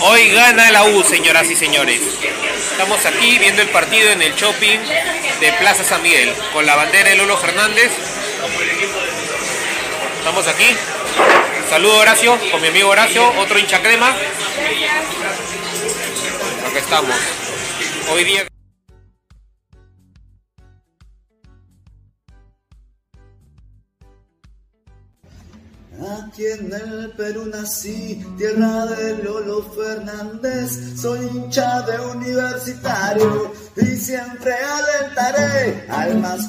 Hoy gana la U, señoras y señores. Estamos aquí viendo el partido en el shopping de Plaza San Miguel con la bandera de Lolo Fernández. Estamos aquí. Saludo Horacio, con mi amigo Horacio, otro hincha crema. Aquí estamos. Hoy día nací, tierra de Lolo Fernández, soy hincha de universitario y siempre alentaré al más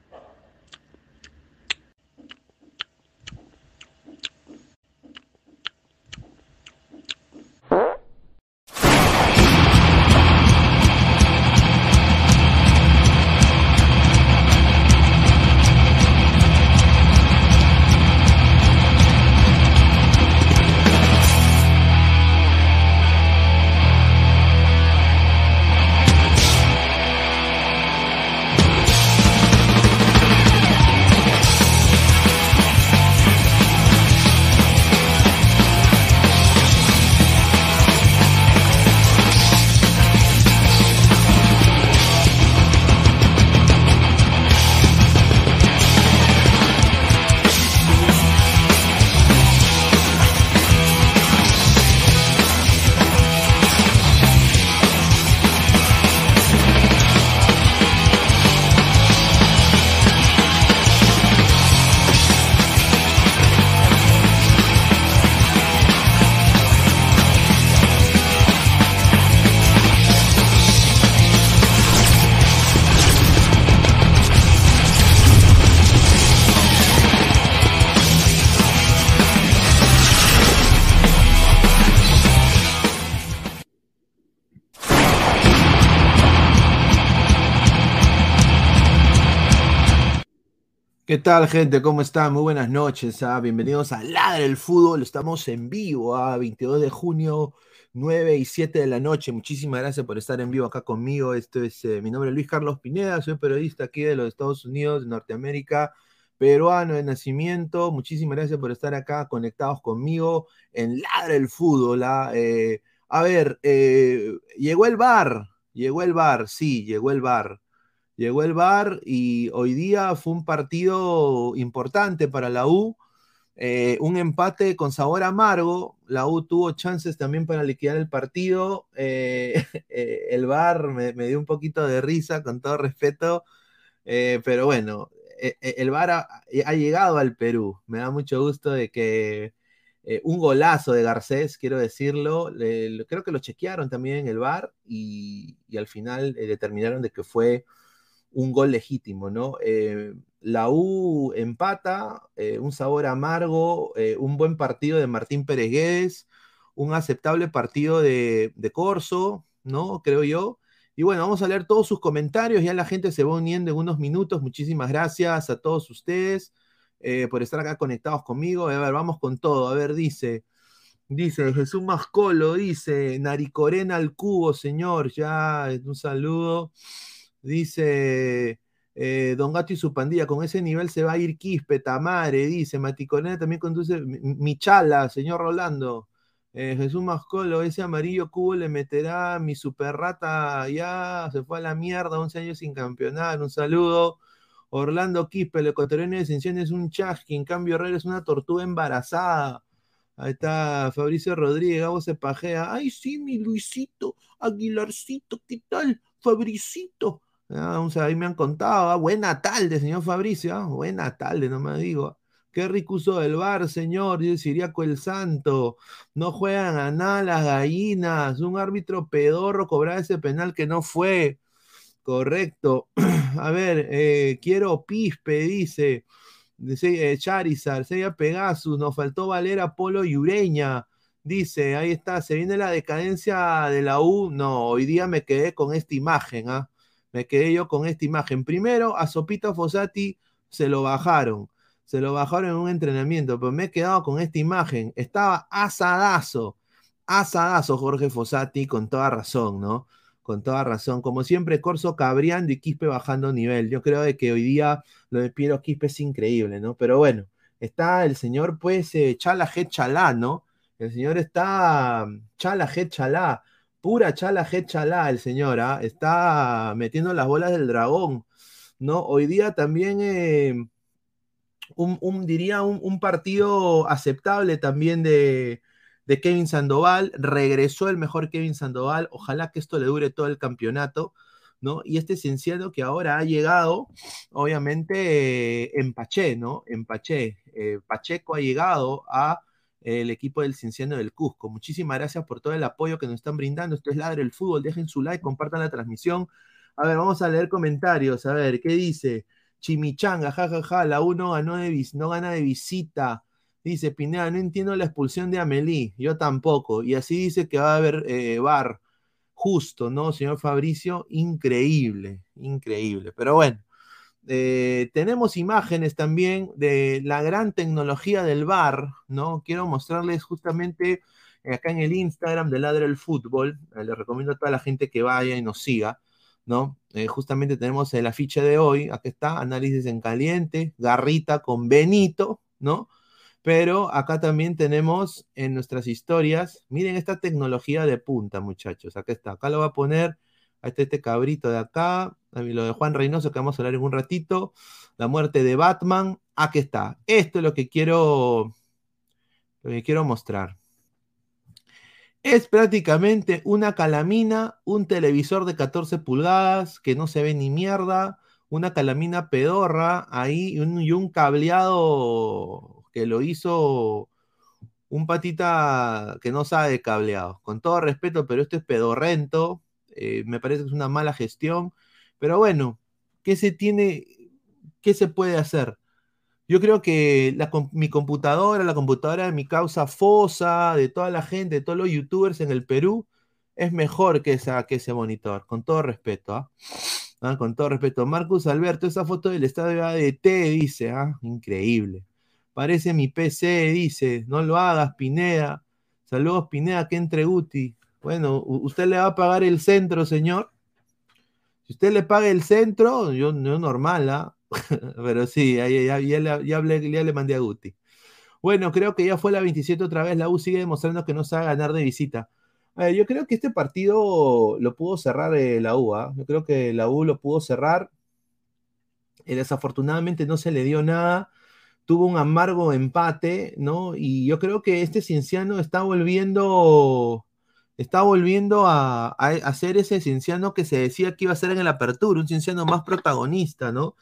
Tal, gente? ¿Cómo están? Muy buenas noches. ¿ah? Bienvenidos a Ladre el Fútbol. Estamos en vivo a 22 de junio, 9 y 7 de la noche. Muchísimas gracias por estar en vivo acá conmigo. Esto es eh, mi nombre es Luis Carlos Pineda, soy periodista aquí de los Estados Unidos, de Norteamérica, peruano de nacimiento. Muchísimas gracias por estar acá conectados conmigo en Ladre el Fútbol. ¿ah? Eh, a ver, eh, llegó el bar, llegó el bar, sí, llegó el bar. Llegó el VAR y hoy día fue un partido importante para la U. eh, un empate con sabor amargo. La U tuvo chances también para liquidar el partido. eh, eh, el VAR me, dio un poquito de risa, con todo respeto. pero bueno, el VAR ha, llegado al Perú. Me da mucho gusto de que un golazo de Garcés, quiero decirlo. creo que lo chequearon también en el VAR y, al final determinaron de que fue un gol legítimo, ¿no? Eh, la U empata, eh, un sabor amargo, eh, un buen partido de Martín Pérez Guedes, un aceptable partido de, de Corso, ¿no? Creo yo. Y bueno, vamos a leer todos sus comentarios, ya la gente se va uniendo en unos minutos. Muchísimas gracias a todos ustedes por estar acá conectados conmigo. A ver, vamos con todo. A ver, dice, dice Jesús Mascolo, dice Naricorena al cubo, señor, ya, un saludo. Dice eh, Don Gato y su pandilla, con ese nivel se va a ir Quispe, Tamare, dice Maticorena también conduce Mi- Michala, señor Rolando. Eh, Jesús Mascolo, ese amarillo cubo le meterá mi super rata, ya se fue a la mierda, 11 años sin campeonar, un saludo. Orlando Quispe, el ecuatoriano de Ascensión es un chasqui, en cambio Herrera es una tortuga embarazada. Ahí está Fabricio Rodríguez, Gabo se pajea. Ay, sí, mi Luisito, Aguilarcito, ¿qué tal? Fabricito. Ah, o ahí me han contado, ah, buena tarde, señor Fabricio, ah, buena tarde, no me digo. Qué rico uso del bar, señor, dice Siriaco el Santo. No juegan a nada las gallinas. Un árbitro pedorro cobraba ese penal que no fue. Correcto. A ver, eh, quiero Pispe, dice. Dice eh, Charizard, Seiya Pegasus, nos faltó Valera, Polo y Ureña. Dice, ahí está, se viene la decadencia de la U. No, hoy día me quedé con esta imagen, ¿ah? Me quedé yo con esta imagen. Primero, a Sopita Fossati se lo bajaron. Se lo bajaron en un entrenamiento, pero me he quedado con esta imagen. Estaba asadazo, asadazo Jorge Fossati, con toda razón, ¿no? Con toda razón. Como siempre, Corso cabreando y Quispe bajando nivel. Yo creo de que hoy día lo de Piero Quispe es increíble, ¿no? Pero bueno, está el señor, pues, eh, Chala. Chalá, ¿no? El señor está mm, Chala G. Chalá, pura Chala G. Chalá, el señor, ¿ah? Está metiendo las bolas del dragón, ¿no? Hoy día también, eh, un, diría, un, partido aceptable también de, Kevin Sandoval, regresó el mejor Kevin Sandoval, ojalá que esto le dure todo el campeonato, ¿no? Y este Cienciano que ahora ha llegado, obviamente, en ¿no? Eh, Pacheco ha llegado a el equipo del Cienciano del Cusco. Muchísimas gracias por todo el apoyo que nos están brindando. Esto es Ladre el Fútbol. Dejen su like, compartan la transmisión. A ver, vamos a leer comentarios. A ver, ¿qué dice? Chimichanga, jajaja, ja, ja, la 1 ganó de, no gana de visita. Dice Pineda, no entiendo la expulsión de Amelie, yo tampoco. Y así dice que va a haber eh, bar. Justo, ¿no, señor Fabricio? Increíble, increíble. Pero bueno, eh, tenemos imágenes también de la gran tecnología del bar, ¿no? Quiero mostrarles justamente acá en el Instagram de Ladre el Fútbol. Eh, les recomiendo a toda la gente que vaya y nos siga, ¿no? Eh, justamente tenemos el afiche de hoy, aquí está, análisis en caliente, garrita con Benito, ¿no? Pero acá también tenemos en nuestras historias, miren esta tecnología de punta, muchachos, acá está, acá lo va a poner, ahí está este cabrito de acá, lo de Juan Reynoso que vamos a hablar en un ratito, la muerte de Batman, aquí está, esto es lo que quiero, lo que quiero mostrar. Es prácticamente una calamina, un televisor de 14 pulgadas que no se ve ni mierda, una calamina pedorra ahí y un, y un cableado que lo hizo un patita que no sabe cableado. Con todo respeto, pero esto es pedorrento. Eh, me parece que es una mala gestión. Pero bueno, ¿qué se tiene? ¿Qué se puede hacer? Yo creo que mi computadora, la computadora de mi causa fosa, de toda la gente, de todos los youtubers en el Perú, es mejor que, esa, que ese monitor, con todo respeto. ¿ah? ¿Ah? Con todo respeto. Marcus Alberto, esa foto del estado de ADT, dice, ¿ah? increíble. Parece mi PC, dice, no lo hagas, Pineda. Saludos, Pineda, que entre Guti. Bueno, ¿usted le va a pagar el centro, señor? Si usted le paga el centro, yo, no normal, ¿ah? Pero sí, ya, ya, ya, hablé, ya, le mandé a Guti. Bueno, creo que ya fue la 27 otra vez. La U sigue demostrando que no sabe ganar de visita. yo creo que este partido lo pudo cerrar eh, la U. ¿ah? Yo creo que la U lo pudo cerrar. Eh, desafortunadamente no se le dio nada. Tuvo un amargo empate, ¿no? Y yo creo que este Cienciano está volviendo está volviendo a, a, ser ese cienciano que se decía que iba a ser en el apertura, un cienciano más protagonista, ¿no?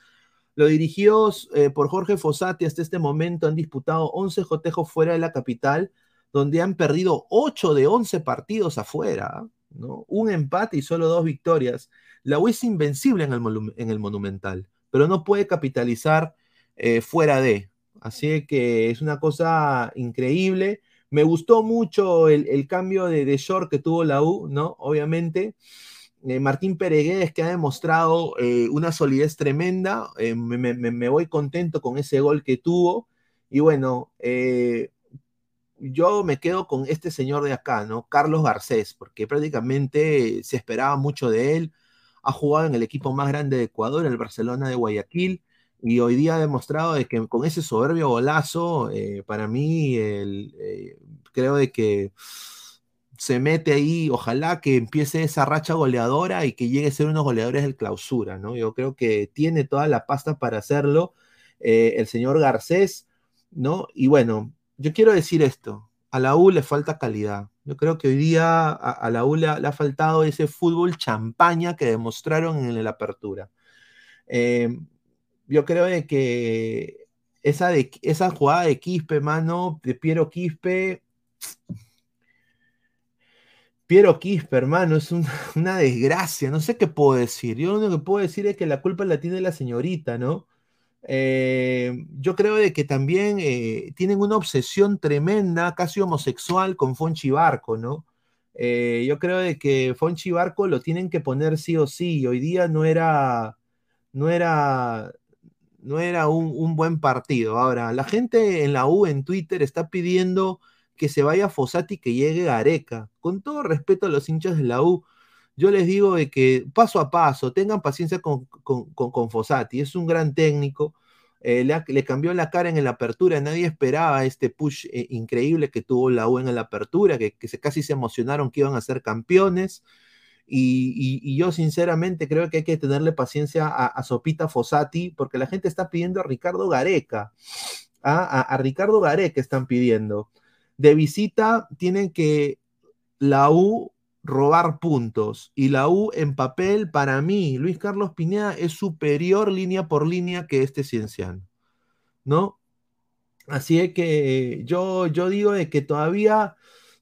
Lo dirigidos eh, por Jorge Fossati hasta este momento han disputado 11 jotejos fuera de la capital, donde han perdido 8 de 11 partidos afuera, ¿no? Un empate y solo dos victorias. La U es invencible en el, en el Monumental, pero no puede capitalizar eh, fuera de. Así que es una cosa increíble. Me gustó mucho el, cambio de, de, short que tuvo la U, ¿no? Obviamente. Eh, Martín Peregués que ha demostrado eh, una solidez tremenda. Eh, me, voy contento con ese gol que tuvo. Y bueno, yo me quedo con este señor de acá, ¿no? Carlos Garcés, porque prácticamente se esperaba mucho de él. Ha jugado en el equipo más grande de Ecuador, el Barcelona de Guayaquil. Y hoy día ha demostrado de que con ese soberbio golazo, para mí, creo de que se mete ahí, ojalá que empiece esa racha goleadora y que llegue a ser unos goleadores del clausura, ¿no? Yo creo que tiene toda la pasta para hacerlo eh, el señor Garcés, ¿no? Y bueno, yo quiero decir esto, a la U le falta calidad. Yo creo que hoy día a, la U le, ha faltado ese fútbol champaña que demostraron en la apertura. Eh, yo creo de que esa, esa jugada de Quispe, mano, de Piero Quispe, Piero Quispe, hermano, es una desgracia, no sé qué puedo decir. Yo lo único que puedo decir es que la culpa la tiene la señorita, ¿no? Eh, yo creo de que también eh, tienen una obsesión tremenda, casi homosexual, con Fonchi Barco, ¿no? Eh, yo creo de que Fonchi Barco lo tienen que poner sí o sí. Hoy día no era, no era, no era un, buen partido. Ahora, la gente en la U, en Twitter, está pidiendo que se vaya Fossati y que llegue Gareca. Con todo respeto a los hinchas de la U, yo les digo de que paso a paso, tengan paciencia con, con, Fossati, es un gran técnico, eh, le, cambió la cara en la apertura, nadie esperaba este push eh, increíble que tuvo la U en la apertura, que, casi se emocionaron que iban a ser campeones. Y, yo sinceramente creo que hay que tenerle paciencia a, Sopita Fossati, porque la gente está pidiendo a Ricardo Gareca. ¿ah? A, a, Ricardo Gareca están pidiendo. de visita tienen que la U robar puntos y la U en papel para mí, Luis Carlos Pineda es superior línea por línea que este Cienciano, ¿no? Así es que yo, yo digo de que todavía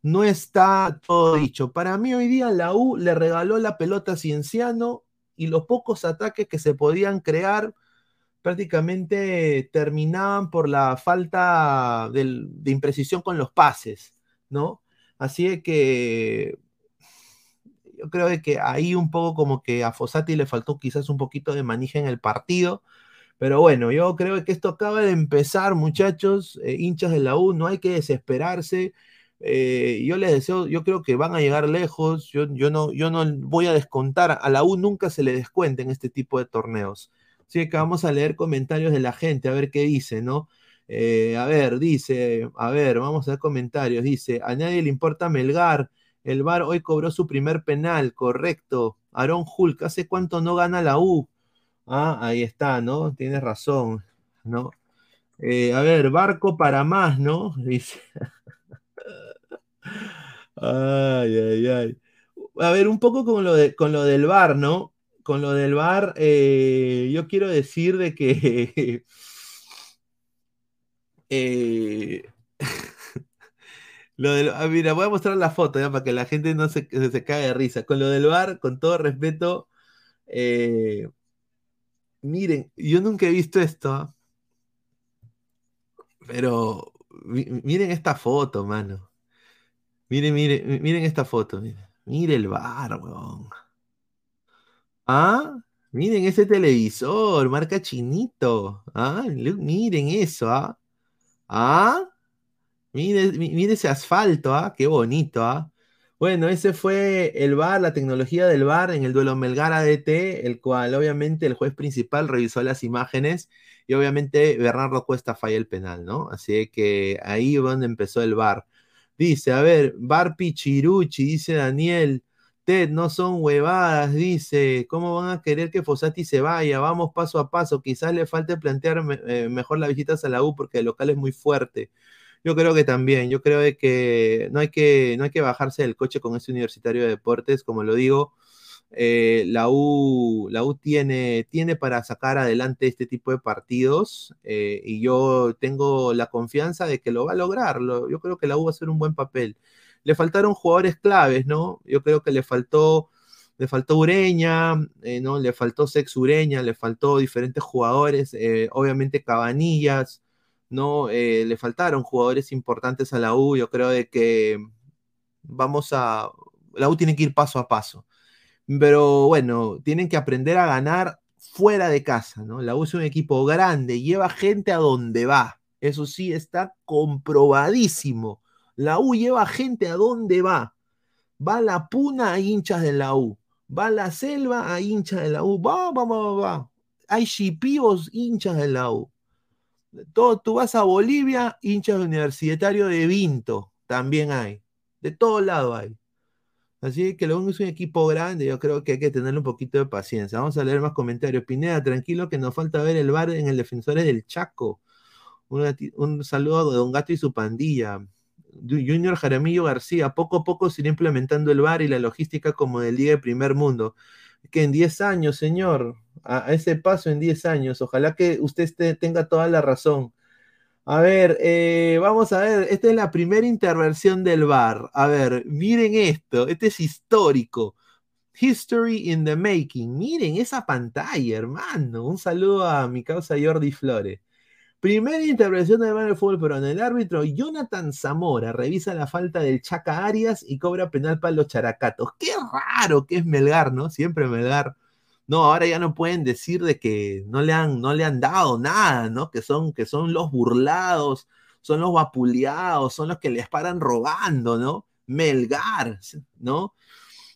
no está todo dicho. Para mí hoy día la U le regaló la pelota a Cienciano y los pocos ataques que se podían crear prácticamente terminaban por la falta de imprecisión con los pases, ¿no? Así que yo creo que ahí un poco como que a Fossati le faltó quizás un poquito de manija en el partido. Pero bueno, yo creo que esto acaba de empezar, muchachos, eh, hinchas de la U, no hay que desesperarse. Eh, yo les deseo, yo creo que van a llegar lejos. Yo, no, yo no voy a descontar, a la U nunca se le descuenta en este tipo de torneos. Así que vamos a leer comentarios de la gente, a ver qué dice, ¿no? Eh, a ver, dice, a ver, vamos a ver comentarios. Dice, a nadie le importa Melgar. El VAR hoy cobró su primer penal, correcto. Aaron Hulk, ¿hace cuánto no gana la U? Ah, ahí está, ¿no? Tienes razón, ¿no? Eh, a ver, barco para más, ¿no? Dice. Ay, ay, ay. A ver, un poco con lo, de, con lo del VAR, ¿no? Con lo del VAR, eh, yo quiero decir de que eh, lo del, ah, mira, voy a mostrar la foto ya para que la gente no se, se caiga de risa. Con lo del bar, con todo respeto, eh, miren, yo nunca he visto esto, ¿ah? pero miren esta foto, mano. Miren, miren, miren esta foto. Miren, el bar, weón. ¿Ah? Miren ese televisor, marca chinito. ¿Ah? Miren eso, ¿ah? ¿Ah? Mire, ese asfalto, ¿ah? Qué bonito, ¿ah? Bueno, ese fue el VAR, la tecnología del VAR en el duelo Melgar ADT, el cual obviamente el juez principal revisó las imágenes y obviamente Bernardo Cuesta falla el penal, ¿no? Así que ahí es donde empezó el VAR. Dice, a ver, VAR Pichiruchi, dice Daniel, Ted, no son huevadas, dice, ¿cómo van a querer que Fossati se vaya? Vamos paso a paso, quizás le falte plantear eh, mejor las visitas a la U porque el local es muy fuerte. Yo creo que también, yo creo que no hay que, no hay que bajarse del coche con ese universitario de deportes, como lo digo. Eh, la, U, la U tiene, tiene para sacar adelante este tipo de partidos eh, y yo tengo la confianza de que lo va a lograr. yo creo que la U va a hacer un buen papel. Le faltaron jugadores claves, ¿no? Yo creo que le faltó, le faltó Ureña, eh, ¿no? Le faltó Sex Ureña, le faltó diferentes jugadores, obviamente Cabanillas, ¿no? Le faltaron jugadores importantes a la U, yo creo de que vamos a, la U tiene que ir paso a paso, pero bueno, tienen que aprender a ganar fuera de casa, ¿no? La U es un equipo grande, lleva gente a donde va, eso sí está comprobadísimo, la U lleva gente a donde va, va a la puna a hinchas de la U, va a la selva a hinchas de la U, va, va, va, va, hay chipivos hinchas de la U, todo, tú vas a Bolivia, hinchas universitario de Vinto, también hay. De todo lado hay. Así que lo es un equipo grande, yo creo que hay que tener un poquito de paciencia. Vamos a leer más comentarios. Pineda, tranquilo que nos falta ver el bar en el Defensores del Chaco. Un, saludo a Don Gato y su pandilla. Junior Jaramillo García, poco a poco se irá implementando el bar y la logística como del Liga de Primer Mundo. Que en 10 años, señor, a, ese paso en 10 años. Ojalá que usted tenga toda la razón. A ver, eh, vamos a ver, esta es la primera intervención del bar. A ver, miren esto, este es histórico. History in the making. Miren esa pantalla, hermano. Un saludo a mi causa Jordi Flores. Primera intervención del bar del fútbol pero en El árbitro Jonathan Zamora revisa la falta del Chaca Arias y cobra penal para los characatos. Qué raro que es Melgar, ¿no? Siempre Melgar no, ahora ya no pueden decir de que no le han, no le han dado nada, ¿no? Que son, que son los burlados, son los vapuleados, son los que les paran robando, ¿no? Melgar, ¿no?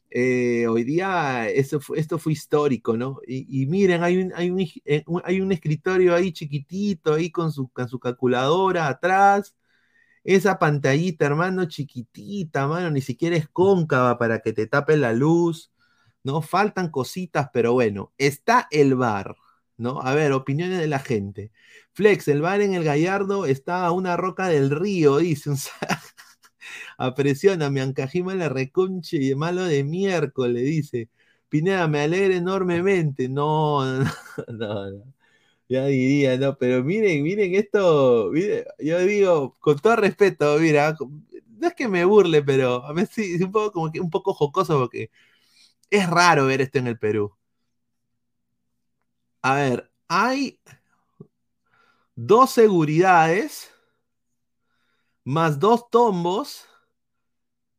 Eh, hoy día esto fue, esto fue histórico, ¿no? Y, miren, hay un, hay, un, eh, hay un escritorio ahí chiquitito, ahí con su, con su calculadora atrás. Esa pantallita, hermano, chiquitita, mano, ni siquiera es cóncava para que te tape la luz. ¿No? Faltan cositas, pero bueno, está el bar, ¿no? A ver, opiniones de la gente. Flex, el bar en el Gallardo está a una roca del río, dice un Apresiona, me ancajima la reconche y malo de miércoles, dice. Pineda, me alegra enormemente. No, no, no, no. Ya diría, no, pero miren, miren esto, yo digo, con todo respeto, mira, no es que me burle, pero a veces es un poco como que un poco jocoso porque es raro ver esto en el Perú. A ver, hay dos seguridades más dos tombos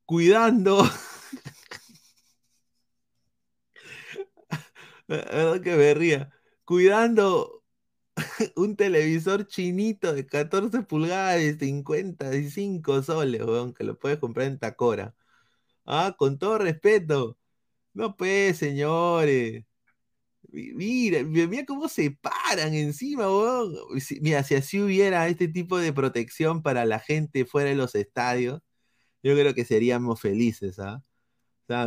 cuidando. que me ría. Cuidando un televisor chinito de 14 pulgadas y 55 soles, weón, que lo puedes comprar en Tacora. Ah, con todo respeto. No, pues, señores. Mira, mira cómo se paran encima, weón. Mira, si así hubiera este tipo de protección para la gente fuera de los estadios, yo creo que seríamos felices, ¿ah?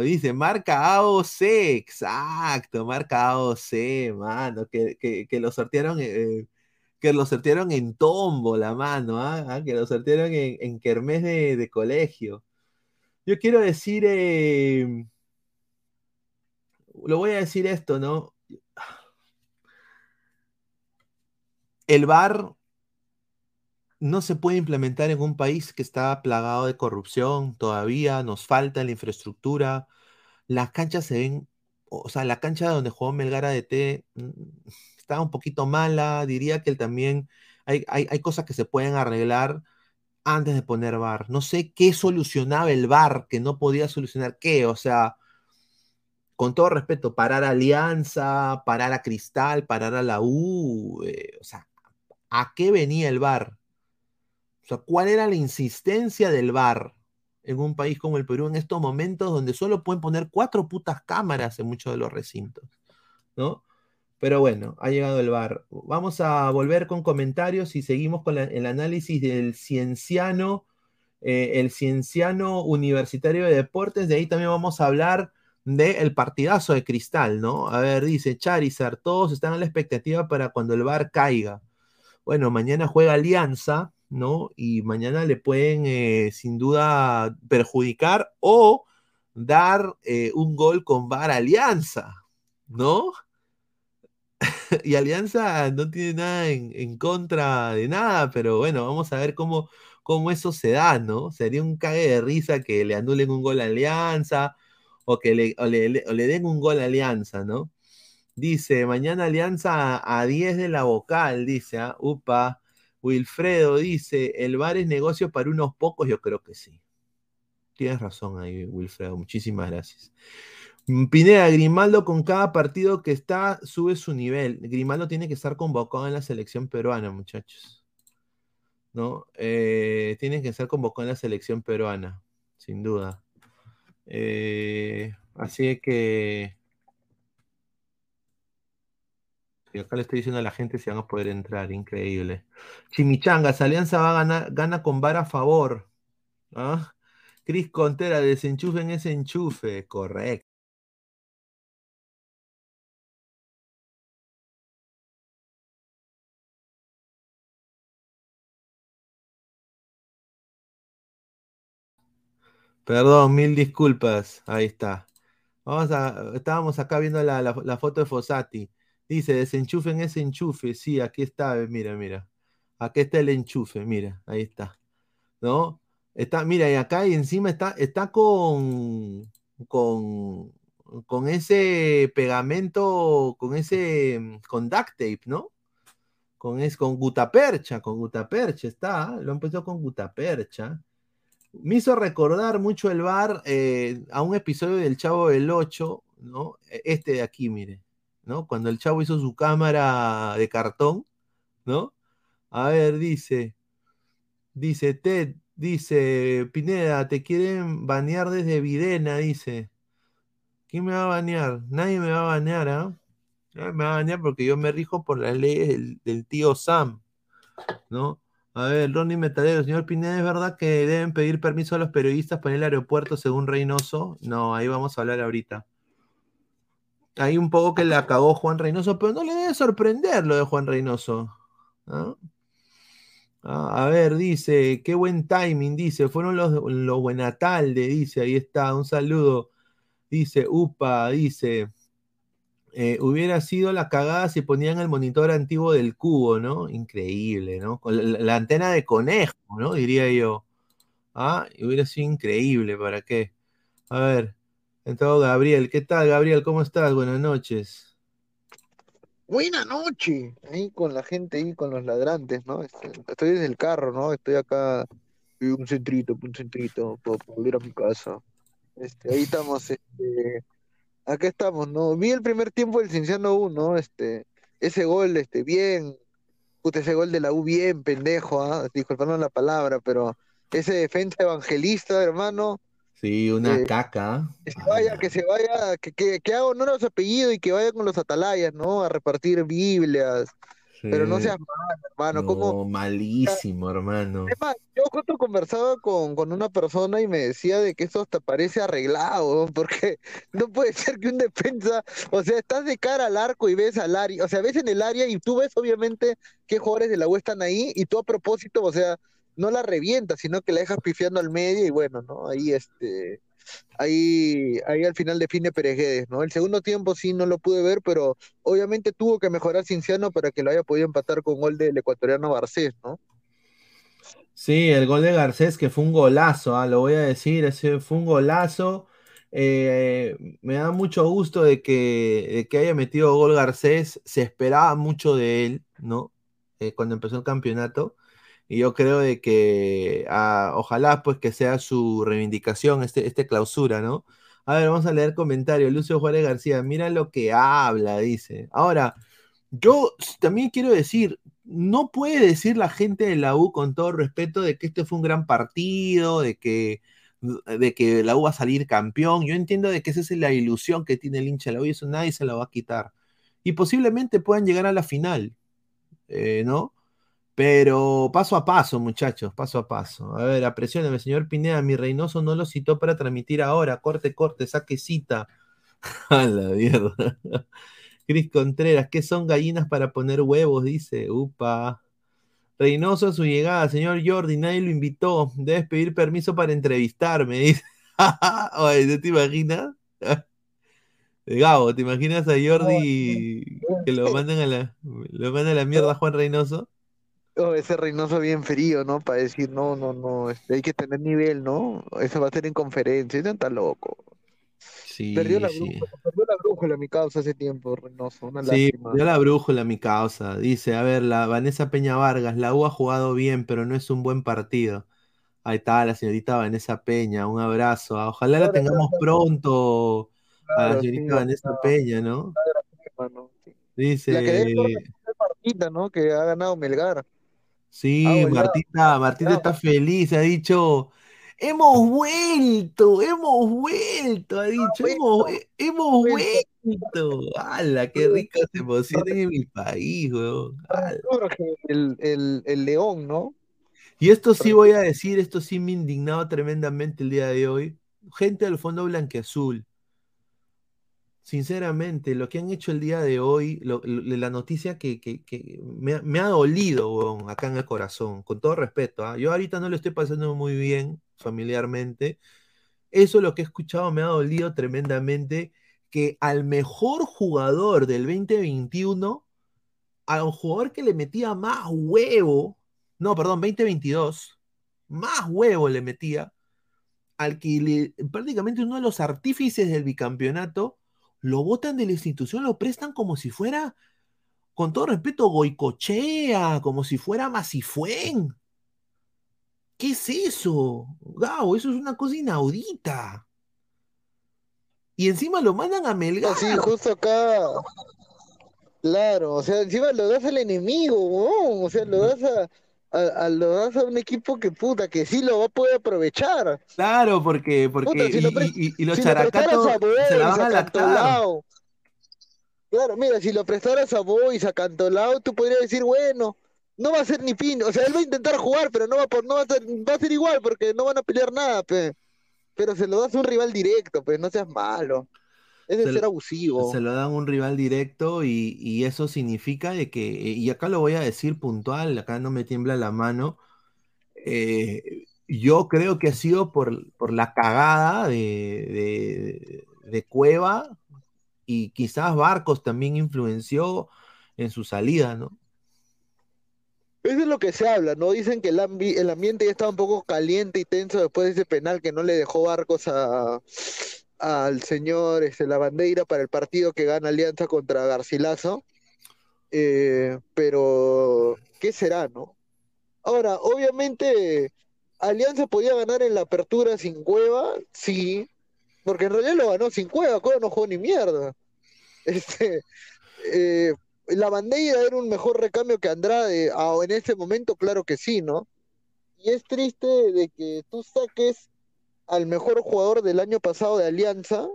dice, marca AOC, exacto, marca AOC, mano, que, lo sortearon, eh, que lo sortearon en tombo, la mano, ¿ah? ¿Ah? que lo sortearon en, en kermés de, colegio. Yo quiero decir, eh, lo voy a decir esto, ¿no? El VAR no se puede implementar en un país que está plagado de corrupción todavía, nos falta la infraestructura, las canchas se ven, o sea, la cancha donde jugó Melgar T mm, está un poquito mala, diría que también hay, hay, cosas que se pueden arreglar antes de poner VAR. No sé qué solucionaba el VAR, que no podía solucionar qué, o sea, con todo respeto, parar a Alianza, parar a Cristal, parar a la U, eh, o sea, ¿a qué venía el VAR? O sea, ¿cuál era la insistencia del VAR en un país como el Perú en estos momentos donde solo pueden poner cuatro putas cámaras en muchos de los recintos? ¿No? Pero bueno, ha llegado el VAR. Vamos a volver con comentarios y seguimos con el análisis del cienciano, eh, el cienciano universitario de deportes. De ahí también vamos a hablar del partidazo de cristal, ¿no? A ver, dice Charizard, todos están a la expectativa para cuando el VAR caiga. Bueno, mañana juega Alianza, ¿no? Y mañana le pueden eh, sin duda perjudicar o dar eh, un gol con VAR Alianza, ¿no? y Alianza no tiene nada en, contra de nada, pero bueno, vamos a ver cómo, cómo eso se da, ¿no? Sería un cague de risa que le anulen un gol a Alianza o que le, le, den un gol a Alianza, ¿no? Dice, mañana Alianza a, 10 de la vocal, dice, ¿ah? upa. Wilfredo dice, el bar es negocio para unos pocos, yo creo que sí. Tienes razón ahí, Wilfredo, muchísimas gracias. Mm, Pineda, Grimaldo con cada partido que está sube su nivel. Grimaldo tiene que estar convocado en la selección peruana, muchachos. ¿No? Eh, tiene que estar convocado en la selección peruana, sin duda. Eh, así que acá le estoy diciendo a la gente si van a poder entrar, increíble. Chimichangas, Alianza va a ganar, gana con vara a favor. ¿Ah? Cris Contera, desenchufen ese enchufe, correcto. Perdón, mil disculpas. Ahí está. Vamos a, estábamos acá viendo la, la foto de Fossati. Dice, desenchufen ese enchufe. Sí, aquí está, mira, mira. Aquí está el enchufe, mira, ahí está. ¿No? Está, mira, y acá y encima está, está con, con, con ese pegamento, con ese, con duct tape, ¿no? Con, es, con gutapercha, con gutapercha está, lo han puesto con gutapercha. Me hizo recordar mucho el bar eh, a un episodio del Chavo del 8, ¿no? E, este de aquí, mire. ¿no? Cuando el chavo hizo su cámara de cartón, ¿no? A ver, dice, dice Ted, dice Pineda, te quieren banear desde Videna, dice. ¿Quién me va a banear? Nadie me va a banear, ¿ah? Nadie me va a banear porque yo me rijo por las leyes del, tío Sam, ¿no? A ver, Ronnie Metalero, señor Pineda, ¿es verdad que deben pedir permiso a los periodistas para el aeropuerto según Reynoso? No, ahí vamos a hablar ahorita. Hay un poco que le acabó Juan Reynoso, pero no le debe sorprender lo de Juan Reynoso. Ah, a ver, dice, qué buen timing, dice, fueron los, los Buenatalde, dice, ahí está, un saludo. Dice, upa, dice, eh, hubiera sido la cagada si ponían el monitor antiguo del cubo, ¿no? Increíble, ¿no? Con la, antena de conejo, ¿no? Diría yo. Ah, hubiera sido increíble, ¿para qué? A ver, entrado Gabriel, ¿qué tal, Gabriel? ¿Cómo estás? Buenas noches. Buena noche, ahí con la gente, ahí con los ladrantes, ¿no? Este, Estoy desde el carro, ¿no? Estoy acá, y un centrito, un centrito, para volver a mi casa. Este, ahí estamos, este, acá estamos, ¿no? Vi el primer tiempo del Cienciano 1, este, ese gol, este, bien, puta, ese gol de la U bien, pendejo, ¿ah? Disculpando la palabra, pero ese defensa evangelista, hermano, Sí, una Eh, caca. que se vaya, que se vaya, que, que, que haga honor a su apellido y que vaya con los atalayas, ¿no? A repartir Biblias. Pero no seas malo, hermano. ¿Cómo? No, malísimo, hermano. Es más, yo justo conversaba con, con una persona y me decía de que esto hasta parece arreglado, porque no puede ser que un defensa, o sea, estás de cara al arco y ves al área, o sea, ves en el área y tú ves obviamente qué jugadores de la U están ahí y tú a propósito, o sea, no la revientas, sino que la dejas pifiando al medio y bueno, ¿no? Ahí este, ahí, ahí al final define Pereguedes, ¿no? El segundo tiempo sí no lo pude ver, pero obviamente tuvo que mejorar Cinciano para que lo haya podido empatar con gol del ecuatoriano Barcés, ¿no? Sí, el gol de Garcés, que fue un golazo, ah, lo voy a decir, ese fue un golazo. Eh, me da mucho gusto de que, de que haya metido gol Garcés, se esperaba mucho de él, ¿no? Eh, cuando empezó el campeonato. Y yo creo de que ah, ojalá pues que sea su reivindicación, este, este clausura, ¿no? A ver, vamos a leer comentarios. Lucio Juárez García, mira lo que habla, dice. Ahora, yo también quiero decir, no puede decir la gente de la U con todo respeto de que este fue un gran partido, de que, de que la U va a salir campeón. Yo entiendo de que esa es la ilusión que tiene el hincha de la U y eso nadie se la va a quitar. Y posiblemente puedan llegar a la final, eh, ¿no? Pero paso a paso, muchachos, paso a paso. A ver, apresióname, señor Pineda, mi Reynoso no lo citó para transmitir ahora. Corte, corte, saque cita. A la mierda. Cris Contreras, ¿qué son gallinas para poner huevos? Dice, upa. Reynoso a su llegada, señor Jordi, nadie lo invitó. Debes pedir permiso para entrevistarme. Dice. Oye, ¿no te imaginas? Gabo, ¿te imaginas a Jordi que lo mandan a la, lo mandan a la mierda a Juan Reynoso? Oh, ese Reynoso bien frío, ¿no? Para decir, no, no, no, este, hay que tener nivel, ¿no? Eso va a ser en conferencia, no está loco. Sí, Perdió la sí. brújula, perdió la brújula mi causa hace tiempo, Reynoso, una Sí, lástima. dio la brújula mi causa. Dice, a ver, la Vanessa Peña Vargas, la U ha jugado bien, pero no es un buen partido. Ahí está la señorita Vanessa Peña, un abrazo. Ah, Ojalá la tengamos pronto a la claro, sí, señorita Vanessa Peña, ¿no? sí. La que Dice, debe ser Martita, ¿no? Que ha ganado Melgar. Ha sí, goleado, Martita, Martita está feliz, ha dicho, hemos vuelto, hemos vuelto, ha dicho, hemos, he- hemos vuelto. ¡Hala, qué rica se emocionan en mi país, weón! El, el, el León, ¿no? Y esto sí voy a decir, esto sí me indignaba tremendamente el día de hoy. Gente del fondo blanqueazul. Sinceramente, lo que han hecho el día de hoy, la noticia que, que- me, ha- dolido, acá en el corazón, con todo respeto. ¿ah? Yo ahorita no lo estoy pasando muy bien familiarmente. Eso lo que he escuchado me ha dolido tremendamente, que al mejor jugador del 2021, a un jugador que le metía más huevo, no, perdón, 2022, más huevo le metía, al que prácticamente uno de los artífices del bicampeonato, lo botan de la institución, lo prestan como si fuera, con todo respeto, Goicochea, como si fuera Masifuen. ¿Qué es eso? Gabo, eso es una cosa inaudita. Y encima lo mandan a Melgar. Sí, justo acá. Claro, o sea, encima lo das al enemigo, weón, O sea, lo das a, a- a- lo das a un equipo que puta, que sí lo va a poder aprovechar. Claro, porque, porque Puta, si y, lo y- y- y los si lo characatos Boys, se la van a a lactar. Cantolao. Claro, mira, si lo prestaras a Boys, a Cantolao, tú podrías decir, bueno, no va a ser ni pin, o sea, él va a intentar jugar, pero no va a, por- no va a ser, va a ser igual porque no van a pelear nada, pe. Pero se lo das a un rival directo, pues, no seas malo. Es de Se ser abusivo. Se lo dan a un rival directo y, y eso significa de que, y acá lo voy a decir puntual, acá no me tiembla la mano, eh, yo creo que ha sido por, por la cagada de, de- de Cueva y quizás Barcos también influenció en su salida, ¿no? Eso es lo que se habla, ¿no? Dicen que el, ambi- el ambiente ya estaba un poco caliente y tenso después de ese penal que no le dejó barcos a, al señor este, La Bandeira para el partido que gana Alianza contra Garcilaso. Eh, pero, ¿qué será, no? Ahora, obviamente, Alianza podía ganar en la apertura sin Cueva, sí, porque en realidad lo ganó sin Cueva, Cueva no jugó ni mierda. Este, eh, la Bandeira era un mejor recambio que Andrade, ah, en este momento, claro que sí, ¿no? Y es triste de que tú saques al mejor jugador del año pasado de Alianza,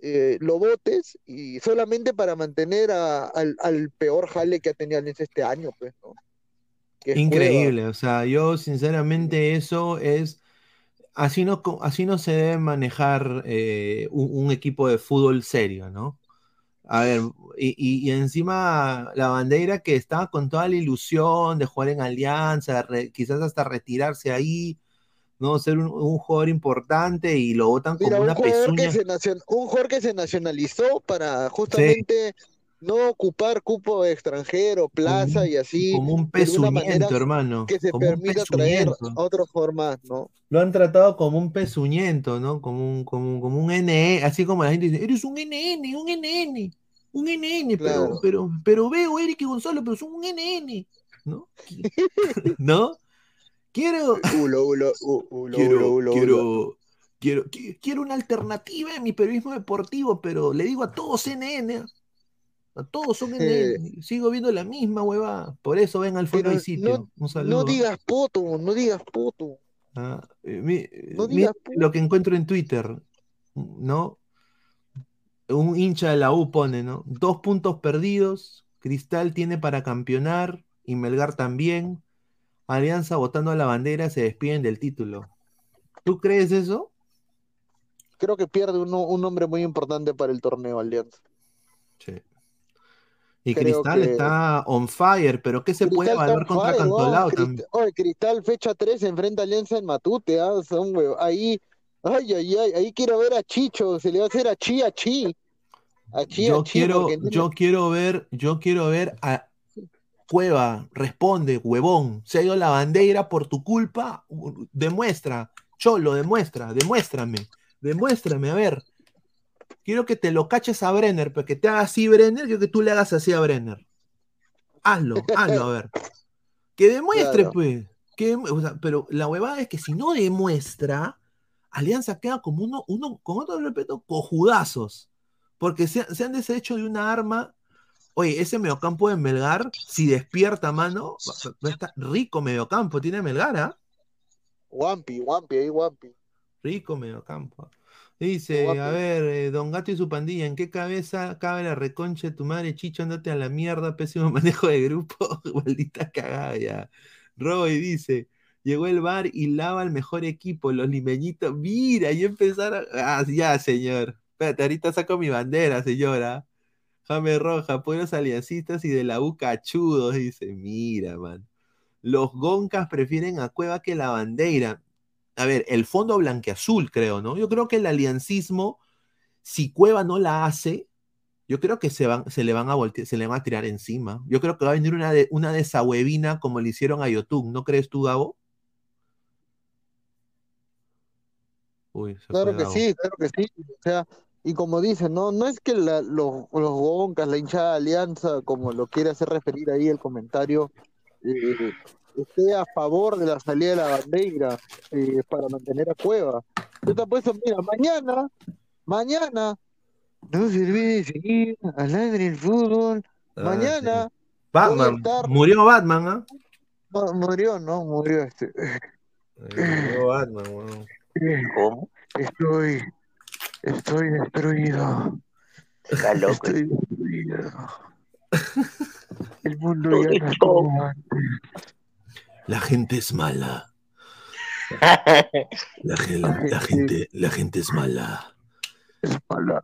eh, lo votes y solamente para mantener al, peor jale que ha tenido Alianza este año, pues, ¿no? Que Increíble, o sea, yo sinceramente eso es, así no, así no se debe manejar eh, un, equipo de fútbol serio, ¿no? A ver, y, encima la bandera que estaba con toda la ilusión de jugar en Alianza, quizás hasta retirarse ahí, ¿no? Ser un, un jugador importante y lo votan como un una que pezuña. se nacion- un jugador que se nacionalizó para justamente no ocupar cupo extranjero, plaza y así, Como un pezuñento, hermano. que se Como permita traer otros formas, ¿no? Lo han tratado como un pezuñento, ¿no? Como un, como, como un NE, así como la gente dice, eres un NN, un NN, un NN, Claro. pero, pero, pero veo Eric y Gonzalo, pero son un NN, ¿no? ¿No? Quiero, Ulo, ulo, u- ulo, quiero, quiero, quiero, qui- quiero una alternativa en mi periodismo deportivo, pero le digo a todos NN, a todos son NN, sigo viendo la misma hueva, por eso ven al fondo del sitio. no, Un saludo. no digas puto, no digas puto. Ah, eh, mi- No mi- digas lo que encuentro en Twitter, ¿no? Un hincha de la U pone, ¿no? Dos puntos perdidos, Cristal tiene para campeonar y Melgar también. Alianza votando a la bandera, se despiden del título. ¿Tú crees eso? Creo que pierde uno, un nombre muy importante para el torneo Alianza. Sí. Y Creo Cristal que- está on fire, pero ¿qué se puede evaluar contra fire, Cantolao también? Oye, Cristal fecha 3 se enfrenta a Alianza en Matute, ah, son. Ahí, ay, ay, ay, ahí quiero ver a Chicho, se le va a hacer a Chi, a Chi. A Chi, Yo a Chi, quiero, porque no- yo quiero ver, yo quiero ver a Cueva, responde, huevón, se ha ido la bandera por tu culpa, demuestra, Cholo, demuestra, demuéstrame, demuéstrame, a ver. Quiero que te lo caches a Brenner, pero que te haga así Brenner, quiero que tú le hagas así a Brenner. Hazlo, hazlo, a ver. Que demuestre, Claro. pues. Que, dem- o sea, pero la huevada es que si no demuestra, Alianza queda como uno, uno con otro respeto, cojudazos. Porque se, se han deshecho de una arma. Oye, ese mediocampo de Melgar, si despierta, mano, estar rico mediocampo, tiene Melgar, ¿ah? Wampi, Wampi, ahí Wampi. Rico mediocampo. Dice, a ver, eh, Don Gato y su pandilla, ¿en qué cabeza cabe la reconcha de tu madre, Chicho? Andate a la mierda, pésimo manejo de grupo, maldita cagada ya. Roy dice, llegó el bar y lava el mejor equipo, los limeñitos, mira, y empezaron, ah, ya, señor, espérate, ahorita saco mi bandera, señora. Jame Roja, pueblos aliancistas y de la U cachudos, dice, mira, man. Los Goncas prefieren a Cueva que la bandera a ver, el fondo blanqueazul, creo, ¿no? Yo creo que el aliancismo, si Cueva no la hace, yo creo que se, van, se le van a voltear, se le van a tirar encima. Yo creo que va a venir una, de, una desahuevina como le hicieron a Yotun, ¿no crees tú, Gabo? Uy, Claro que sí, claro que sí. O sea, y como dicen, no, no es que la- los, los Goncas, la hinchada de Alianza, como lo quiere hacer referir ahí el comentario, eh, esté a favor de la salida de la bandera eh, para mantener a Cueva. Yo te apuesto, mira, mañana, mañana, no se olvide de seguir al aire el fútbol. Ah, Mañana, sí. Batman, estar- murió Batman, ¿ah? no, murió, no, murió este. Eh, Murió Batman, weón. ¿Cómo? Estoy, estoy destruido. Está loco. Estoy destruido. El mundo ya no es como antes. La gente es mala. La, gen- la gente, la gente es mala.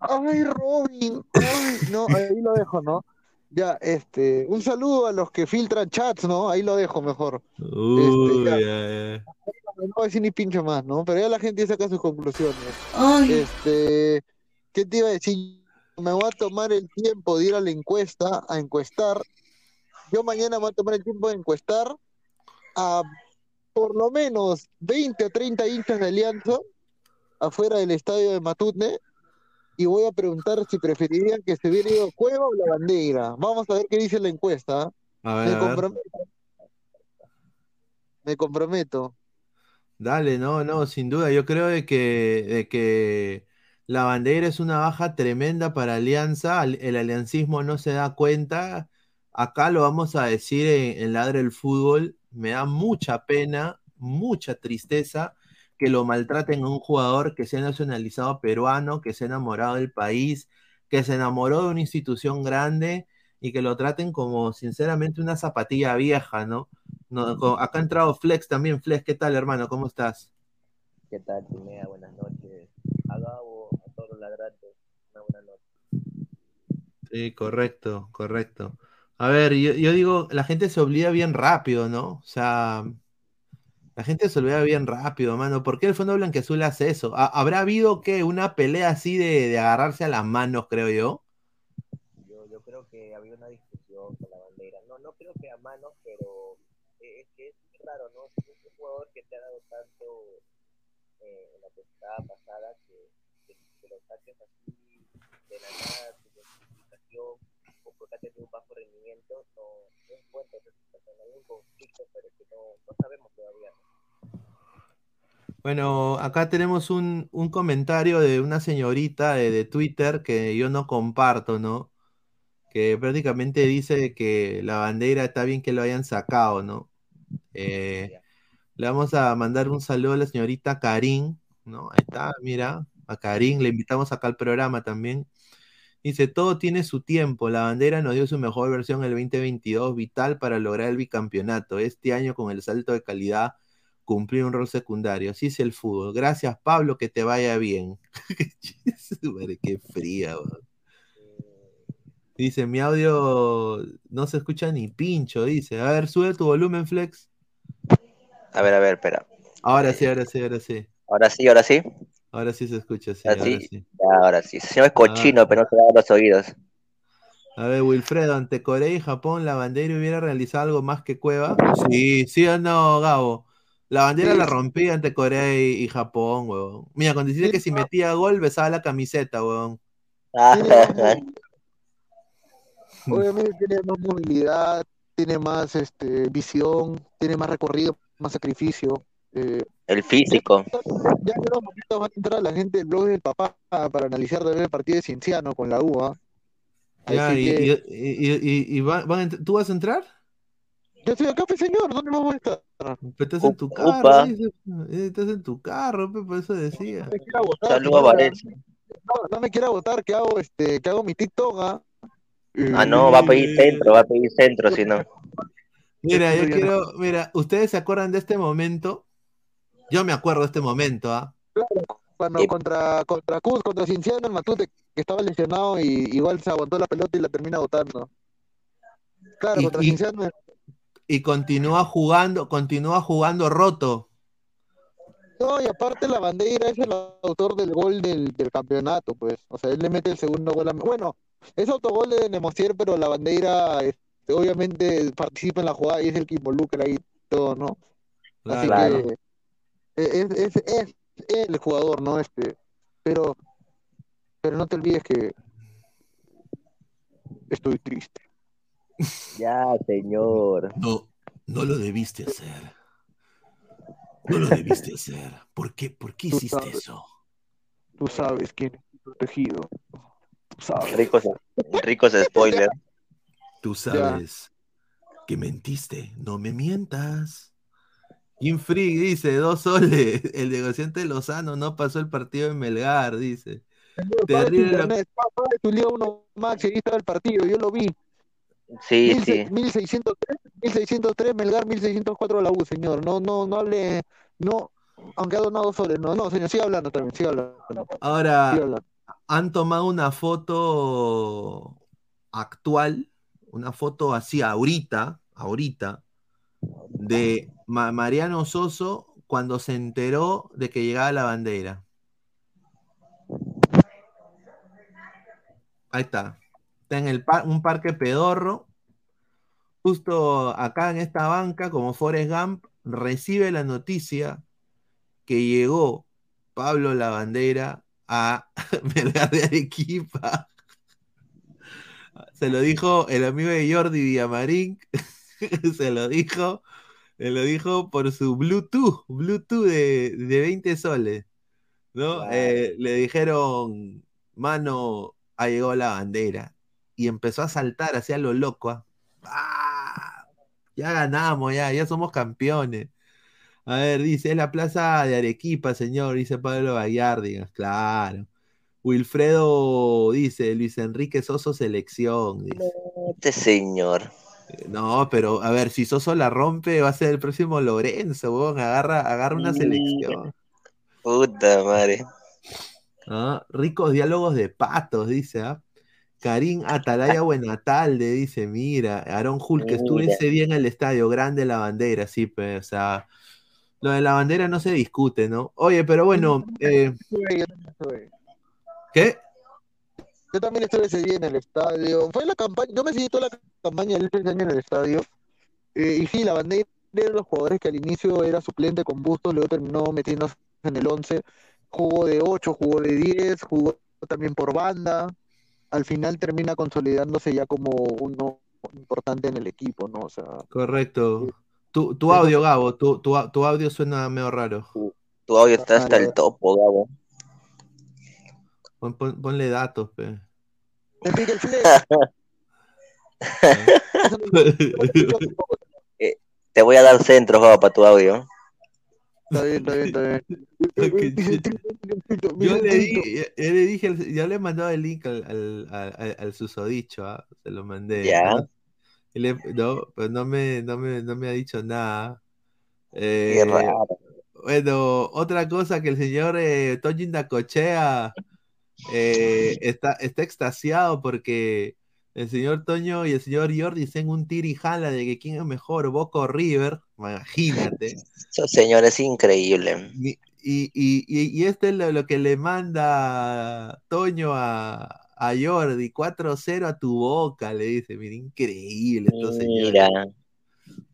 Ay, Robin. Ay, no, ahí lo dejo, ¿no? Ya, este, un saludo a los que filtran chats, ¿no? Ahí lo dejo mejor. Uy, ya. No voy a decir ni pincho más, ¿no? Pero ya la gente saca sus conclusiones. Ay, Este, ¿qué te iba a decir? Me voy a tomar el tiempo de ir a la encuesta, a encuestar. Yo mañana me voy a tomar el tiempo de encuestar a por lo menos 20 o 30 hinchas de Alianza afuera del estadio de Matute y voy a preguntar si preferirían que se hubiera ido Cueva o la bandera. Vamos a ver qué dice la encuesta. A Me ver. comprometo. Me comprometo. Dale, no, no, sin duda. Yo creo de que, de que la bandera es una baja tremenda para Alianza. al- El aliancismo no se da cuenta. Acá lo vamos a decir en, en Ladre el Fútbol. Me da mucha pena, mucha tristeza que lo maltraten a un jugador que se ha nacionalizado peruano, que se ha enamorado del país, que se enamoró de una institución grande y que lo traten como, sinceramente, una zapatilla vieja, ¿no? No, acá ha entrado Flex también. Flex, ¿qué tal, hermano? ¿Cómo estás? ¿Qué tal, Pineda? Buenas noches. A Gabo, a todos los ladrantes, una buena noche. Sí, correcto, correcto. A ver, yo, yo digo, la gente se olvida bien rápido, ¿no? O sea, la gente se olvida bien rápido, mano. ¿Por qué el Fondo Blanqueazul hace eso? ¿Ha- ¿Habrá habido que una pelea así de, de agarrarse a las manos, creo yo? Yo, yo creo que había una discusión con la bandera. No, no creo que a manos, pero eh, es que es raro, ¿no? Es un jugador que te ha dado tanto eh, en la temporada pasada que, que, que así de la nada, sin justificación, o porque ha tenido un bajo rendimiento, no, no situación. Hay un conflicto, pero que no, no sabemos todavía. ¿no? Bueno, acá tenemos un, un comentario de una señorita de, de Twitter que yo no comparto, ¿no? Que prácticamente dice que la bandera está bien que lo hayan sacado, ¿no? Eh, le vamos a mandar un saludo a la señorita Karin, ¿no? Ahí está, mira, a Karin, le invitamos acá al programa también. Dice, todo tiene su tiempo, la bandera nos dio su mejor versión el 2022, vital para lograr el bicampeonato. Este año con el salto de calidad cumplir un rol secundario. Así es el fútbol. Gracias, Pablo, que te vaya bien. Qué fría. Dice, mi audio no se escucha ni pincho, dice. A ver, sube tu volumen, Flex. A ver, a ver, espera. Ahora sí, ahora sí, ahora sí. Ahora sí, ahora sí. Ahora sí se escucha, sí, Ahora ahora sí. sí. Ya, ahora sí. Ese señor es cochino, pero no se da los oídos. A ver, Wilfredo, ante Corea y Japón, ¿la bandera hubiera realizado algo más que Cueva? Sí, sí o no, Gabo. La bandera Sí, la sí. rompía ante Corea y, y Japón, weón. Mira, cuando decía Sí, que si metía gol, besaba la camiseta, weón. Obviamente tiene más movilidad, tiene más este, visión, tiene más recorrido, más sacrificio. Eh, El físico. ya en unos momentos va a entrar la gente del blog del papá para analizar también el partido de Cienciano con la UA. Ya, Así y, que y- y- y- y va- ¿tú vas a entrar? yo estoy acá, pues, señor, ¿dónde vamos a estar? Pero estás en tu carro, dice. Eh, Estás en tu carro, por eso decía. No me quiera votar, Saludo a. Valencia. No, no me quiera votar que hago este, que hago mi TikTok, ¿ah? Ah, no, va a pedir centro, va a pedir centro, si no. Mira, yo quiero, mira, ¿ustedes se acuerdan de este momento? Yo me acuerdo de este momento, ¿ah? Cuando Sí. contra, contra Cus, contra Cienciano, el Matute, que estaba lesionado y igual se aguantó la pelota y la termina botando. Claro, Y- contra y- Cienciano, Y continúa jugando, continúa jugando roto. no, y aparte la bandera es el autor del gol del, del campeonato, pues. O sea, él le mete el segundo gol a... Bueno, es autogol de Nemosier, pero la bandera este, obviamente participa en la jugada y es el que involucra ahí todo, ¿no? Así Claro. que es, es, es, es el jugador, ¿no? Este, pero, pero no te olvides que estoy triste. Ya, señor. No, no lo debiste hacer. No lo debiste hacer. ¿Por qué? ¿Por qué Tú hiciste sabes. eso? Tú sabes quién es protegido. Tú sabes. Ricos, ricos spoilers. Tú sabes que mentiste. No me mientas. Jim Free dice, dos soles. El negociante Lozano no pasó el partido en Melgar, dice. Terrible lo- internet, Liga 1 Max, ahí estaba el partido, yo lo vi. Sí, Mil sí. se- 1603, 1603 Melgar, 1604 la U, señor. No, no, no hable, no, aunque ha donado soles, no, no, señor, siga hablando también, siga hablando. Ahora, hablando. han tomado una foto actual, una foto así ahorita, ahorita, de Ma- Mariano Soso cuando se enteró de que llegaba la bandera. Ahí está. Está en el un parque pedorro. Justo acá en esta banca, como Forrest Gump, recibe la noticia que llegó Pablo Lavandera a Melgar de Arequipa. Se lo dijo el amigo de Jordi Villamarín. Se lo dijo. Lo dijo por su Bluetooth. Bluetooth de, de 20 soles. ¿no? Eh, le dijeron, mano, ha llegado la bandera. Y empezó a saltar hacia lo loco. ¿ah? ¡Ah! Ya ganamos, ya, ya somos campeones. A ver, dice, es la plaza de Arequipa, señor, dice Pablo Gallardigas, claro. Wilfredo dice, Luis Enrique Soso selección. dice. Este señor. No, pero a ver, si Soso la rompe, va a ser el próximo Lorenzo, weón, agarra, agarra una selección. Puta madre. Ah, Ricos diálogos de patos, dice, ¿ah? Karim Atalaya Buenatalde dice, mira, Aaron Hulk, estuve Mira. ese día en el estadio, grande la bandera, sí, pues, o sea, lo de la bandera no se discute, ¿no? Oye, pero bueno, eh. ¿qué? Yo también estuve ese día en el estadio. Fue la campaña, yo me seguí toda la campaña del ese año en el estadio. Eh, y sí, la bandera era de los jugadores que al inicio era suplente con Bustos, luego terminó metiéndose en el 11. Jugó de 8, jugó de 10, jugó también por banda. Al final termina consolidándose ya como uno importante en el equipo, ¿no? O sea, Correcto. Tu, tu audio, Gabo, tu, tu, tu audio suena medio raro. Tu audio está hasta el topo, Gabo. Pon- pon- ponle datos, pe. pica el flex. Te voy a dar centros, para tu audio. Está bien, está bien, está bien. Qué Yo le, milloncito. di, yo le dije, yo le he mandado el link al, al, al- al- susodicho, ¿ah? se lo mandé. Ya. ¿no? Y le- no, pues no me, no me, no me ha dicho nada. Qué Eh, raro. bueno, otra cosa que el señor eh, Toño Indacochea eh, está, está extasiado porque el señor Toño y el señor Jordi dicen un tira y jala de que quién es mejor, Boca o River, imagínate. Eso, señor, es increíble. Y, y, y, esto es lo, lo que le manda Toño a, a Jordi, 4-0 a tu boca, le dice, mira, increíble estos señores. Mira.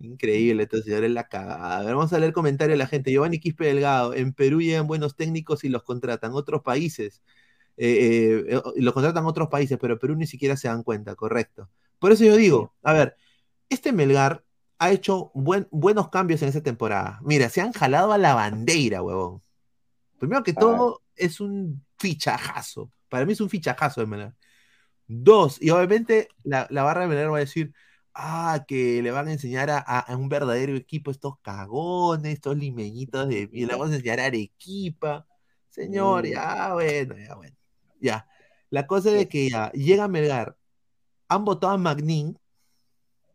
Increíble, estos señores la cagada. A ver, vamos a leer comentarios de la gente. Giovanni Quispe Delgado, en Perú llegan buenos técnicos y los contratan otros países. Eh, eh, y los contratan otros países, pero Perú ni siquiera se dan cuenta, correcto. Por eso yo digo, a ver, este Melgar ha hecho buen- buenos cambios en esta temporada. Mira, se han jalado a la bandera, huevón. Primero que todo, es un fichajazo. Para mí es un fichajazo de Melgar. Dos, y obviamente la, la barra de Melgar va a decir, ah, que le van a enseñar a, a- a un verdadero equipo estos cagones, estos limeñitos de y le vamos a enseñar a Arequipa. Señor, ya, bueno, ya, bueno. Ya. La cosa es de que ya llega Melgar, han votado a Magnin,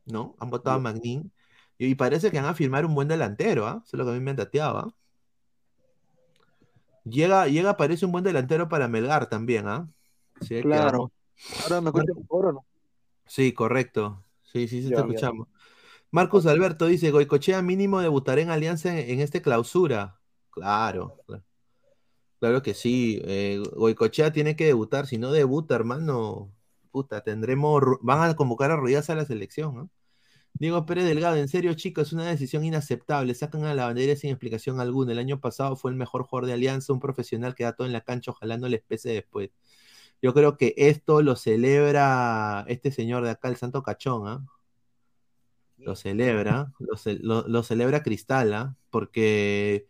¿no? Han votado a Magnin, y parece que van a firmar un buen delantero, ¿ah? Eso es lo que a mí me ¿ah? Llega, llega, parece un buen delantero para Melgar también, ¿ah? Que Claro. Ahora me escuchas mejor o no? Sí, correcto. Sí, sí, sí, te ya. escuchamos. Marcos Alberto dice, Goicochea mínimo debutará en Alianza en, en este clausura. Claro, claro. Claro que sí. eh, Goicochea tiene que debutar. Si no debuta, hermano, puta, tendremos, van a convocar a Ruiz a la selección, ¿no? Diego Pérez Delgado, en serio, chicos, es una decisión inaceptable. Sacan a la bandera sin explicación alguna. El año pasado fue el mejor jugador de Alianza, un profesional que da todo en la cancha, ojalá no les pese después. Yo creo que esto lo celebra este señor de acá, el Santo Cachón, ¿ah? Lo celebra, lo, ce- lo- lo celebra Cristal, ¿ah? Porque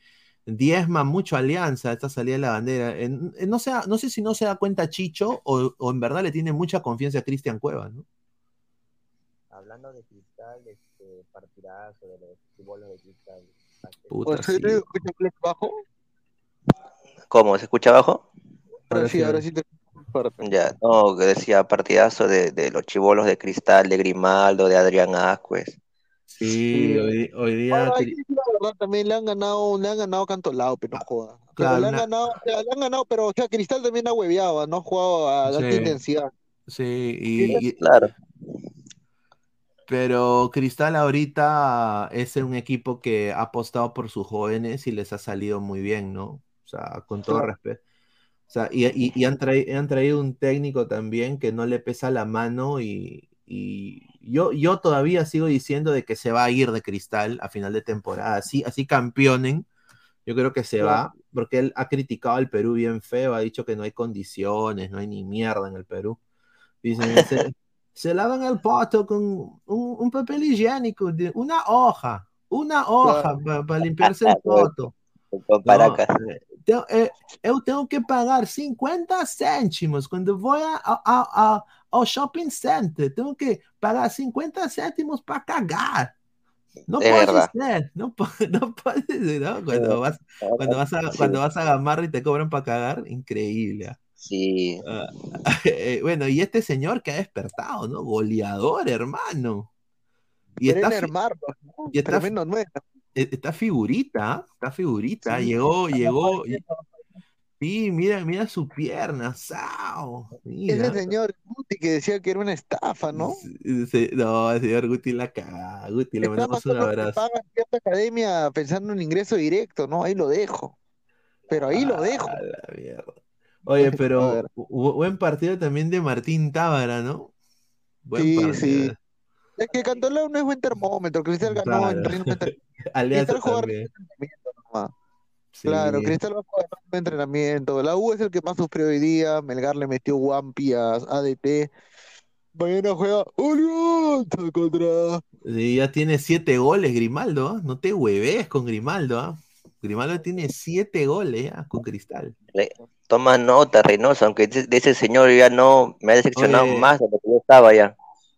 diezma mucho Alianza esta salida de la bandera. En- en- no, sé, no sé si no se da cuenta Chicho o, o en verdad le tiene mucha confianza a Cristian Cueva, ¿no? Hablando de cristal, este partidazo de los chibolos de cristal. Puta, ¿O sea, sí. ¿te escuchas flex bajo? ¿Cómo? ¿Se escucha abajo? Ahora sí, ahora sí te. Ya, no, que decía partidazo de, de los chivolos de cristal, de Grimaldo, de Adrián Ascuez. Sí, hoy, hoy día. La verdad, también le han ganado, le han ganado Cantolao, pero no joda. Pero claro, le han una- ganado, le han ganado, pero o sea, Cristal también ha hueveado, no ha jugado a alta Sí. intensidad. Sí, y, y- Claro. pero Cristal ahorita es un equipo que ha apostado por sus jóvenes y les ha salido muy bien, ¿no? O sea, con todo Claro. respeto. O sea, y, y- y han, traído, han traído un técnico también que no le pesa la mano y, y yo, yo todavía sigo diciendo de que se va a ir de Cristal a final de temporada. Así, así campeonen, yo creo que se va, porque él ha criticado al Perú bien feo, ha dicho que no hay condiciones, no hay ni mierda en el Perú. Dicen, se, se lavan el poto con un, un papel higiénico, de- una hoja, una hoja para limpiarse el poto. Con No, Paracas. eh, tengo- eh, eu tenho que pagar 50 céntimos quando vou a, a- a- a- ao shopping center. Tenho que pagar 50 céntimos para cagar. No Es puede verdad. ser, no, no puede ser, ¿no? Cuando vas, cuando vas a, cuando vas a Gamarra y te cobran para cagar, increíble. ah. Sí, Ah, eh, bueno, y este señor que ha despertado, ¿no? Goleador, hermano. Y está, Marlos, ¿no? y está, Tremendo está figurita, ¿ah? está figurita. Sí. Llegó, llegó. Sí, mira, mira su pierna, sao. Ese Mira. señor Guti que decía que era una estafa, ¿no? Sí, No, el señor Guti la caga. Guti, le mandamos un abrazo. pagan cierta academia pensando en ingreso directo, ¿no? Ahí lo dejo. Pero ahí lo dejo. A la mierda. Oye, pero buen partido también de Martín Tábara, ¿no? Buen Sí, partido. sí. Es que Cantolao no es buen termómetro. Cristal ganó en Claro. ritmo de entrenamiento. Alianza juega también. ritmo nomás. Sí. Claro, Cristal va a jugar de entrenamiento. La U es el que más sufrió hoy día. Melgar le metió Wampi a ADT. Mañana juega Alianza contra. Sí, ya tiene siete goles Grimaldo, ¿ah? No te hueves con Grimaldo, ¿ah? Grimaldo tiene siete goles con Cristal. Le- toma nota, Reynoso, aunque de, de ese señor ya no me ha decepcionado Oye. más de lo que yo estaba ya.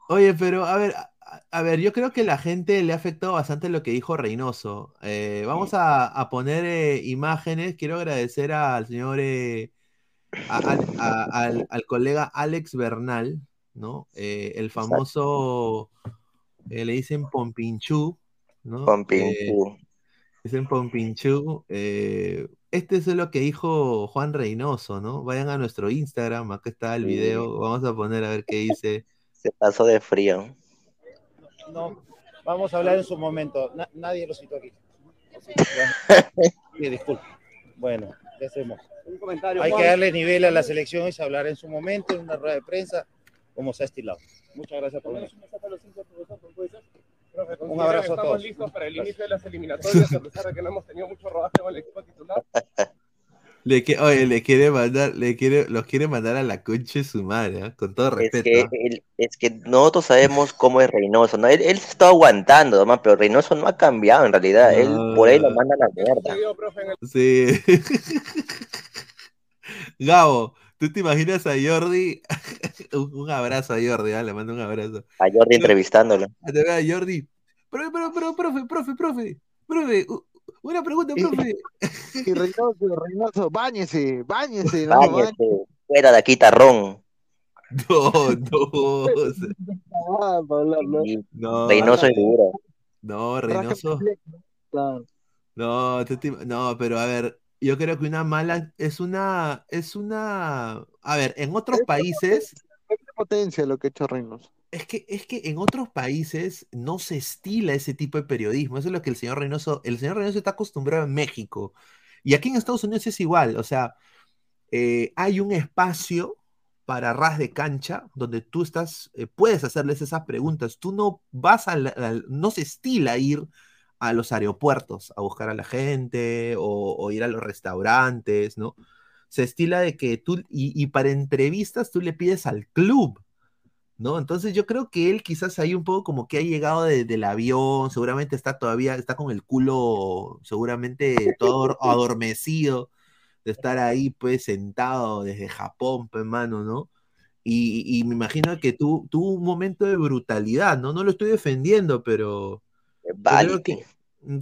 Oye, pero a ver, a, ver, yo creo que la gente le ha afectado bastante lo que dijo Reynoso. Eh, vamos a, a poner eh, imágenes. Quiero agradecer al señor, eh, a- al, a- al- al colega Alex Bernal, ¿no? El famoso, le dicen Pompinchú, ¿no? Con Pinchu. Dicen Pompinchú. este es lo que dijo Juan Reynoso, ¿no? Vayan a nuestro Instagram, acá está el video. Vamos a poner a ver qué dice. Se pasó de frío. No, vamos a hablar en su momento. Na- nadie lo citó aquí. Bueno, sí, disculpe. Bueno, ¿qué hacemos? Hay que darle nivel a la selección y se hablar en su momento, en una rueda de prensa, como se ha estilado. Muchas gracias por venir. Un abrazo a Estamos todos. listos para el inicio de las eliminatorias, a pesar de que no hemos tenido mucho rodaje con el equipo titular. Le que, oye, le quiere mandar, le quiere, los quiere mandar a la concha de su madre, ¿ah? con todo Es respeto. que, ¿ah? él- es que nosotros sabemos cómo es Reynoso, ¿no? Él, él se está aguantando, nomás, pero Reynoso no ha cambiado en realidad. Él por ahí lo manda a la mierda. Profe, Sí. Gabo, ¿tú te imaginas a Jordi? un, un abrazo a Jordi, ¿ah? le mando un abrazo. A Jordi entrevistándolo. A Jordi. Pero, pero, pero, profe, profe, profe, profe, una pregunta, profe. Y Reynoso, Reynoso, báñese, báñese, ¿no? Váyase, fuera de aquí, tarrón. No, no, Ah, Reynoso es duro. no, Reynoso. No, no, pero a ver, yo creo que una mala es una, es una, a ver, en otros países, Es potencia lo que ha hecho Reynoso. Es que, es que en otros países no se estila ese tipo de periodismo. Eso es lo que el señor Reynoso, el señor Reynoso está acostumbrado en México. Y aquí en Estados Unidos es igual, o sea, eh, hay un espacio para ras de cancha donde tú estás, eh, puedes hacerles esas preguntas. Tú no vas a, no se estila ir a los aeropuertos a buscar a la gente o, ir a los restaurantes, ¿no? Se estila de que tú, y para entrevistas tú le pides al club, ¿no? Entonces yo creo que él quizás ahí un poco como que ha llegado de- del avión, seguramente está todavía, está con el culo seguramente todo ador- adormecido de estar ahí pues sentado desde Japón, pues mano, ¿no? Y, y me imagino que tú tuvo un momento de brutalidad, ¿no? No lo estoy defendiendo, pero yo creo Válite. que,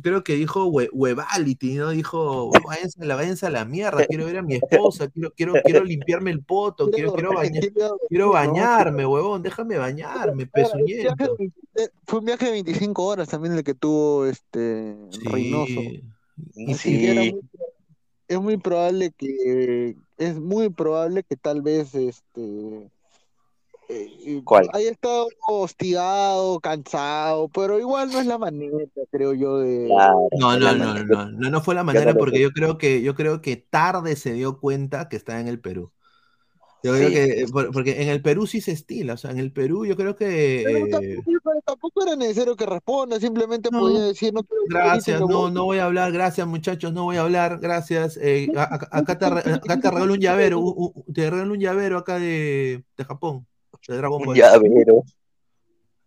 creo que dijo hue- huevality, ¿no? Dijo, váyanse, a la- váyanse a la mierda, quiero ver a mi esposa, quiero, quiero, quiero limpiarme el poto, quiero, quiero, bañar, quiero bañarme, huevón, déjame bañarme, pezuñento. Fue un viaje de 25 horas también el que tuvo este Reynoso. Y era muy- es muy probable que es muy probable que tal vez este eh, ¿Cuál? haya estado hostigado, cansado, pero igual no es la manera, creo yo, de Claro, No, no, no, no, no, no fue la manera porque yo creo que yo creo que tarde se dio cuenta que está en el Perú. Yo creo Sí. que por- porque en el Perú sí se estila, o sea, en el Perú yo creo que Pero eh, tampoco, tampoco era necesario que responda, simplemente No, podía decir no quiero gracias, no, voy". no voy a hablar, gracias muchachos, no voy a hablar, gracias. eh, acá te, acá te regalo un llavero, un- un- te regalo un llavero acá de, de Japón, de Dragon Un Ball. llavero.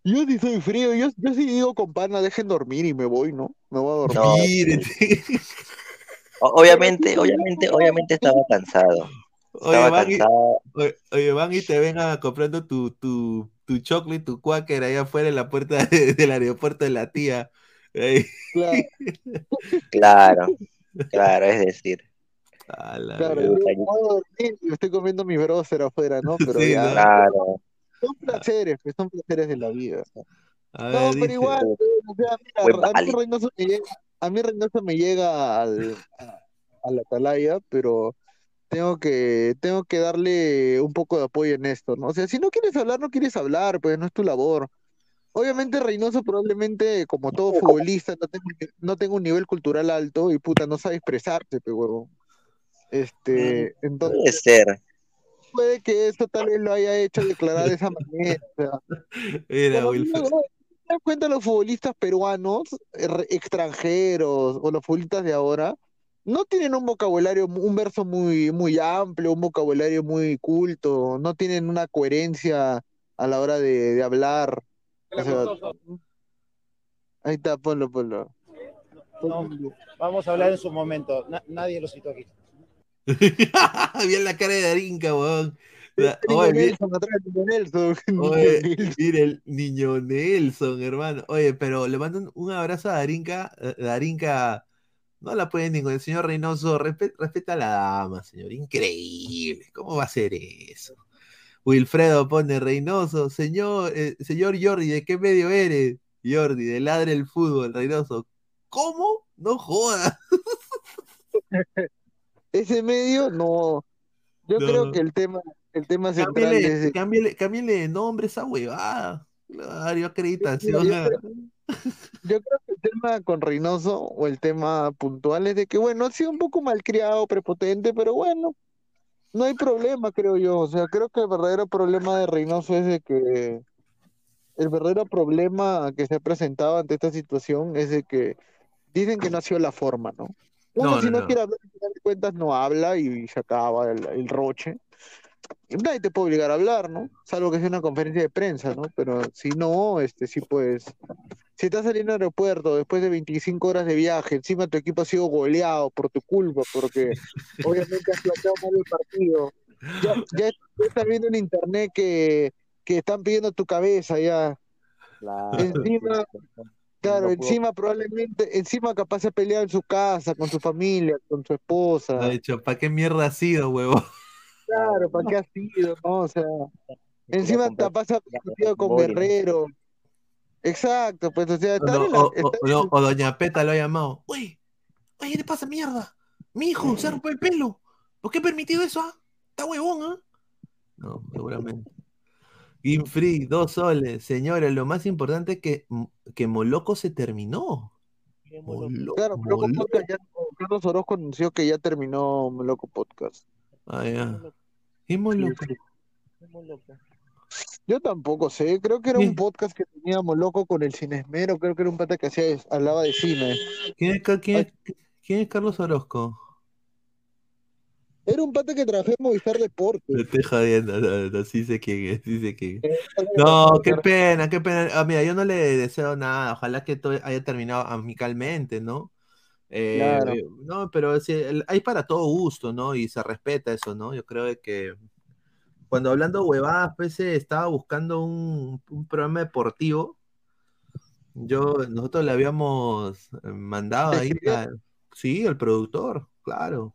Yo sí soy frío, yo, yo sí digo con pana, dejen dormir y me voy, ¿no? Me voy a dormir. No, Obviamente, obviamente, obviamente estaba cansado. Oye, Estaba van y, cansado. oye, oye, van y te vengan comprando tu, tu, tu chocolate, tu quaker ahí afuera en la puerta de- del aeropuerto de la tía. Claro, claro, es decir. La claro, yo a dormir y estoy comiendo mi browser afuera, ¿no? Pero Sí. Claro. son placeres, pues, son placeres de la vida. A No, ver, pero dice, igual, pues, o sea, mira, a mí. Reynoso me llega, a mí Reynoso me llega al, a, a la atalaya, pero tengo que, tengo que darle un poco de apoyo en esto, ¿no? O sea, si no quieres hablar, no quieres hablar, pues no es tu labor. Obviamente Reynoso probablemente, como todo futbolista, no tenga, no tenga un nivel cultural alto y puta, no sabe expresarse, pero Este, Puede entonces ser. puede que eso tal vez lo haya hecho declarar de esa manera. Pero Wilfred. das cuenta los futbolistas peruanos, re- extranjeros o los futbolistas de ahora, no tienen un vocabulario, un verso muy, muy amplio, un vocabulario muy culto, no tienen una coherencia a la hora de, de hablar. O sea, ahí está, ponlo, ponlo. No, vamos a hablar en su momento. Na- nadie lo citó aquí. Bien la cara de Darinka, weón. Niño Oye, bien- Nelson, atrás, niño Nelson, niño Oye, Nelson. mira el niño Nelson, hermano. Oye, pero le mando un- abrazo a Darinka. Eh, Darinka, no la puede ningún. El señor Reynoso, respe- respeta a la dama, señor. Increíble. ¿Cómo va a ser eso? Wilfredo pone Reynoso, señor, eh, señor Jordi, ¿de qué medio eres? Jordi, de Ladre el Fútbol, Reynoso. ¿Cómo? No jodas. Ese medio, no. Yo No. creo que el tema, el tema central Cámbiale, es cámbiale, cámbiale de nombre esa huevada. Claro, acreditación. Yo creo- Yo creo que el tema con Reynoso o el tema puntual es de que, bueno, ha sido un poco malcriado, prepotente, pero bueno, no hay problema, creo yo. O sea, creo que el verdadero problema de Reynoso es de que el verdadero problema que se ha presentado ante esta situación es de que dicen que no ha sido la forma, ¿no? Uno No, si no, quiere hablar, al final de cuentas no habla y se acaba el, el roche. Nadie te puede obligar a hablar, ¿no? Salvo que sea una conferencia de prensa, ¿no? Pero si no, este sí puedes. Si estás saliendo al aeropuerto después de 25 horas de viaje, encima tu equipo ha sido goleado por tu culpa, porque obviamente has planteado mal el partido. Ya, ya, ya estás viendo en internet que, que están pidiendo tu cabeza ya. Claro, Encima, claro, No encima probablemente, encima capaz se ha peleado en su casa, con su familia, con su esposa. Ha dicho, ¿para qué mierda ha sido, huevo? Claro, ¿para qué ha sido, no? O sea, encima comprar capaz se ha discutido con. Guerrero. Exacto, pues, o sea, O, estar no, en la- o- o- estar en no, o Doña Peta lo ha llamado. Oye, oye, ¿qué te pasa, mierda? Mi hijo se rompe el pelo. ¿Por qué he permitido eso? ah? Está huevón, ¿ah? No, seguramente. Game Free, dos soles. Señores, lo más importante es que, que Moloco se terminó. Molo- Claro, Loco Molo- Podcast ya, Carlos Orozco anunció que ya terminó Loco Podcast. Ah, ya. ¿Qué Moloco? Yo tampoco sé, creo que era un podcast que teníamos loco con el Cinesmero, creo que era un pata que hacía, hablaba de cine. ¿Quién es, Ca- quién es- quién es Carlos Orozco? Era un pata que trabajó en Movistar Deportes. Me estoy jodiendo, no, no, sí sé quién es, sí sé quién es. No, qué pena, qué pena. Ah, mira, yo no le deseo nada. Ojalá que todo haya terminado amicalmente, ¿no? Eh, Claro. eh, no, pero sí, hay para todo gusto, ¿no? Y se respeta eso, ¿no? Yo creo que cuando hablando huevadas, pues eh, estaba buscando un, un programa deportivo Yo, nosotros le habíamos eh, mandado ahí, a- sí, el productor, claro.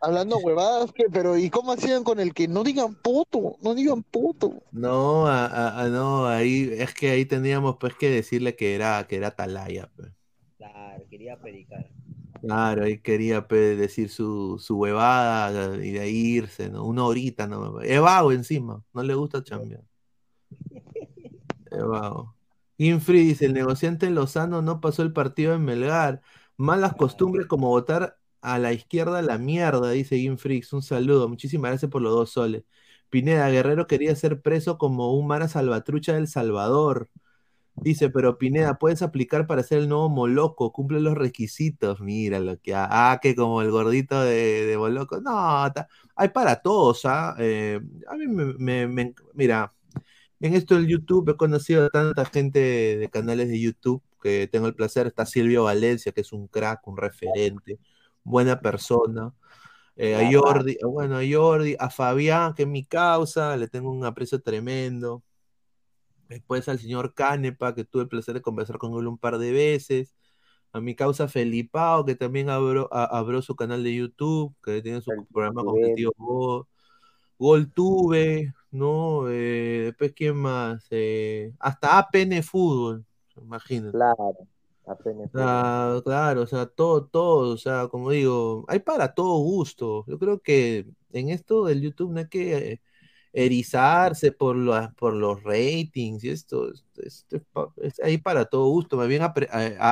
Hablando huevadas, pero ¿y cómo hacían con el que no digan puto? No digan puto. No, a- a- a- no, ahí es que ahí teníamos pues que decirle que era que era Atalaya, pues. Claro, quería predicar. Claro, ahí quería pues, decir su, su huevada y de ahí irse, ¿no? Una horita, ¿no? Es vago encima, no le gusta chambear. Es vago. Infri dice, el negociante en Lozano no pasó el partido en Melgar. Malas costumbres como votar a la izquierda la mierda, dice Infrix. Un saludo, muchísimas gracias por los dos soles. Pineda, Guerrero quería ser preso como un Mara Salvatrucha del Salvador. Dice, pero Pineda, puedes aplicar para ser el nuevo Moloco, cumple los requisitos. Mira lo que ha- Ah, que como el gordito de, de Moloco. No, hay para todos, ¿ah? Eh, a mí me, me- me- Mira, en esto del YouTube he conocido a tanta gente de canales de YouTube que tengo el placer. Está Silvio Valencia, que es un crack, un referente, buena persona. Eh, a Jordi, bueno, a Jordi, a Fabián, que es mi causa, le tengo un aprecio tremendo. Después al señor Canepa, que tuve el placer de conversar con él un par de veces. A mi causa Felipao, que también abrió, a- abrió su canal de YouTube, que tiene su programa competitivo Gol, Goltube, ¿no? Eh, después, ¿quién más? Eh, hasta APN Fútbol, imagínate. Claro. Ah, claro, o sea, todo, todo, o sea, como digo, hay para todo gusto. Yo creo que en esto del YouTube no hay que eh, erizarse por, los por los ratings y esto, esto- es, es ahí para todo gusto. Más bien a-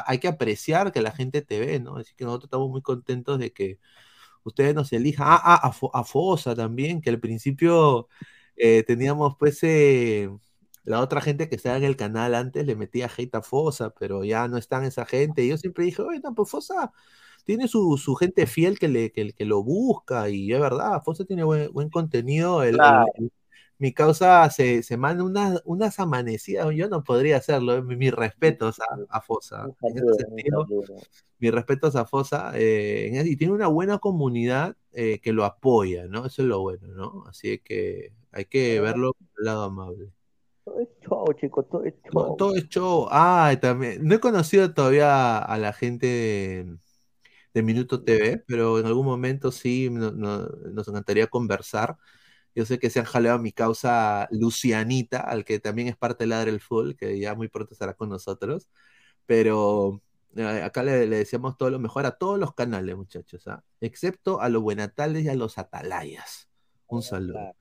hay que apreciar que la gente te ve, ¿no? Así que nosotros estamos muy contentos de que ustedes nos elijan. Ah, ah, a, a Fosa también, que al principio eh, teníamos pues eh, la otra gente que estaba en el canal antes le metía hate a Fosa, pero ya no están esa gente. Y yo siempre dije, oye, no, pues Fosa tiene su, su gente fiel que, le, que, que lo busca, y es verdad, Fosa tiene buen, buen contenido. el- el- Claro. el- mi causa se, se manda unas, unas amanecidas, yo no podría hacerlo, eh, mi- mis respetos a, a Fosa. En ese sentido, mis respetos a Fosa, eh, y tiene una buena comunidad eh, que lo apoya, ¿no? Eso es lo bueno, ¿no? Así que hay que verlo por el lado amable. Todo es show, chicos, todo es No, show. todo es show. Ah, también. No he conocido todavía a la gente de, de Minuto TV, pero en algún momento sí no- no- nos encantaría conversar. Yo sé que se han jalado a mi causa Lucianita, al que también es parte de Ladre el Full, que ya muy pronto estará con nosotros. Pero eh, acá le, le deseamos todo lo mejor a todos los canales, muchachos, ¿ah? Excepto a los Buenatales y a los Atalayas. Un saludo.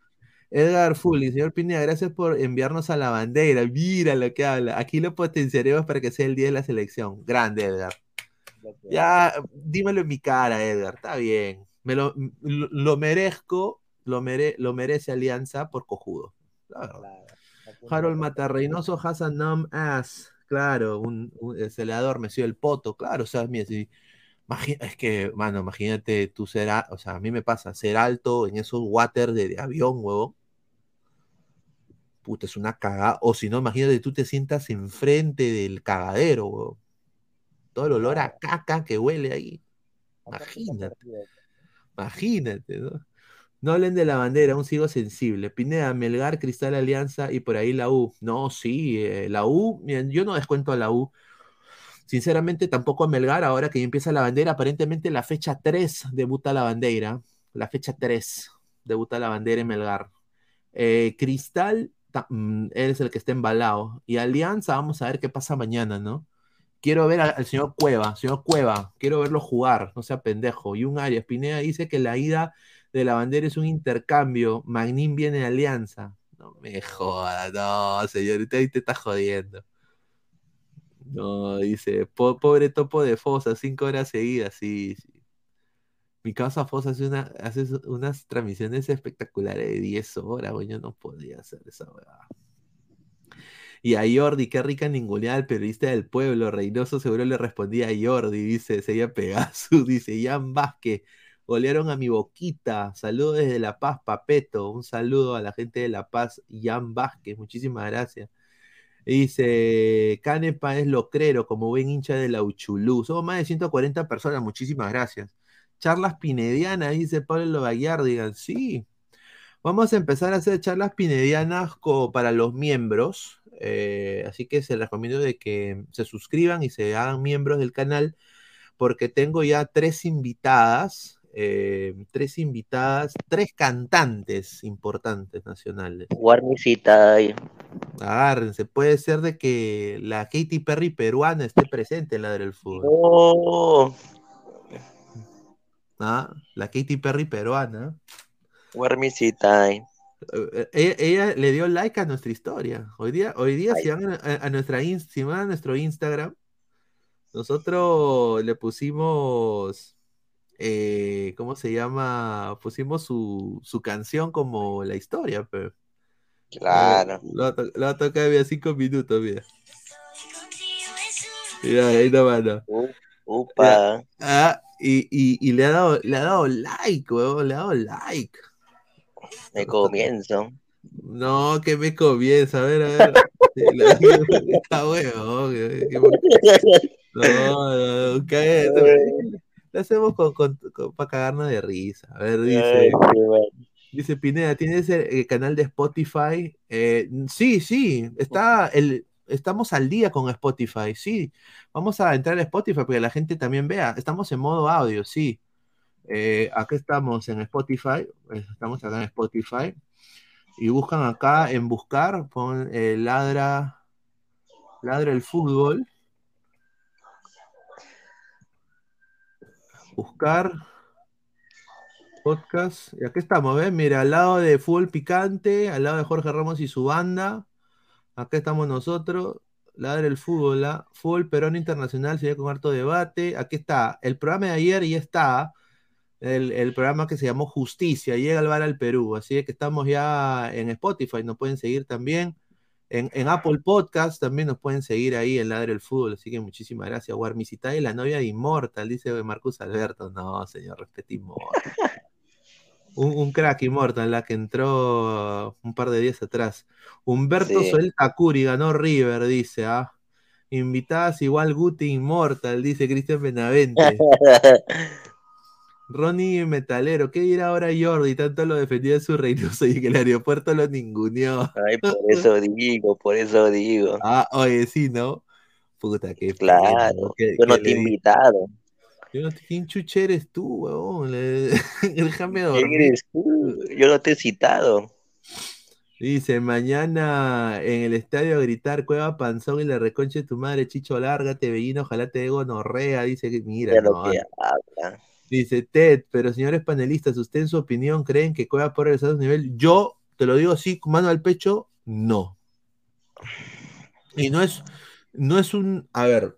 Edgar Fully, señor Pineda, gracias por enviarnos a la bandera. Mira lo que habla. Aquí lo potenciaremos para que sea el día de la selección. Grande, Edgar. Ya, dímelo en mi cara, Edgar. Está bien. Me lo, lo, lo merezco, lo, mere, lo merece Alianza por cojudo. La verdad. Harold Matarreinoso Hassan Nam Ass. Claro, un, un celador me el poto. Claro, o sea, mira, si- imagi- es que, mano, imagínate tú ser, a- o sea, a mí me pasa ser alto en esos water de, de avión, huevón. Puta, es una cagada. O si no, imagínate tú te sientas enfrente del cagadero, huevón. Todo el olor a caca que huele ahí. Imagínate. Imagínate, ¿no? No hablen de la bandera, aún sigo sensible. Pineda, Melgar, Cristal Alianza y por ahí la U. No, sí, eh, la U, miren, yo no descuento a la U. Sinceramente, tampoco a Melgar, ahora que ya empieza la bandera. Aparentemente, la fecha 3 debuta la bandera. La fecha 3 debuta la bandera en Melgar. Eh, Cristal ta- mm, es el que está embalado. Y Alianza, vamos a ver qué pasa mañana, ¿no? Quiero ver al, señor Cueva, señor Cueva, quiero verlo jugar, no sea pendejo. Y un Arias Pineda dice que la ida de la bandera es un intercambio. Magnin viene de Alianza. No me jodas, no, señorita, ahí te está jodiendo. No, dice, "Po- pobre topo de Fosa, cinco horas seguidas, sí, sí. Mi casa Fosa hace, una, unas transmisiones espectaculares de 10 horas, güey, yo no podía hacer esa weá. Y a Jordi, qué rica ninguneada al periodista del pueblo. Reynoso seguro le respondía a Jordi, dice, seguía Pegasus, dice, Jan Vázquez, golearon a mi boquita. Saludos desde La Paz, Papeto. Un saludo a la gente de La Paz, Jan Vázquez, muchísimas gracias. Dice, Canepa es locrero, como buen hincha de la Uchulú. Somos más de 140 personas, muchísimas gracias. Charlas pinedianas, dice Pablo Gallardigan. Sí, Vamos a empezar a hacer charlas pinedianas para los miembros. eh, así que se les recomiendo de que se suscriban y se hagan miembros del canal, porque tengo ya tres invitadas, eh, tres invitadas, tres cantantes importantes nacionales. Guarnicita. Agárrense, puede ser de que la Katy Perry peruana esté presente en la del fútbol. Oh, ¿ah? La Katy Perry peruana. Guarnicita. ahí. Eh, Ella, ella le dio like a nuestra historia. Hoy día, hoy día si van a, nuestra si van a nuestro Instagram, nosotros le pusimos, eh, ¿cómo se llama? Pusimos su, su canción como la historia, pero Claro. lo lo va a tocar mira, cinco minutos, mira. Mira, ahí no. U- Upa. Ah, y, y, y le ha dado, le ha dado like, huevón, le ha dado like. Me comienzo. No, que me comienza, a ver, a ver. La- que- que- No, no, cállate. Lo hacemos con, para cagarnos de risa. A ver, dice. Ay, qué bueno. Dice Pineda, ¿tienes el, el canal de Spotify? Eh, sí, sí, está el, estamos al día con Spotify, sí. Vamos a entrar a Spotify para que la gente también vea. Estamos en modo audio, sí. Eh, acá estamos en Spotify, eh, estamos acá en Spotify. Y buscan acá en buscar, pon eh, ladra, ladra el fútbol. Buscar podcast. Y aquí estamos, ¿ves? Mira, al lado de Fútbol Picante, al lado de Jorge Ramos y su banda. Acá estamos nosotros. Ladra el fútbol, ¿ah? Fútbol Perón Internacional, sería con harto debate. Aquí está. El programa de ayer ya está. El, programa que se llamó Justicia, llega al bar al Perú. Así que estamos ya en Spotify, nos pueden seguir también. En, en Apple Podcast también nos pueden seguir ahí en Ladre el Fútbol. Así que muchísimas gracias, Warmisita. Y la novia de Immortal, dice Marcus Alberto. No, señor, respete Immortal. Un, un crack Immortal, la que entró un par de días atrás. Humberto Sí. Soel Takuri ganó River, dice. ¿ah? Invitadas igual Guti Immortal, dice Cristian Benavente. Ronnie Metalero, ¿qué dirá ahora Jordi? Tanto lo defendía su Reynoso y que el aeropuerto lo ninguneó. Ay, por eso digo, por eso digo. Ah, oye, sí, ¿no? Puta, qué Claro, ¿no? Yo no te he invitado. Yo no te- ¿Quién chucha eres tú, huevón? Le- Déjame ¿Quién dormir. eres tú? Yo no te he citado. Dice, mañana en el estadio a gritar Cueva Panzón y la reconcha de tu madre, Chicho, lárgate, Bellino, ojalá te dé gonorrea. Dice que, mira, no, que habla. Dice Ted, pero señores panelistas, ¿usted en su opinión creen que Cueva puede regresar a su nivel? Yo, te lo digo así, mano al pecho, no. Y no es, no es un, a ver,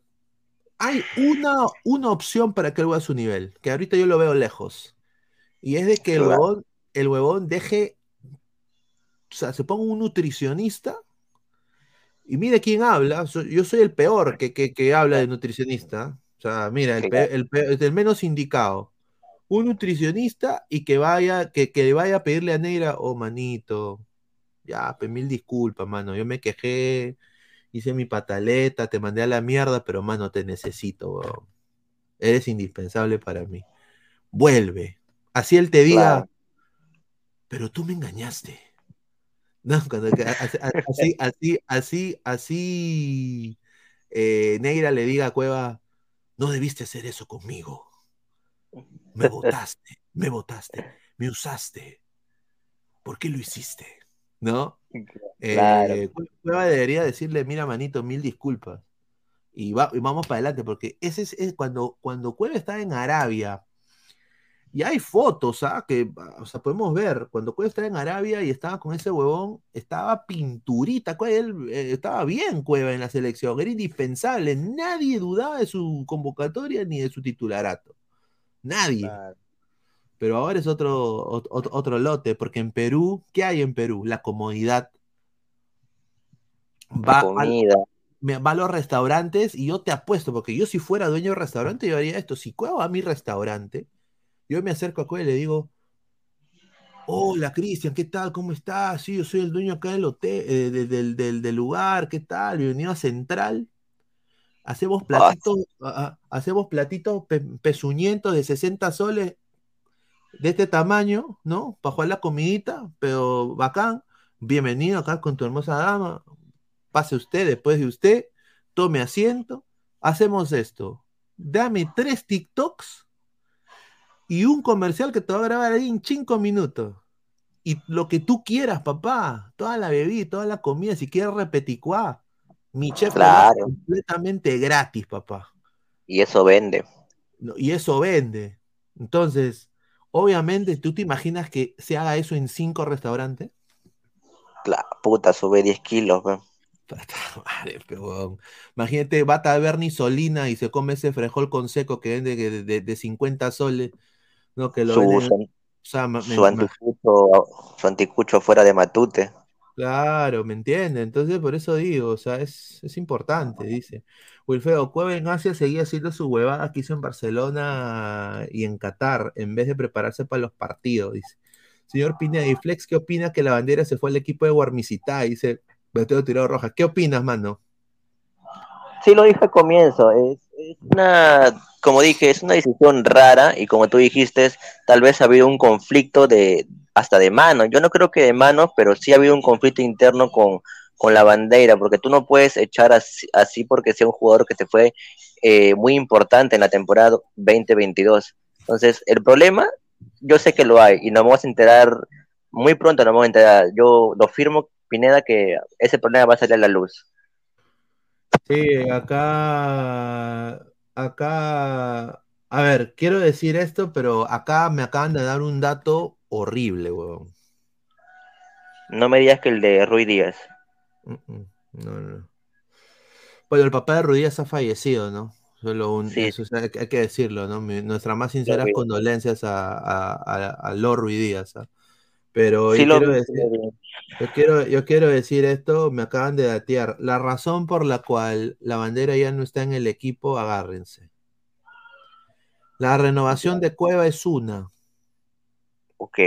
hay una, una opción para que él vuelva a su nivel, que ahorita yo lo veo lejos. Y es de que el huevón, el huevón deje, o sea, se ponga un nutricionista y mire quién habla. Yo soy el peor que, que, que habla de nutricionista. O sea, mira, el, el, menos indicado. Un nutricionista y que vaya, que, que vaya a pedirle a Negra, oh manito, ya, pues mil disculpas, mano. Yo me quejé, hice mi pataleta, te mandé a la mierda, pero mano, te necesito, weón. Eres indispensable para mí. Vuelve. Así él te diga, pero tú me engañaste. No, cuando así, así, así, así, eh, Negra le diga a Cueva, no debiste hacer eso conmigo. Me votaste, me votaste, me usaste. ¿Por qué lo hiciste? ¿No? Claro. Eh, Cueva debería decirle, mira, manito, mil disculpas. Y, va- y vamos para adelante, porque ese es, es cuando, cuando Cueva está en Arabia, y hay fotos, ¿ah? Que, o sea, podemos ver, cuando Cueva estaba en Arabia y estaba con ese huevón, estaba pinturita, Cueva, él, eh, estaba bien Cueva en la selección, era indispensable, nadie dudaba de su convocatoria ni de su titularato, nadie. Pero ahora es otro, ot- ot- otro lote, porque en Perú, ¿qué hay en Perú? La comodidad. Va, a- comida. me- va a los restaurantes y yo te apuesto, porque yo si fuera dueño de restaurante, yo haría esto. Si Cueva va a mi restaurante, yo me acerco a Cueva y le digo, hola Cristian, ¿qué tal? ¿Cómo estás? Sí, yo soy el dueño acá del hotel, eh, de- del, del- del lugar, ¿qué tal? Bienvenido a Central. Hacemos platitos, a- a- hacemos platitos pe- pezuñentos de 60 soles de este tamaño, ¿no? Para jugar la comidita, pero bacán. Bienvenido acá con tu hermosa dama. pase usted, después de usted, tome asiento, hacemos esto. Dame tres TikToks y un comercial que te va a grabar ahí en cinco minutos. Y lo que tú quieras, papá, toda la bebida, toda la comida, si quieres repeticuá, mi chef Claro. completamente gratis, papá. Y eso vende. No, Y eso vende. Entonces, obviamente, ¿tú te imaginas que se haga eso en cinco restaurantes? La puta, sube 10 kilos, weón. Madre, pe, huevón. Imagínate, va a Bernie Solina y se come ese frejol con seco que vende de, de- de 50 soles, ¿no? Que lo Su, venden- su, o sea, ma- me- su ma- anticucho, su anticucho fuera de Matute. claro, ¿me entiendes? Entonces, por eso digo, o sea, es, es importante, dice. Wilfredo Cueva en Asia seguía haciendo su huevada que hizo en Barcelona y en Qatar, en vez de prepararse para los partidos, dice. Señor Pineda y Flex, ¿qué opina que la bandera se fue al equipo de Guarmicitá? Dice, Beteo tirado roja. ¿Qué opinas, mano? Sí, lo dije al comienzo. Es, es una, como dije, es una decisión rara y como tú dijiste, tal vez ha habido un conflicto de hasta de mano. Yo no creo que de manos, pero sí ha habido un conflicto interno con, con la bandera, porque tú no puedes echar así, así porque sea un jugador que te fue eh, muy importante en la temporada 2022. Entonces, el problema, yo sé que lo hay y nos vamos a enterar muy pronto, nos vamos a enterar. Yo lo firmo, Pineda, que ese problema va a salir a la luz. Sí, acá, acá, a ver, quiero decir esto, pero acá me acaban de dar un dato horrible, weón. No me digas que el de Rui Díaz. No, no. Bueno, el papá de Ruidíaz ha fallecido, ¿no? Solo un, Sí. eso, hay, que decirlo, ¿no? Mi- nuestras más sinceras Ruiz. condolencias a, a, a, a Lord Ruidíaz, ¿ah? Pero Sí yo lo quiero decir, yo quiero, yo quiero decir esto, me acaban de datear. La razón por la cual la bandera ya no está en el equipo, agárrense. La renovación de Cueva es una. Ok.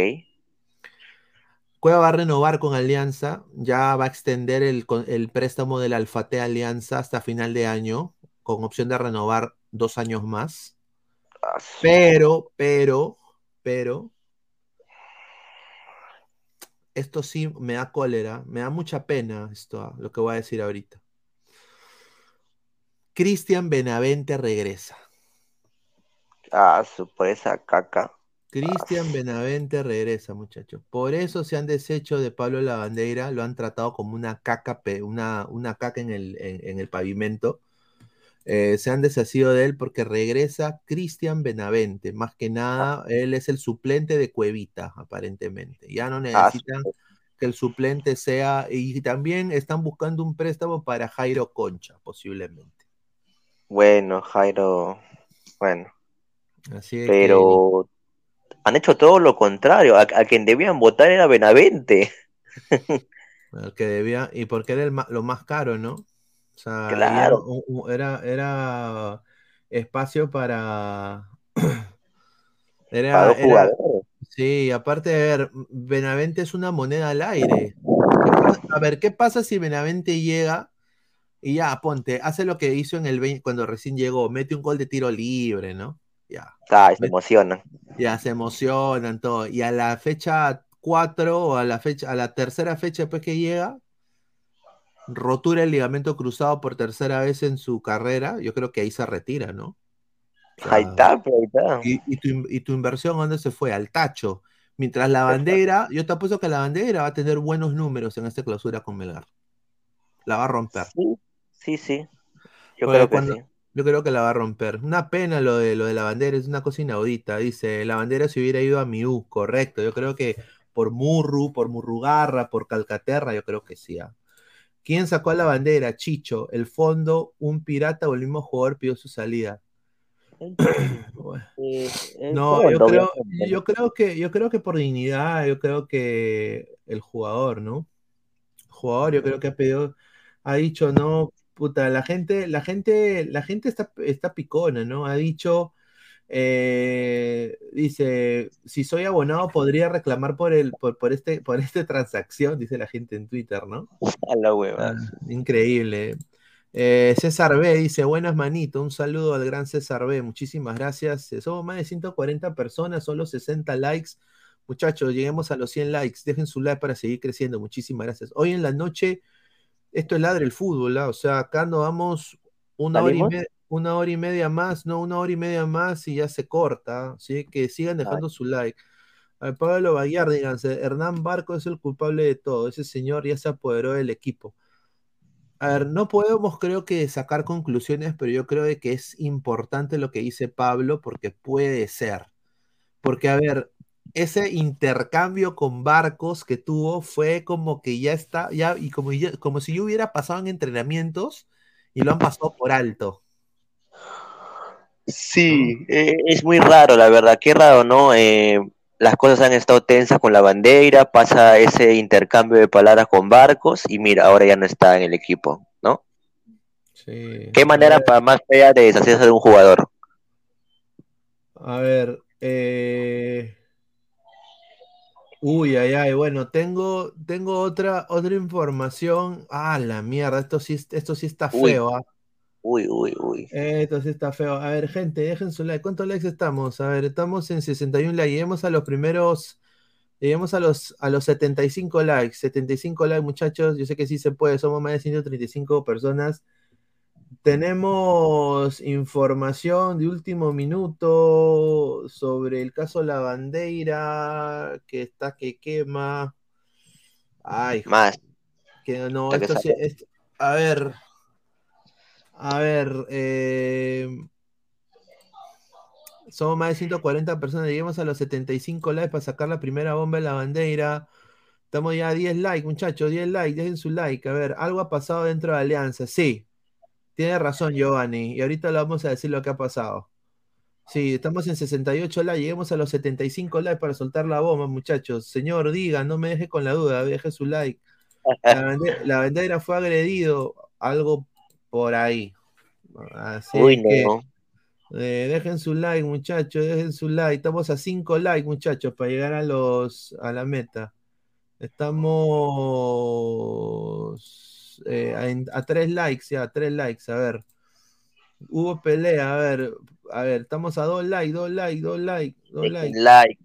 Cueva va a renovar con Alianza, ya va a extender el, el préstamo del Alfate Alianza hasta final de año, con opción de renovar dos años más. Pero, pero, pero, esto sí me da cólera, me da mucha pena esto, ah, lo que voy a decir ahorita. Cristian Benavente regresa. Ah, su por esa caca. Cristian Benavente regresa, muchachos. Por eso se han deshecho de Pablo Lavandeira, lo han tratado como una caca, una, una caca en el, en, en el pavimento. Eh, se han deshacido de él porque regresa Cristian Benavente. Más que nada, él es el suplente de Cuevita, aparentemente. Ya no Ah, necesitan que el suplente sea. Y también están buscando un préstamo para Jairo Concha, posiblemente. Bueno, Jairo. Bueno, Así que- pero han hecho todo lo contrario. A, a quien debían votar era Benavente. El que debía, y porque era el lo más caro, ¿no? O sea, Claro. era, era espacio para. Era, Para sí, aparte de ver, Benavente es una moneda al aire. A ver, ¿qué pasa si Benavente llega y ya, ponte, hace lo que hizo en el 20 cuando recién llegó, mete un gol de tiro libre, ¿no? Ya. Ah, se emocionan. ya se emocionan todo. Y a la fecha 4 o a la fecha, a la tercera fecha después que llega, rotura el ligamento cruzado por tercera vez en su carrera, yo creo que ahí se retira, ¿no? O sea, Ahí está, pero ahí está. y, y tu, in- y tu inversión, ¿a ¿dónde se fue? Al tacho. Mientras la bandera, yo te apuesto que la bandera va a tener buenos números en esta clausura con Melgar. La va a romper. Sí, sí, sí. Yo Porque creo que sí. Yo creo que la va a romper. Una pena lo de lo de la bandera, es una cosa inaudita. Dice, la bandera se hubiera ido a Miú, correcto. Yo creo que por Murru, por Murrugarra, por Calcaterra, yo creo que sí. ¿ah? ¿Quién sacó la bandera? Chicho. El fondo, un pirata o el mismo jugador pidió su salida. Bueno, No, yo creo, yo creo que, yo creo que por dignidad, yo creo que el jugador, ¿no? El jugador, yo creo que ha pedido, ha dicho, no, puta, la gente, la gente, la gente está, está picona, ¿no? Ha dicho, eh, dice, si soy abonado podría reclamar por el, por, por este, por esta transacción, dice la gente en Twitter, ¿no? A la hueva. Ah, increíble. Eh, César B dice, buenas manito, un saludo al gran César B, muchísimas gracias. Eh, Somos más de 140 personas, solo 60 likes. Muchachos, lleguemos a los 100 likes, dejen su like para seguir creciendo, muchísimas gracias. Hoy en la noche esto es ladre el fútbol, ¿ah? o sea, acá no vamos una hora, y media, una hora y media más, no, una hora y media más y ya se corta, ¿sí? Que sigan dejando su like. A Pablo Bayar, díganse, Hernán Barco es el culpable de todo, ese señor ya se apoderó del equipo. A ver, no podemos creo que sacar conclusiones, pero yo creo de que es importante lo que dice Pablo porque puede ser. Porque, a ver, ese intercambio con barcos que tuvo fue como que ya está, ya, y como, como si yo hubiera pasado en entrenamientos y lo han pasado por alto. Sí, eh, es muy raro, la verdad, qué raro, ¿no? Eh, las cosas han estado tensas con la bandera, pasa ese intercambio de palabras con barcos y mira, ahora ya no está en el equipo, ¿no? Sí. Qué manera para más fea de deshacerse de un jugador. A ver, eh... Uy, ay, ay, bueno, tengo, tengo otra, otra información. Ah, la mierda, esto sí, esto sí está feo, ¿ah? Uy, uy, uy. Esto sí está feo. A ver, gente, dejen su like. ¿Cuántos likes estamos? A ver, estamos en 61 likes. Lleguemos a los primeros. Lleguemos a los, a los 75 likes. 75 likes, muchachos. Yo sé que sí se puede. Somos más de 135 personas. Tenemos información de último minuto sobre el caso La Bandeira, que está que quema. Ay, Más. que no, que esto esto- a ver, a ver, eh, somos más de 140 personas, lleguemos a los 75 likes para sacar la primera bomba de la bandera. Estamos ya a 10 likes, muchachos, 10 likes, dejen su like. A ver, algo ha pasado dentro de Alianza. Sí, tiene razón Giovanni, y ahorita le vamos a decir lo que ha pasado. Sí, estamos en 68 likes, lleguemos a los 75 likes para soltar la bomba, muchachos. Señor, diga, no me deje con la duda, deje su like. La, bande- la bandera fue agredido, algo por ahí. Así Uy, que no. eh, dejen su like, muchachos, dejen su like. Estamos a 5 likes, muchachos, para llegar a los a la meta. Estamos eh, a, a 3 likes, ya, 3 likes, a ver. Hubo pelea, a ver, a ver, estamos a 2 likes, 2 likes, 2 likes, 2 likes. Dejen like.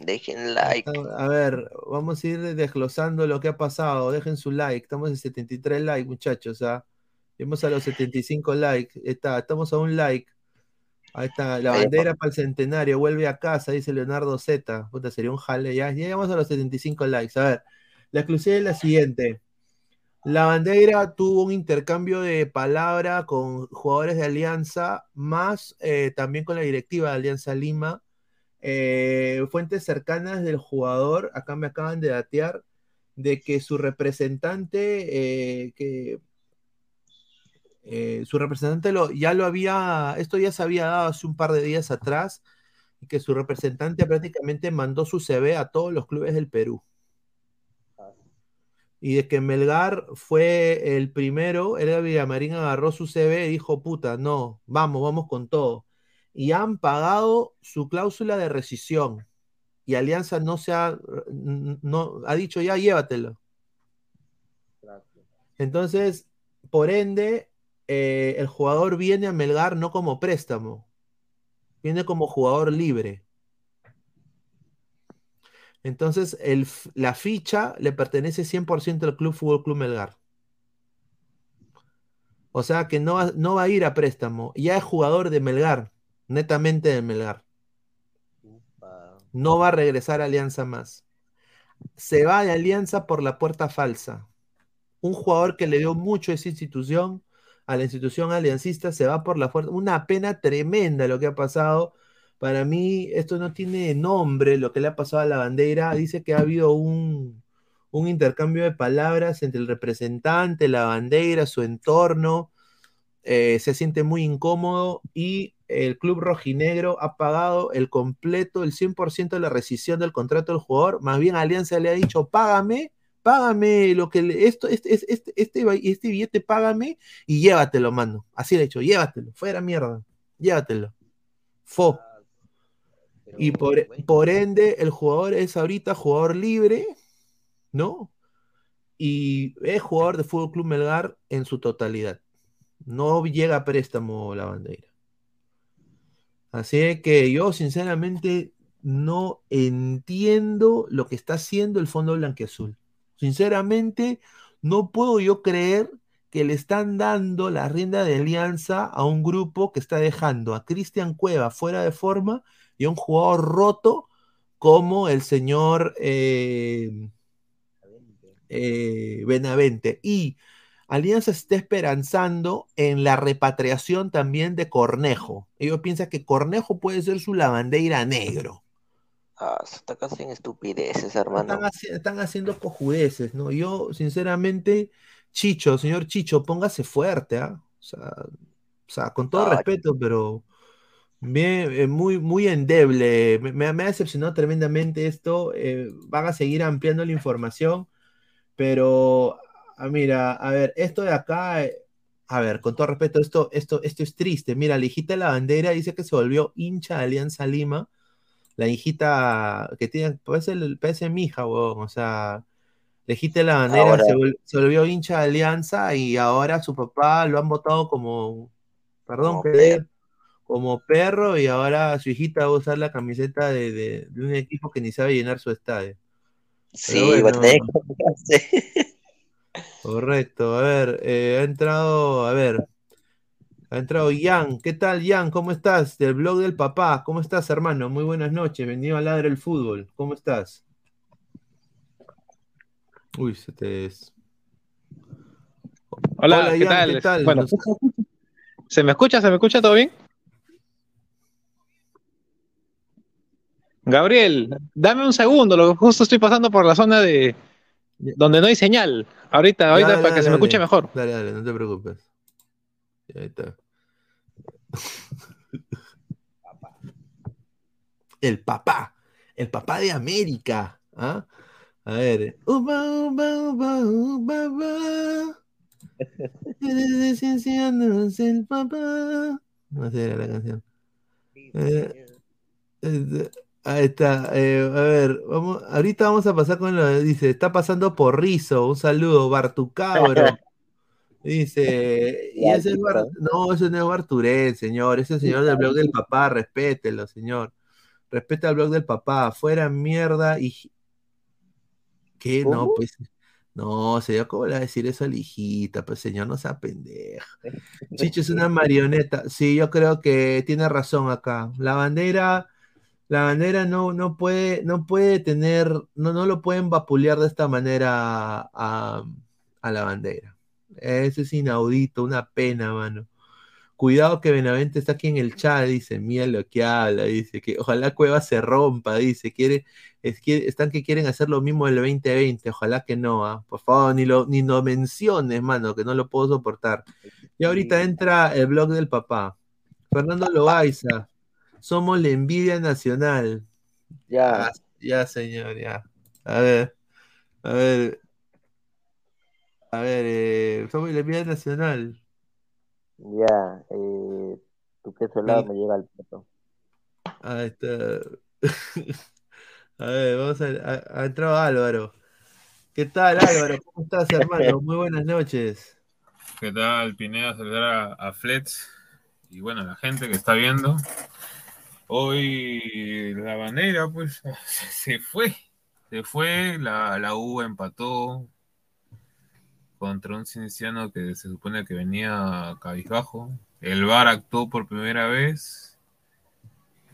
Dejen like. A ver, vamos a ir desglosando lo que ha pasado. Dejen su like. Estamos en 73 likes, muchachos. ¿ah? Llegamos a los 75 likes. Está, estamos a un like. Ahí está. La bandera para el centenario. Vuelve a casa, dice Leonardo Z. Puta, sería un jale. Ya ya llegamos a los 75 likes. A ver, la exclusiva es la siguiente. La bandera tuvo un intercambio de palabra con jugadores de Alianza, más eh, también con la directiva de Alianza Lima. Eh, fuentes cercanas del jugador, acá me acaban de datear, de que su representante, eh, que eh, su representante lo, ya lo había, esto ya se había dado hace un par de días atrás, y que su representante prácticamente mandó su CV a todos los clubes del Perú. Y de que Melgar fue el primero, Edgar Villamarín agarró su CV y dijo, puta, no, vamos, vamos con todo. Y han pagado su cláusula de rescisión. Y Alianza no se ha, no, ha dicho ya, llévatelo. Entonces, por ende, eh, el jugador viene a Melgar no como préstamo, viene como jugador libre. Entonces, el, la ficha le pertenece 100% al Club Fútbol Club Melgar. O sea que no va, no va a ir a préstamo. Ya es jugador de Melgar, netamente de Melgar. No va a regresar a Alianza más. Se va de Alianza por la puerta falsa. Un jugador que le dio mucho a esa institución, a la institución aliancista, se va por la puerta. Una pena tremenda lo que ha pasado. Para mí, esto no tiene nombre, lo que le ha pasado a la bandera. Dice que ha habido un, un intercambio de palabras entre el representante, la bandera, su entorno. Eh, se siente muy incómodo y el club rojinegro ha pagado el completo, el 100% de la rescisión del contrato del jugador. Más bien Alianza le ha dicho, págame, págame lo que le, esto, este, este, este, este billete, págame y llévatelo, mano. Así le ha dicho, llévatelo, fuera mierda, llévatelo. Fo. Y por, por ende, el jugador es ahorita jugador libre, ¿no? Y es jugador de Fútbol Club Melgar en su totalidad. No llega a préstamo la bandera. Así que yo, sinceramente, no entiendo lo que está haciendo el Fondo Blanqueazul. Sinceramente, no puedo yo creer que le están dando la rienda de alianza a un grupo que está dejando a Cristian Cueva fuera de forma y a un jugador roto como el señor eh, eh, Benavente. Y Alianza está esperanzando en la repatriación también de Cornejo. Ellos piensan que Cornejo puede ser su lavandera negro. Ah, se está casi en estupideces, hermano. Están, haci- están haciendo cojudeces, ¿no? Yo, sinceramente, Chicho, señor Chicho, póngase fuerte, ¿ah? O sea, o sea, con todo Ah, respeto, pero bien, eh, muy, muy endeble. Me, me- me ha decepcionado tremendamente esto. eh, van a seguir ampliando la información, pero, ah, mira, a ver, esto de acá, eh, a ver, con todo respeto, esto, esto, esto es triste. Mira, la hijita de la bandera dice que se volvió hincha de Alianza Lima la hijita que tiene, parece, el- parece mi hija, weón, o sea, de la bandera se, vol- se volvió hincha de Alianza y ahora su papá lo han votado como, perdón, Como que diga, como perro y ahora su hijita va a usar la camiseta de, de- de un equipo que ni sabe llenar su estadio. Sí, bueno, correcto, a ver, eh, ha entrado, a ver, ha entrado Jan, ¿qué tal Jan? ¿Cómo estás? Del blog del papá, ¿cómo estás hermano? Muy buenas noches, bienvenido a Ladre el Fútbol, ¿cómo estás? Uy, se te... es- Hola, Hola, ¿qué Jan, tal? ¿qué tal? Bueno, ¿se me escucha? ¿Se me escucha todo bien? Gabriel, dame un segundo, lo justo estoy pasando por la zona de donde no hay señal. Ahorita, ahorita Dale, para que se me escuche mejor. Dale, dale, no te preocupes. Ahí está. El papá, el papá de América. ¿ah? A ver. Uba, uba, uba, uba, uba. El papá. No sé la canción. Eh, eh, ahí está. eh, a ver, vamos, ahorita vamos a pasar con lo de- dice, está pasando por Rizo. Un saludo, Bartucabro. Dice, y ese es Bar- no, ese no es Barturén, señor, ese es el señor del blog del papá, respételo, señor. Respeta el blog del papá, fuera mierda y ¿qué? No, pues no, señor, ¿cómo le va a decir eso a la hijita? Pues señor, no sea pendeja. Chicho es una marioneta. Sí, yo creo que tiene razón acá. La bandera, la bandera no, no puede, no puede tener, no, no lo pueden vapulear de esta manera a, a la bandera. Eso es inaudito, una pena, mano. Cuidado que Benavente está aquí en el chat, dice, mira lo que habla, dice, que ojalá Cueva se rompa, dice, quiere, es están que quieren hacer lo mismo del 2020, ojalá que no, ah, Por favor, ni lo, ni lo menciones, mano, que no lo puedo soportar. Y ahorita entra el blog del papá. Fernando Loaiza, somos la envidia nacional. Ya. Ya, señor, ya. A ver, a ver. A ver, eh, somos la envidia nacional. Ya, eh, tu queso helado me llega al plato. Ahí está. A ver, vamos a, a, a entrar Álvaro. ¿Qué tal, Álvaro? ¿Cómo estás, hermano? Muy buenas noches. ¿Qué tal, Pineda? Saludar a, a Fletch y bueno, a la gente que está viendo. Hoy la bandera, pues, se fue. Se fue, la, la U empató contra un cienciano que se supone que venía cabizbajo. El VAR actuó por primera vez.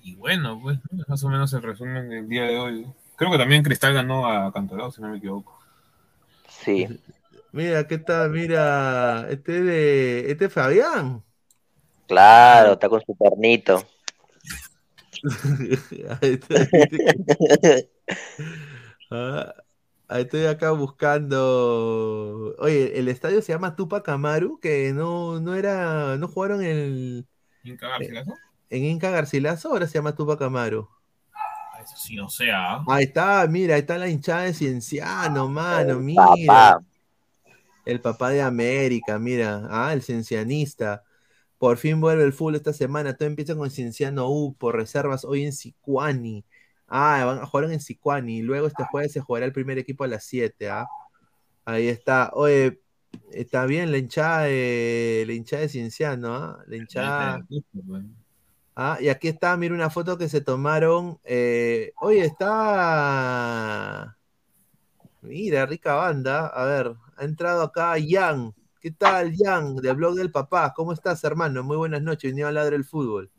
Y bueno, pues, ¿no? más o menos el resumen del día de hoy. Creo que también Cristal ganó a Cantolao, si no me equivoco. Sí. Mira, ¿qué tal? Mira, este de, este es Fabián. Claro, está con su está. Ah, estoy acá buscando. Oye, el estadio se llama Tupac Amaru, que no, no era, no jugaron en el, Inca Garcilaso. en Inca Garcilaso, ahora se llama Tupac Amaru. Eso sí, no sea. Ahí está, mira, ahí está la hinchada de Cienciano, mano, El mira. papá. El papá de América, mira, ah, el ciencianista. Por fin vuelve el fútbol esta semana. Todo empieza con Cienciano U por reservas hoy en Sicuani. Ah, van a jugar en Sicuani. Luego este jueves se jugará el primer equipo a las 7. ¿ah? Ahí está. Oye, está bien la hinchada de, la hinchada de Cienciano. ¿ah? La hinchada. Ah, y aquí está, mira una foto que se tomaron. eh, oye, está. Mira, rica banda. A ver, ha entrado acá Jan. ¿Qué tal, Jan? Del blog del papá. ¿Cómo estás, hermano? Muy buenas noches. Bienvenido a Ladre el Fútbol.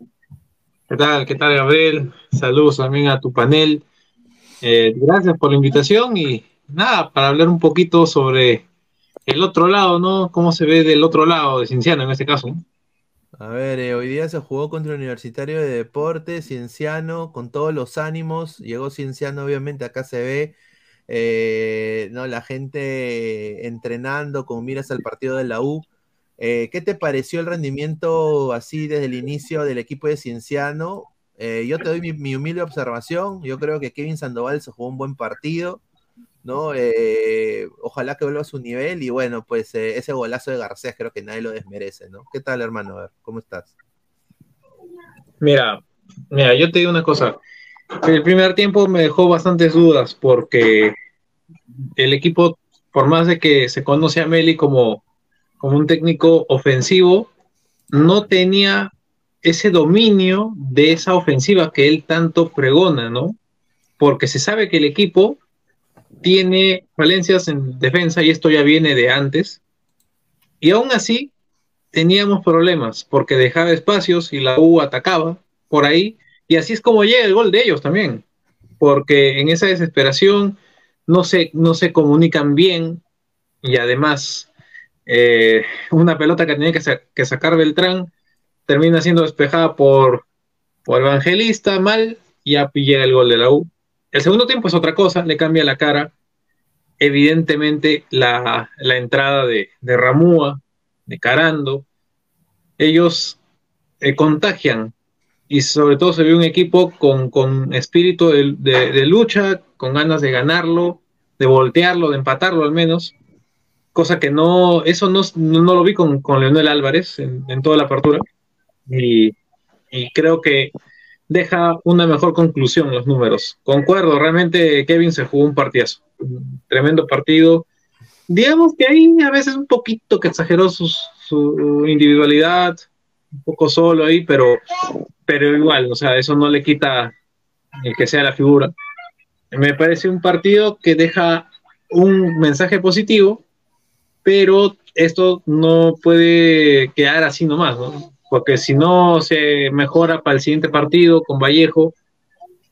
¿Qué tal? ¿Qué tal, Gabriel? Saludos también a tu panel. Eh, gracias por la invitación y nada, para hablar un poquito sobre el otro lado, ¿no? ¿Cómo se ve del otro lado de Cinciano en este caso? A ver, eh, hoy día se jugó contra el Universitario de Deportes, Cienciano, con todos los ánimos. Llegó Cienciano, obviamente, acá se ve. eh, ¿no? La gente entrenando con miras al partido de la U. Eh, ¿qué te pareció el rendimiento así desde el inicio del equipo de Cienciano? Eh, yo te doy mi, mi humilde observación. Yo creo que Kevin Sandoval se jugó un buen partido, ¿no? Eh, ojalá que vuelva a su nivel y bueno, pues ese golazo de Garcés creo que nadie lo desmerece, ¿no? ¿Qué tal, hermano? A ver, ¿cómo estás? Mira, mira, yo te digo una cosa. El primer tiempo me dejó bastantes dudas porque el equipo, por más de que se conoce a Meli como, como un técnico ofensivo, no tenía ese dominio de esa ofensiva que él tanto pregona, ¿no? Porque se sabe que el equipo tiene falencias en defensa y esto ya viene de antes. Y aún así teníamos problemas porque dejaba espacios y la U atacaba por ahí. Y así es como llega el gol de ellos también. Porque en esa desesperación no se, no se comunican bien y además eh, una pelota que tenía que, que sacar Beltrán termina siendo despejada por, por Evangelista mal y llega el gol de la U. El segundo tiempo es otra cosa, le cambia la cara. Evidentemente la, la entrada de, de Ramúa, de Carando, ellos eh, contagian y sobre todo se ve un equipo con, con espíritu de- de lucha, con ganas de ganarlo, de voltearlo, de empatarlo al menos, cosa que no, eso no, no, lo vi con, con Leonel Álvarez en, en toda la apertura y, y creo que deja una mejor conclusión los números. Concuerdo, realmente Kevin se jugó un partidazo, un tremendo partido. Digamos que ahí a veces un poquito que exageró sus- su individualidad, un poco solo ahí, pero, pero igual, o sea, eso no le quita el que sea la figura. Me parece un partido que deja un mensaje positivo, pero esto no puede quedar así nomás, ¿no? Porque si no se mejora para el siguiente partido con Vallejo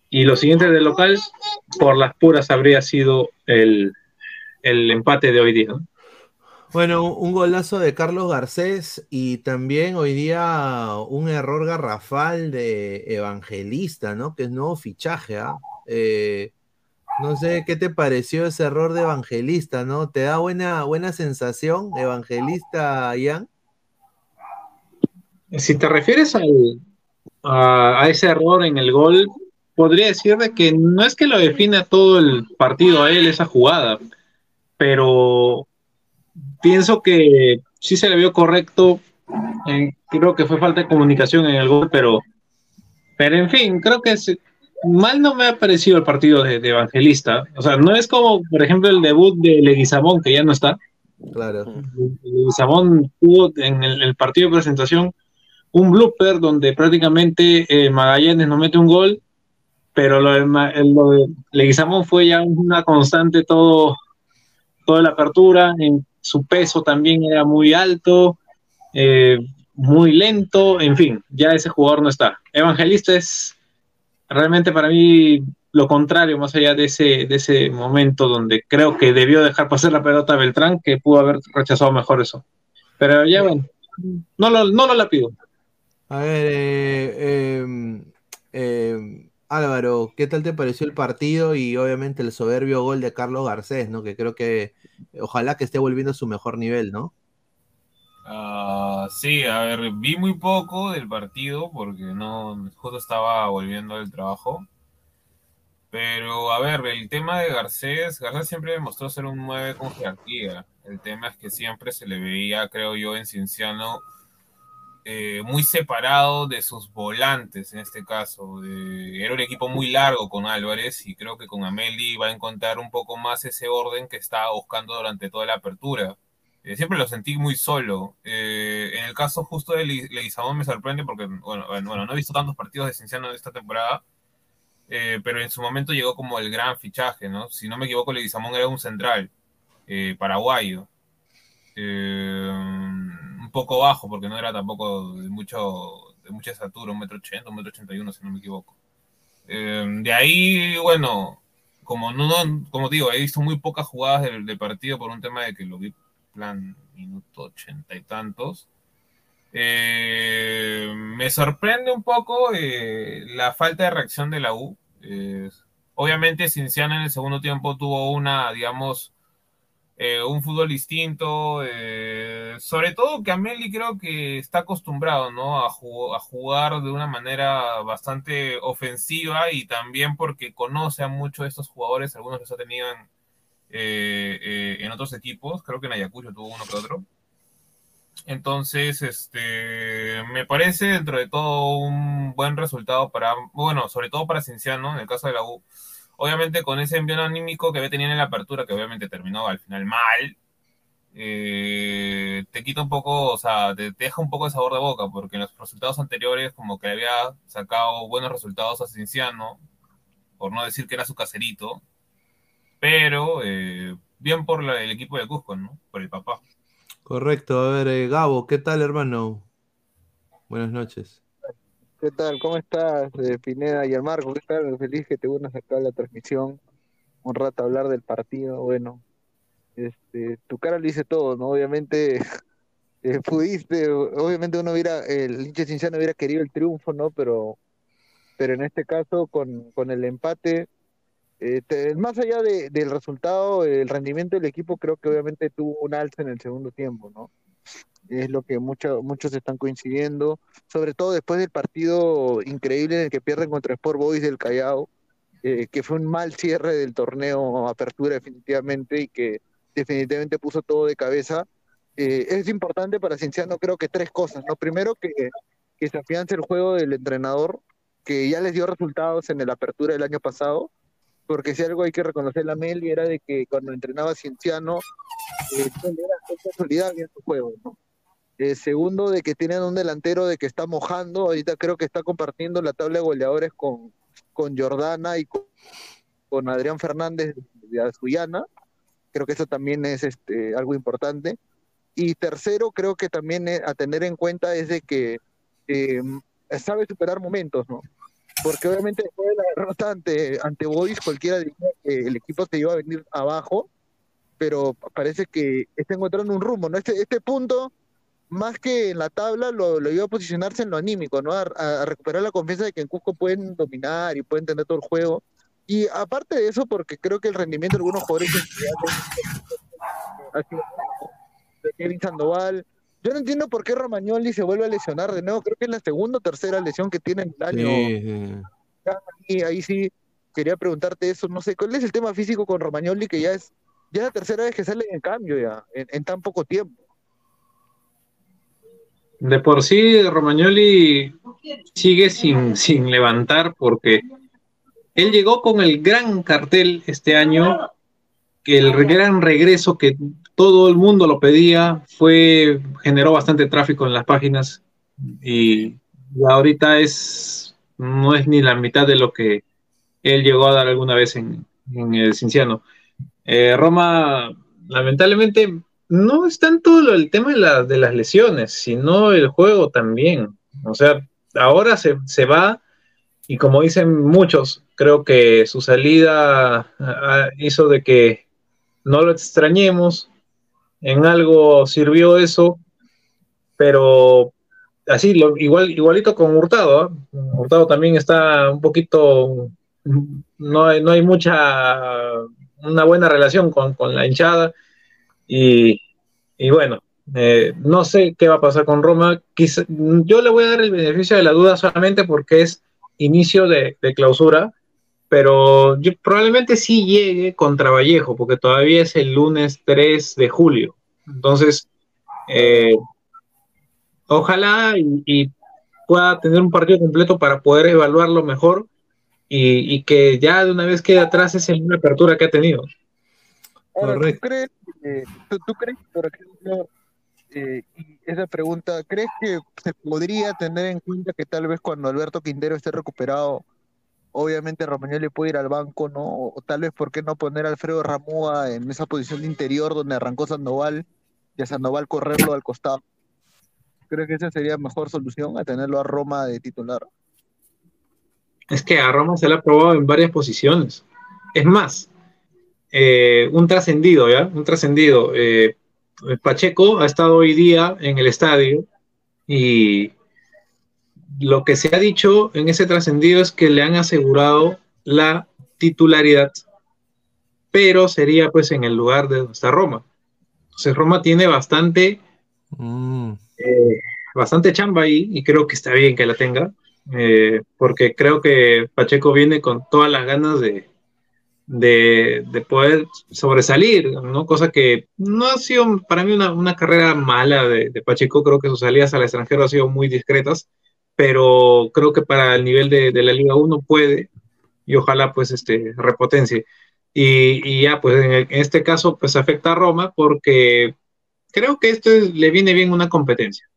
y los siguientes del local, por las puras habría sido el, el empate de hoy día. ¿no? Bueno, un golazo de Carlos Garcés y también hoy día un error garrafal de Evangelista, ¿no? Que es nuevo fichaje, ¿ah? Eh, no sé qué te pareció ese error de Evangelista, ¿no? ¿Te da buena, buena sensación, Evangelista, Ian? Si te refieres al- a, a ese error en el gol, podría decir de que no es que lo defina todo el partido a él esa jugada, pero pienso que sí se le vio correcto. creo que fue falta de comunicación en el gol, pero, pero en fin, creo que se- mal no me ha parecido el partido de, de Evangelista. O sea, no es como, por ejemplo, el debut de Leguizamón, que ya no está. Claro. Leguizamón tuvo en el, el partido de presentación un blooper donde prácticamente eh, Magallanes no mete un gol, pero lo de, Ma- lo de Leguizamón fue ya una constante todo, toda la apertura, en su peso también era muy alto, eh, muy lento, en fin, ya ese jugador no está. Evangelista es realmente para mí lo contrario, más allá de ese, de ese momento donde creo que debió dejar pasar la pelota a Beltrán, que pudo haber rechazado mejor eso. Pero ya bueno, no lo, no lo la pido. A ver, eh, em, Álvaro, ¿qué tal te pareció el partido y obviamente el soberbio gol de Carlos Garcés, ¿no? Que creo que ojalá que esté volviendo a su mejor nivel, ¿no? Ah, sí, a ver, vi muy poco del partido porque no, justo estaba volviendo del trabajo. Pero, a ver, el tema de Garcés, Garcés siempre demostró ser un 9 con jerarquía. El tema es que siempre se le veía, creo yo, en Cienciano eh, muy separado de sus volantes en este caso. Era un equipo muy largo con Álvarez y creo que con Ameli va a encontrar un poco más ese orden que estaba buscando durante toda la apertura. Eh, siempre lo sentí muy solo. Eh, en el caso justo de Leguizamón me sorprende porque, bueno, bueno, no he visto tantos partidos de Cienciano esta temporada, eh, pero en su momento llegó como el gran fichaje, ¿no? Si no me equivoco, Leguizamón era un central paraguayo. Un poco bajo, porque no era tampoco de, mucho, de mucha estatura, un metro ochenta, un metro ochenta y uno, si no me equivoco. De ahí, bueno, como no- como digo, he visto muy pocas jugadas del, del partido por un tema de que lo vi plan minuto ochenta y tantos. Eh, me sorprende un poco eh, la falta de reacción de la U. Eh, obviamente, Cinciano en el segundo tiempo tuvo una, digamos, un fútbol distinto. sobre todo que Ameli creo que está acostumbrado, ¿no? A, ju- a jugar de una manera bastante ofensiva y también porque conoce a muchos de estos jugadores, algunos los ha tenido en, eh, eh, en otros equipos. Creo que en Ayacucho tuvo uno que otro. Entonces, este, me parece dentro de todo un buen resultado para, bueno, sobre todo para Cinciano, en el caso de la U. Obviamente con ese envío anímico que había tenido en la apertura, que obviamente terminó al final mal, eh, te quita un poco, o sea, te, te deja un poco de sabor de boca, porque en los resultados anteriores como que había sacado buenos resultados a Cinciano, por no decir que era su caserito, pero eh, bien por la- el equipo de Cusco, ¿no? Por el papá. Correcto, a ver, eh, Gabo, ¿qué tal, hermano? Buenas noches. ¿Qué tal? ¿Cómo estás, eh, Pineda y el Marco? ¿Qué tal? Feliz que te unas acá a la transmisión. Un rato a hablar del partido. Bueno, este, tu cara lo dice todo, ¿no? Obviamente eh, pudiste, obviamente uno hubiera, el hincha Cinciano hubiera querido el triunfo, ¿no? Pero, pero en este caso, con, con el empate, eh, más allá de- del resultado, el rendimiento del equipo creo que obviamente tuvo un alza en el segundo tiempo, ¿no? Es lo que mucho- muchos están coincidiendo, sobre todo después del partido increíble en el que pierden contra Sport Boys del Callao, eh, que fue un mal cierre del torneo Apertura definitivamente y que definitivamente puso todo de cabeza. Eh, es importante para Cienciano creo que tres cosas, ¿no? Primero que, que se afiance el juego del entrenador, que ya les dio resultados en el Apertura del año pasado, porque si algo hay que reconocer la Meli era de que cuando entrenaba Cienciano, eh, era él consolidaba bien su juego, ¿no? Eh, segundo, de que tienen un delantero de que está mojando, ahorita creo que está compartiendo la tabla de goleadores con, con Jordana y con, con Adrián Fernández de Azuyana, creo que eso también es este, algo importante. Y tercero, creo que también eh, a tener en cuenta es de que eh, sabe superar momentos, ¿no? Porque obviamente después de la derrota ante, ante cualquiera diría que el equipo se iba a venir abajo, pero parece que está encontrando un rumbo, ¿no? Este, este punto, más que en la tabla, lo, iba a posicionarse en lo anímico, ¿no? A, a- recuperar la confianza de que en Cusco pueden dominar y pueden tener todo el juego. Y aparte de eso, porque creo que el rendimiento de algunos jugadores de Kevin Sandoval. Yo no entiendo por qué Romagnoli se vuelve a lesionar de nuevo. Creo que es la segunda o tercera lesión que tiene en el año. Sí, sí. Y ahí sí quería preguntarte eso. No sé, ¿cuál es el tema físico con Romagnoli que ya es ya es la tercera vez que sale en cambio ya, en, en tan poco tiempo? De por sí, Romagnoli sigue sin, sin levantar porque él llegó con el gran cartel este año, que el gran regreso que todo el mundo lo pedía, fue, generó bastante tráfico en las páginas y, ahorita es, no es ni la mitad de lo que él llegó a dar alguna vez en, el Cinciano. Eh, Roma, lamentablemente, no es tanto el tema de, de las lesiones, sino el juego también. O sea, ahora se, se va y como dicen muchos, creo que su salida ah, hizo de que no lo extrañemos. En algo sirvió eso, pero así, lo, igual, igualito con Hurtado. ¿ah? Hurtado también está un poquito, no hay, no hay mucha, una buena relación con, con la hinchada. Y, y bueno, eh, no sé qué va a pasar con Roma. Quizá- yo le voy a dar el beneficio de la duda solamente porque es inicio de, de clausura, pero yo probablemente sí llegue contra Vallejo, porque todavía es el lunes 3 de julio. Entonces, eh, ojalá y, y pueda tener un partido completo para poder evaluarlo mejor y, y que ya de una vez quede atrás esa misma apertura que ha tenido. Ahora, ¿tú crees, eh, tú, tú crees, por ejemplo, eh, esa pregunta, ¿crees que se podría tener en cuenta que tal vez cuando Alberto Quintero esté recuperado obviamente Romagnoli puede ir al banco, ¿no? O tal vez, ¿por qué no poner a Alfredo Ramúa en esa posición de interior donde arrancó Sandoval y a Sandoval correrlo al costado? ¿Creo que esa sería mejor solución a tenerlo a Roma de titular? Es que a Roma se le ha probado en varias posiciones. Es más, eh, un trascendido, ¿ya? Un trascendido. Eh, Pacheco ha estado hoy día en el estadio y lo que se ha dicho en ese trascendido es que le han asegurado la titularidad, pero sería pues en el lugar de donde está Roma. Entonces Roma tiene bastante, Mm. eh, bastante chamba ahí y creo que está bien que la tenga, eh, porque creo que Pacheco viene con todas las ganas de, de, de poder sobresalir, ¿no? Cosa que no ha sido para mí una, una carrera mala de, de Pacheco, creo que sus salidas al extranjero han sido muy discretas, pero creo que para el nivel de, la Liga 1 puede y ojalá pues este repotencie. Y, ya pues en, este caso pues afecta a Roma porque creo que esto es- le viene bien una competencia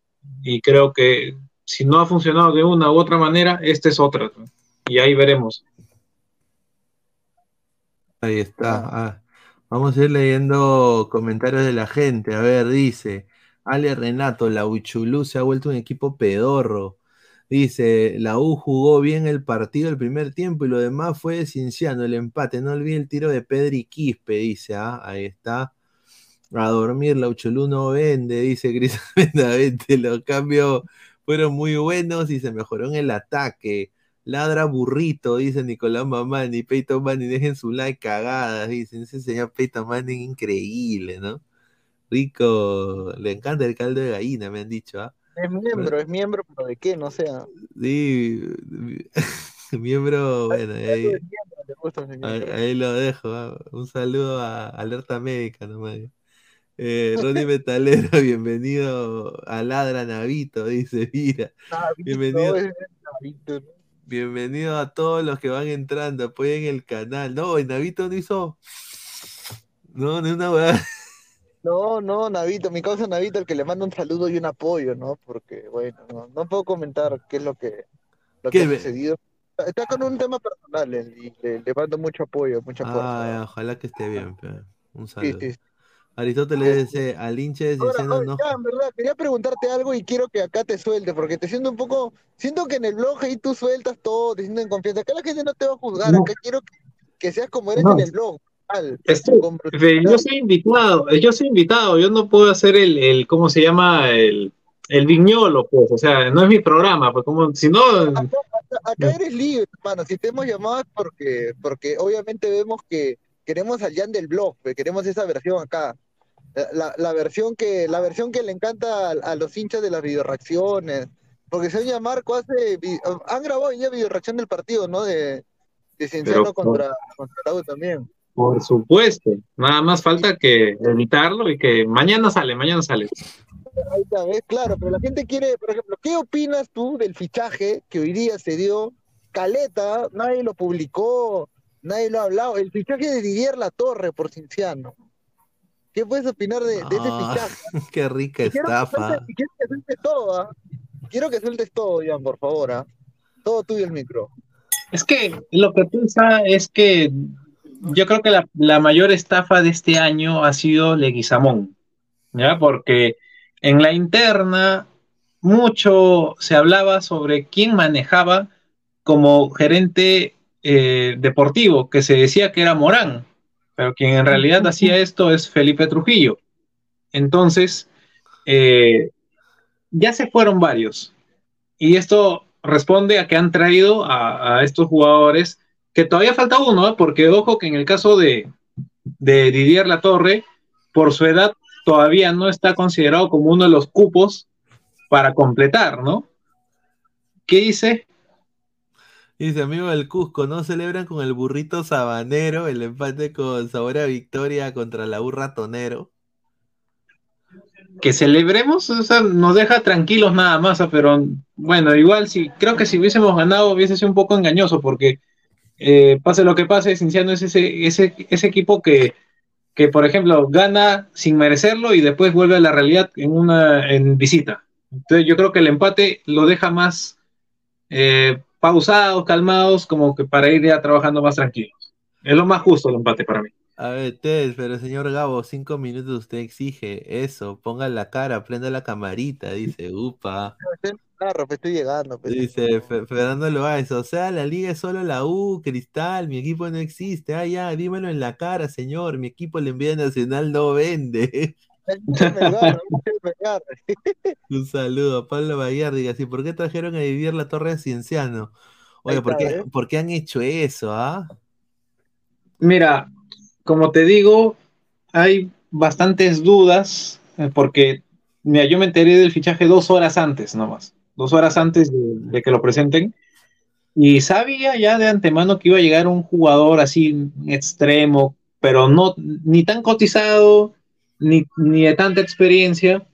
y creo que si no ha funcionado de una u otra manera, esta es otra y ahí veremos. Ahí está. Ah, vamos a ir leyendo comentarios de la gente. A ver, dice Ale Renato, la Uchulú se ha vuelto un equipo pedorro. Dice, la U jugó bien el partido el primer tiempo y lo demás fue cinciano el empate. No olvide el tiro de Pedri Quispe, dice, ah, ahí está. A dormir, la Uchulú no vende, dice Cris. Los cambios fueron muy buenos y se mejoró en el ataque. Ladra burrito, dice Nicolás Mamani. Peyton Manning, dejen su like cagadas, dicen. Ese señor Peyton Manning increíble, ¿no? Rico, le encanta el caldo de gallina, me han dicho, ¿ah? Es miembro, es miembro, pero ¿de qué? No sea. Sí, miembro, bueno, ahí, ahí- ahí lo dejo. ¿ah? Un saludo a Alerta Médica nomás. Eh, Ronnie Metalero, bienvenido a Ladra Navito, dice, mira. Bienvenido. es. Bienvenido a todos los que van entrando, apoyen el canal. No, el Navito no hizo. No, ni una weá. No, no, Navito, mi causa Navito, el que le manda un saludo y un apoyo, ¿no? Porque, bueno, no, no puedo comentar qué es lo que, lo que ¿Qué ha sucedido. Está con un tema personal él, y le, le mando mucho apoyo, mucha fuerza. Ah, ya, ojalá que esté bien, pe. Un saludo. sí, sí. Aristóteles dice, al hincha de oye, no. ya, en verdad, quería preguntarte algo y quiero que acá te suelte, porque te siento un poco, siento que en el blog ahí tú sueltas todo, te siento en confianza. Acá la gente no te va a juzgar, No. acá quiero que, que seas como eres No. en el blog. Estoy- Fe, yo soy invitado, yo soy invitado, yo no puedo hacer el, el ¿cómo se llama? El, el viñolo, pues, o sea, no es mi programa, pues como, si no, Acá eres libre, hermano. Si te hemos llamado es porque, porque obviamente vemos que queremos al Jan del blog, queremos esa versión acá. La, la- versión que, la versión que le encanta a, a los hinchas de las videoreacciones. Porque señor Marco hace, han grabado ya videoreacción del partido, ¿no? De, de Cienciano contra, contra la U también. Por supuesto, nada más falta que evitarlo y que mañana sale, mañana sale. Ahí está, ¿ves? Claro, pero la gente quiere, por ejemplo, ¿qué opinas tú del fichaje que hoy día se dio? Caleta, nadie lo publicó, nadie lo ha hablado. El fichaje de Didier La Torre por Cinciano. ¿Qué puedes opinar de, de ese Ah, fichaje? qué rica Y quiero que estafa. sueltes- y quiero que sueltes todo, ¿ah? Quiero que sueltes todo, Jan, por favor, ¿ah? Todo tuyo el micro. Es que lo que piensa es que yo creo que la, la mayor estafa de este año ha sido Leguizamón, ¿ya? Porque en la interna mucho se hablaba sobre quién manejaba como gerente eh, deportivo, que se decía que era Morán, pero quien en realidad hacía esto es Felipe Trujillo. Entonces, eh, ya se fueron varios. Y esto responde a que han traído a, a estos jugadores, que todavía falta uno, ¿eh? porque ojo que en el caso de, de Didier Latorre, por su edad, todavía no está considerado como uno de los cupos para completar, ¿no? ¿Qué dice? Dice, amigo del Cusco, ¿no celebran con el burrito sabanero el empate con sabor a victoria contra la U ratonero? que celebremos, o sea, nos deja tranquilos nada más, ah, pero bueno, igual sí, creo que si hubiésemos ganado hubiese sido un poco engañoso, porque eh, pase lo que pase, Cinciano es ese, ese, ese equipo que, que, por ejemplo, gana sin merecerlo y después vuelve a la realidad en una en visita. Entonces yo creo que el empate lo deja más, eh, pausados, calmados, como que para ir ya trabajando más tranquilos. Es lo más justo el empate para mí. A ver, Ted, pero señor Gabo, cinco minutos usted exige eso. Ponga la cara, prenda la camarita, dice, upa. Claro, pues estoy llegando. pues. Dice Fe- Fernando Loaiza, o sea, la liga es solo la U, Cristal, mi equipo no existe. Ah, ya, dímelo en la cara, señor, mi equipo la envía nacional no vende. Un saludo a Pablo Bayar, diga así, ¿por qué trajeron a vivir la Torre de Cienciano? Oye, ¿por qué, ¿eh? por qué han hecho eso, ah? Mira, como te digo, hay bastantes dudas, eh, porque mira, yo me enteré del fichaje dos horas antes nomás, dos horas antes de, que lo presenten, y sabía ya de antemano que iba a llegar un jugador así extremo, pero no ni tan cotizado, ni, ni de tanta experiencia,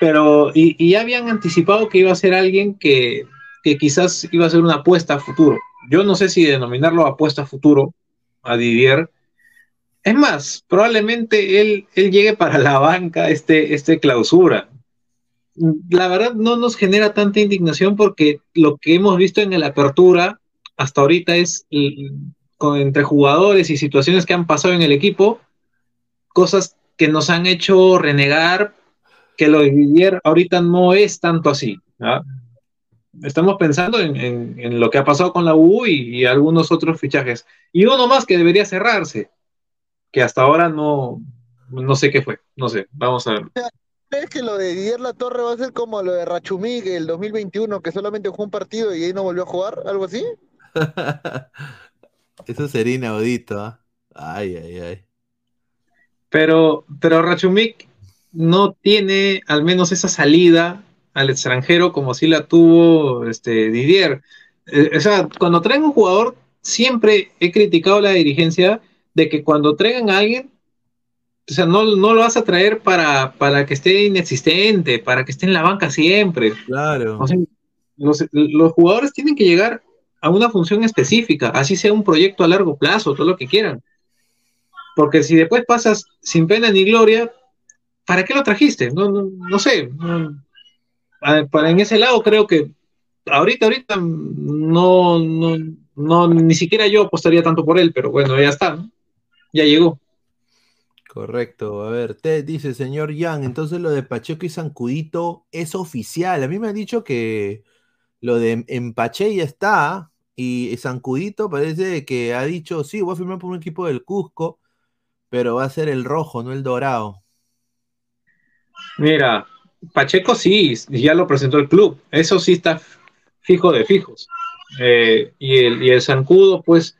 pero y ya habían anticipado que iba a ser alguien que, que quizás iba a ser una apuesta a futuro. Yo no sé si denominarlo apuesta a futuro a Didier. Es más, probablemente él, él llegue para la banca este, este clausura. La verdad no nos genera tanta indignación porque lo que hemos visto en la apertura hasta ahorita es l- con, entre jugadores y situaciones que han pasado en el equipo, cosas que nos han hecho renegar que lo de Didier ahorita no es tanto así. Estamos pensando en, en- en lo que ha pasado con la U y, y algunos otros fichajes. Y uno más que debería cerrarse, que hasta ahora no, no sé qué fue. No sé, vamos a ver. ¿Crees que lo de Didier La Torre va a ser como lo de Rachumig el 2021, que solamente jugó un partido y ahí no volvió a jugar? ¿Algo así? Eso sería inaudito, ¿ah? Ay, ay, ay. Pero, pero Rachumik no tiene al menos esa salida al extranjero como si la tuvo este, Didier. Eh, o sea, cuando traen un jugador, siempre he criticado la dirigencia de que cuando traigan a alguien, o sea, no, no lo vas a traer para, para que esté inexistente, para que esté en la banca siempre. Claro. O sea, los, los jugadores tienen que llegar a una función específica, así sea un proyecto a largo plazo, todo lo que quieran. Porque si después pasas sin pena ni gloria, ¿para qué lo trajiste? No, no, no sé. no. Para en ese lado creo que ahorita, ahorita no, no, no, ni siquiera yo apostaría tanto por él, pero bueno, ya está, ya llegó. Correcto. A ver, Ted dice, señor Yang, entonces lo de Pacheco y Zancudito es oficial. A mí me han dicho que lo de Empache ya está y Zancudito parece que ha dicho, sí, voy a firmar por un equipo del Cusco, pero va a ser el rojo, no el dorado. Mira, Pacheco sí, ya lo presentó el club, eso sí está fijo de fijos. Eh, y, el, y el Zancudo, pues,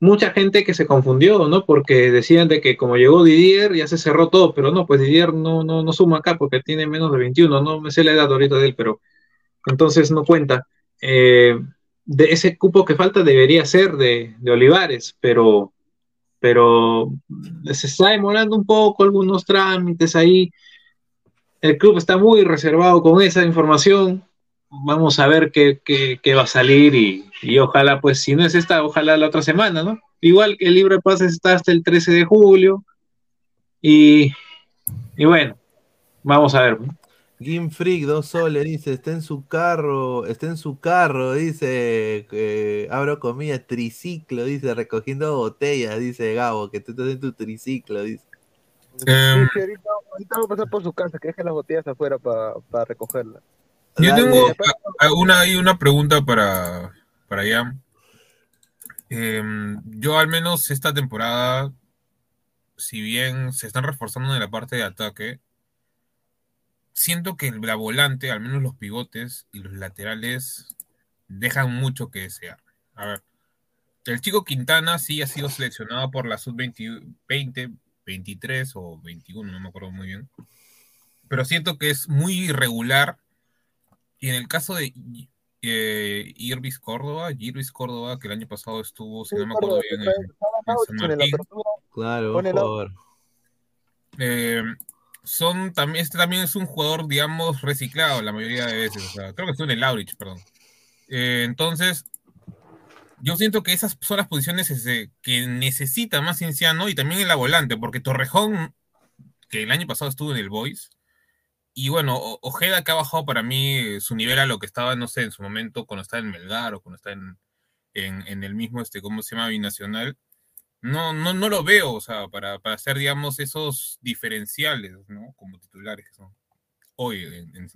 mucha gente que se confundió, ¿no? Porque decían de que como llegó Didier ya se cerró todo, pero no, pues Didier no, no, no suma acá porque tiene menos de 21, no me sé la edad ahorita de él, pero entonces no cuenta. Eh, de ese cupo que falta debería ser de, de Olivares, pero, pero se está demorando un poco algunos trámites ahí. El club está muy reservado con esa información. Vamos a ver qué, qué, qué va a salir y, y, ojalá, pues si no es esta, ojalá la otra semana, ¿no? Igual que el libro de pases está hasta el 13 de julio. Y, y bueno, vamos a ver. Game Freak, dos soles, dice, está en su carro, está en su carro, dice, eh, abro comillas, triciclo, dice, recogiendo botellas, dice Gabo, que tú estás en tu triciclo, dice. Um, sí, sí, ahorita, ahorita, voy a pasar por su casa, que deje las botellas afuera para pa recogerlas. Yo tengo una, una pregunta para, para Ian. Eh, yo al menos esta temporada, si bien se están reforzando en la parte de ataque, siento que la volante, al menos los pivotes y los laterales, dejan mucho que desear. A ver, el chico Quintana sí ha sido seleccionado por la sub-20, 20, 23 o 21, no me acuerdo muy bien. Pero siento que es muy irregular. Y en el caso de eh, Irvis Córdoba, Irvis Córdoba, que el año pasado estuvo, si no me acuerdo bien, en, en San Martín. Claro, por favor. Eh, son también, este también es un jugador, digamos, reciclado la mayoría de veces. O sea, creo que estuvo en el Aurich, perdón. Eh, entonces, yo siento que esas son las posiciones ese, que necesita más Cienciano y también en la volante, porque Torrejón, que el año pasado estuvo en el Boys, y bueno, Ojeda que ha bajado para mí su nivel a lo que estaba, no sé, en su momento cuando estaba en Melgar o cuando está en, en, el mismo, este, ¿cómo se llama? Binacional. No, no, no lo veo, o sea, para, para hacer, digamos, esos diferenciales, ¿no? Como titulares que son hoy en, en.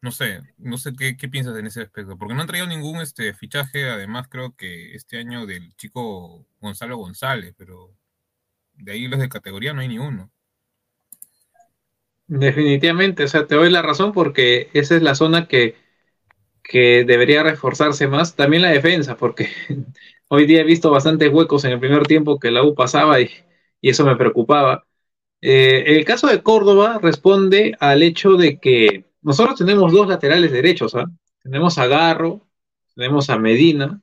No sé, no sé qué, qué piensas en ese aspecto, porque no han traído ningún este fichaje, además creo que este año del chico Gonzalo González, pero de ahí los de categoría no hay ni uno. Definitivamente, o sea, te doy la razón porque esa es la zona que, que debería reforzarse más. También la defensa, porque hoy día he visto bastantes huecos en el primer tiempo que la U pasaba y, y eso me preocupaba. Eh, el caso de Córdoba responde al hecho de que nosotros tenemos dos laterales derechos, ¿ah? Tenemos a Garro, tenemos a Medina,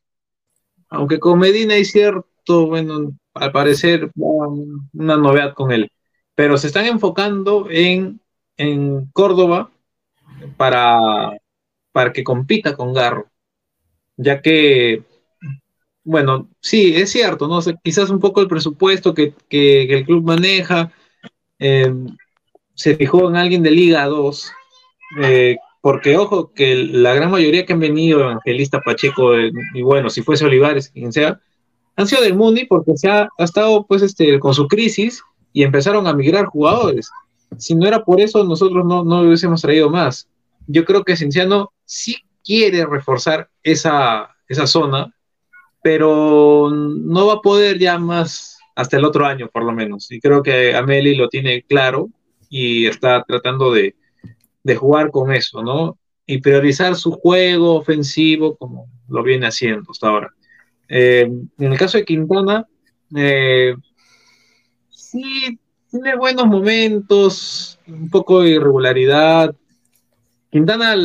aunque con Medina hay cierto, bueno, al parecer una novedad con él, pero se están enfocando en, en Córdoba para, para que compita con Garro, ya que, bueno, sí, es cierto, ¿no? O quizás un poco el presupuesto que, que- que el club maneja eh, se fijó en alguien de Liga 2, eh, porque ojo, que la gran mayoría que han venido, Evangelista Pacheco, eh, y bueno, si fuese Olivares, quien sea, han sido del Muni porque se ha, ha estado pues este, con su crisis y empezaron a migrar jugadores. Si no era por eso, nosotros no, no hubiésemos traído más. Yo creo que Cienciano sí quiere reforzar esa, esa zona, pero no va a poder ya más hasta el otro año, por lo menos. Y creo que Ameli lo tiene claro y está tratando de, de jugar con eso, ¿no? Y priorizar su juego ofensivo como lo viene haciendo hasta ahora. Eh, en el caso de Quintana, eh, sí, tiene buenos momentos, un poco de irregularidad. Quintana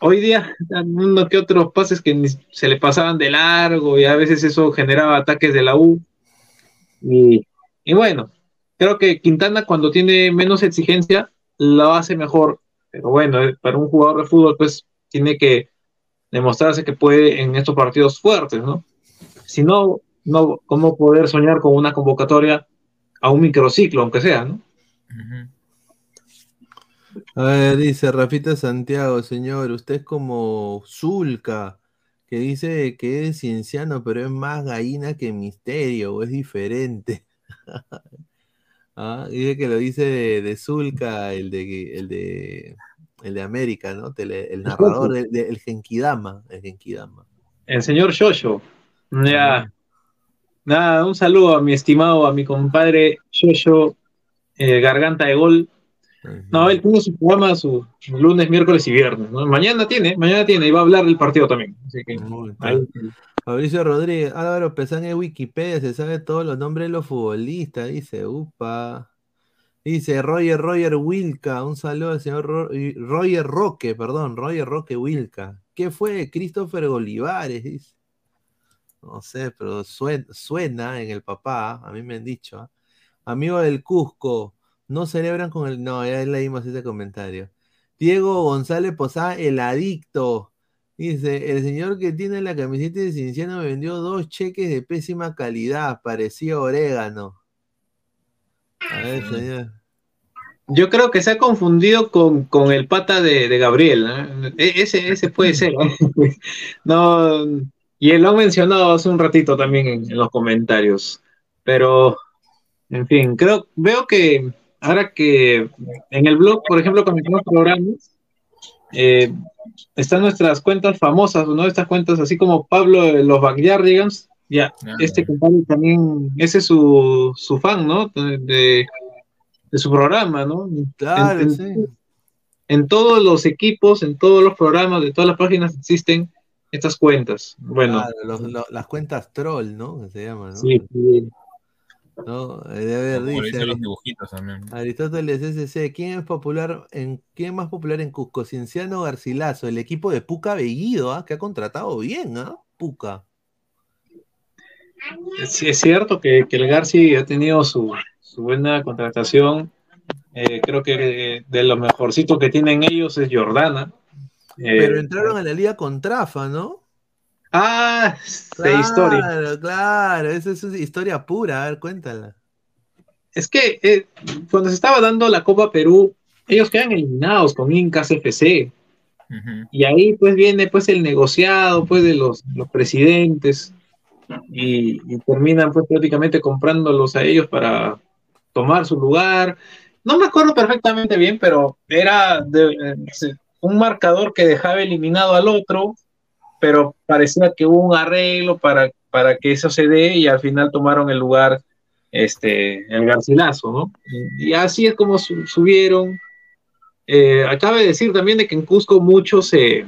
hoy día, uno que otros pases que se le pasaban de largo y a veces eso generaba ataques de la U. Y, y bueno, creo que Quintana cuando tiene menos exigencia lo hace mejor, pero bueno, eh, para un jugador de fútbol pues tiene que demostrarse que puede en estos partidos fuertes, ¿no? Si no, no, ¿cómo poder soñar con una convocatoria a un microciclo, aunque sea, ¿no? A ver, dice Rafita Santiago, señor, usted es como Zulka, que dice que es cienciano, pero es más gallina que misterio, o es diferente. Ah, dice que lo dice de, de Zulka, el de, el de el de América, ¿no? Tele- el narrador el Genkidama, el Genkidama. El señor Shosho. Ya. Nada, un saludo a mi estimado, a mi compadre Shosho, eh, Garganta de Gol. No, él tiene su programa su lunes, miércoles y viernes. ¿no? Mañana tiene, mañana tiene, y va a hablar del partido también. Así que ahí- Fabricio Rodríguez, Álvaro Pesán en Wikipedia, se sabe todos los nombres de los futbolistas, dice, upa. Dice Roger Roger Wilca, un saludo al señor Ro- Roger Roque, perdón, Roger Roque Wilca. ¿Qué fue? Christopher Olivares, dice. No sé, pero suena, suena en el papá, a mí me han dicho. Amigo del Cusco, no celebran con el. No, ya leímos ese comentario. Diego González Posada, el adicto. Dice, el señor que tiene la camiseta de Cinciano me vendió dos cheques de pésima calidad, parecía orégano. A ver, señor. Yo creo que se ha confundido con, con el pata de, de Gabriel. ¿no? E- Ese, ese puede ser. ¿no? No, y él lo ha mencionado hace un ratito también en, en los comentarios. Pero, en fin, creo, veo que ahora que en el blog, por ejemplo, cuando hacemos programas, eh, están nuestras cuentas famosas, ¿no? Estas cuentas así como Pablo de los Backyardigans. Ya, este compadre también, ese es su, su fan, ¿no? De, de- de su programa, ¿no? Claro, en, en- sí. en todos los equipos, en todos los programas, de todas las páginas existen estas cuentas. Bueno, Claro, los- los- las cuentas troll, ¿no? Que se llaman, ¿no? sí, sí. ¿No? Eh, Debe haber, dice los dibujitos también. Aristóteles SC, ¿quién es popular en quién es más popular en Cusco? Cienciano Garcilaso, el equipo de Puca Bellido, ¿ah? que ha contratado bien, ¿ah? Puca. Sí, es cierto que, que el Garci ha tenido su, su buena contratación. Eh, creo que eh, de lo mejorcito que tienen ellos es Jordana. Eh, Pero entraron a la liga con Trafa, ¿no? Ah, de historia. Claro, claro, esa es historia pura, a ver, cuéntala. Es que eh, cuando se estaba dando la Copa Perú, ellos quedan eliminados con Incas FC. Y ahí pues viene pues el negociado pues de los, los presidentes y, y terminan pues prácticamente comprándolos a ellos para tomar su lugar. No me acuerdo perfectamente bien, pero era de- eh, un marcador que dejaba eliminado al otro, pero parecía que hubo un arreglo para, para que eso se dé y al final tomaron el lugar este, el Garcilaso, ¿no? Y, así es como su- subieron. Eh, acabe de decir también de que en Cusco mucho se,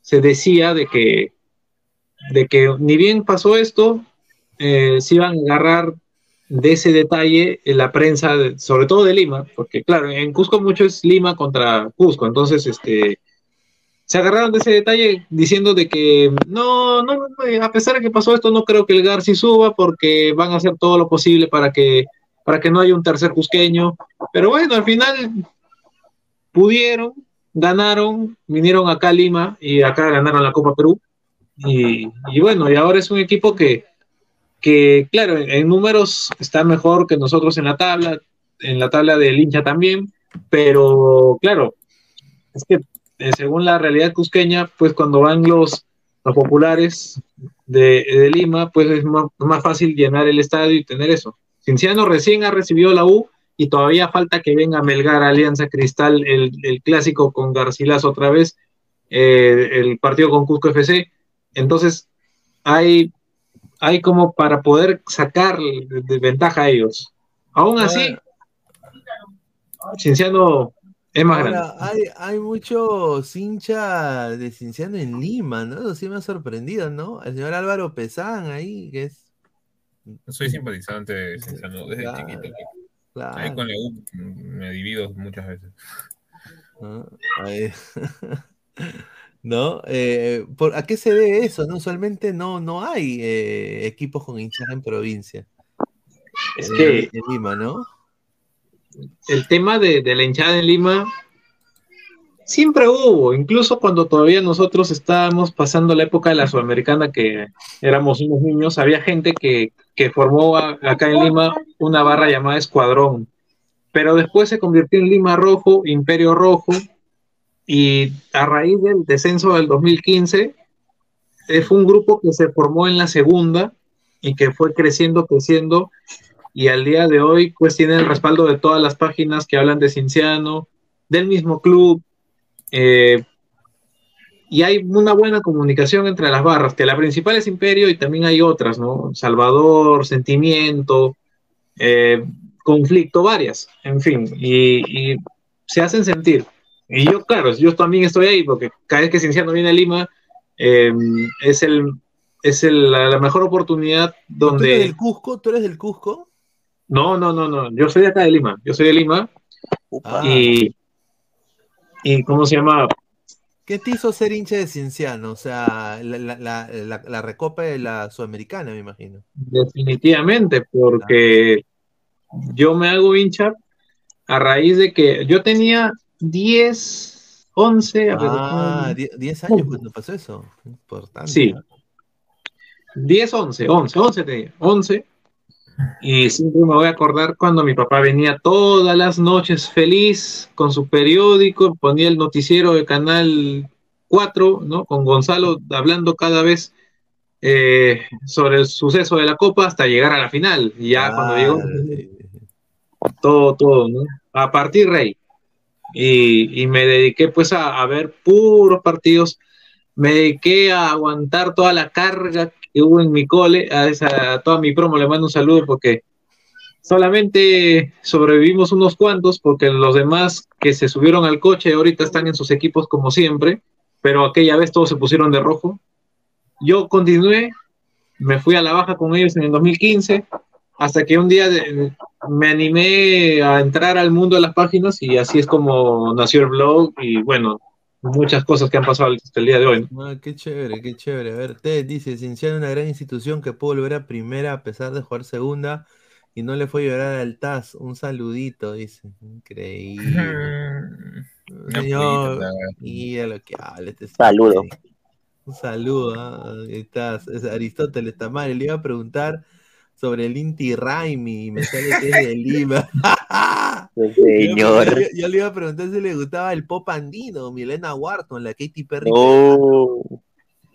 se decía de que, de que ni bien pasó esto, eh, se iban a agarrar de ese detalle en la prensa, sobre todo de Lima, porque claro, en Cusco mucho es Lima contra Cusco, entonces este, se agarraron de ese detalle diciendo de que no, no, no, a pesar de que pasó esto, no creo que el Garci suba porque van a hacer todo lo posible para que, para que no haya un tercer cusqueño, pero bueno, al final pudieron, ganaron, vinieron acá a Lima y acá ganaron la Copa Perú. Y, y bueno, y ahora es un equipo que, que claro, en, números está mejor que nosotros en la tabla, en la tabla del hincha también, pero claro, es que eh, según la realidad cusqueña, pues cuando van los, los populares de, Lima, pues es más, más fácil llenar el estadio y tener eso. Cinciano recién ha recibido la U y todavía falta que venga Melgar Alianza Cristal, el, el clásico con Garcilaso otra vez, eh, el partido con Cusco FC. Entonces, hay, hay como para poder sacar de, de ventaja a ellos. Aún así, Cinciano es más grande. Hay, hay muchos hinchas de Cinciano en Lima, ¿no? Eso sí me ha sorprendido, ¿no? El señor Álvaro Pesán ahí, que es. Soy simpatizante de Cienciano desde Claro, chiquito. claro. Ahí con la U me divido muchas veces. ¿no? Ahí. ¿No? Eh, ¿por, ¿A qué se debe eso? No, usualmente no, no hay eh, equipos con hinchas en provincia. Es En- que- en Lima, ¿no? el tema de, de la hinchada en Lima siempre hubo, incluso cuando todavía nosotros estábamos pasando la época de la Sudamericana, que éramos unos niños, había gente que, que formó a- acá en Lima una barra llamada Escuadrón, pero después se convirtió en Lima Rojo, Imperio Rojo, y a raíz del descenso del 2015, eh, fue un grupo que se formó en la segunda y que fue creciendo, creciendo, y al día de hoy pues tiene el respaldo de todas las páginas que hablan de Cinciano, del mismo club, eh, y hay una buena comunicación entre las barras, que la principal es Imperio y también hay otras, ¿no? Salvador, Sentimiento, eh, Conflicto, varias, en fin, y, y se hacen sentir. Y yo, claro, yo también estoy ahí, porque cada vez que Cinciano viene a Lima, eh, es, el, es el- la, la mejor oportunidad ¿Tú eres donde... del Cusco? ¿Tú eres del Cusco? No, no, no, no. Yo soy de acá de Lima. Yo soy de Lima. Y, y ¿cómo se llama? ¿Qué te hizo ser hincha de Cienciano? O sea, la, la, la, la- la recopa de la Sudamericana, me imagino. Definitivamente, porque yo me hago hincha a raíz de que yo tenía 10, 11, a ver, Ah, um, die- 10 años cuando pasó eso. Importante. Sí. ¿no? 10, 11, 11, 11 tenía, 11. Y siempre me voy a acordar cuando mi papá venía todas las noches feliz con su periódico, ponía el noticiero de Canal 4, ¿no? Con Gonzalo hablando cada vez eh, sobre el suceso de la Copa hasta llegar a la final. Y ya cuando llegó, todo, todo, ¿no? A partir rey. Y, y me dediqué pues a, a ver puros partidos me dediqué a aguantar toda la carga que hubo en mi cole, a, esa, a toda mi promo le mando un saludo porque solamente sobrevivimos unos cuantos porque los demás que se subieron al coche ahorita están en sus equipos como siempre, pero aquella vez todos se pusieron de rojo. Yo continué, me fui a la baja con ellos en el 2015, hasta que un día de- me animé a entrar al mundo de las páginas y así es como nació el blog y bueno, muchas cosas que han pasado hasta el día de hoy. ¿no? Ah, qué chévere, qué chévere. A ver, Ted dice, Cienciano es una gran institución que pudo volver a primera a pesar de jugar segunda y no le fue a llorar al TAS. Un saludito, dice. Increíble. Una Señor, mira lo que habla este. Saludo. Un saludo, ¿ah? Ahí estás. Es Aristóteles Tamari. Le iba a preguntar sobre el Inti Raimi y me sale que es de Lima. Señor. Yo, yo le iba a preguntar si le gustaba el pop andino, Milena Wharton, la Katy Perry. Oh,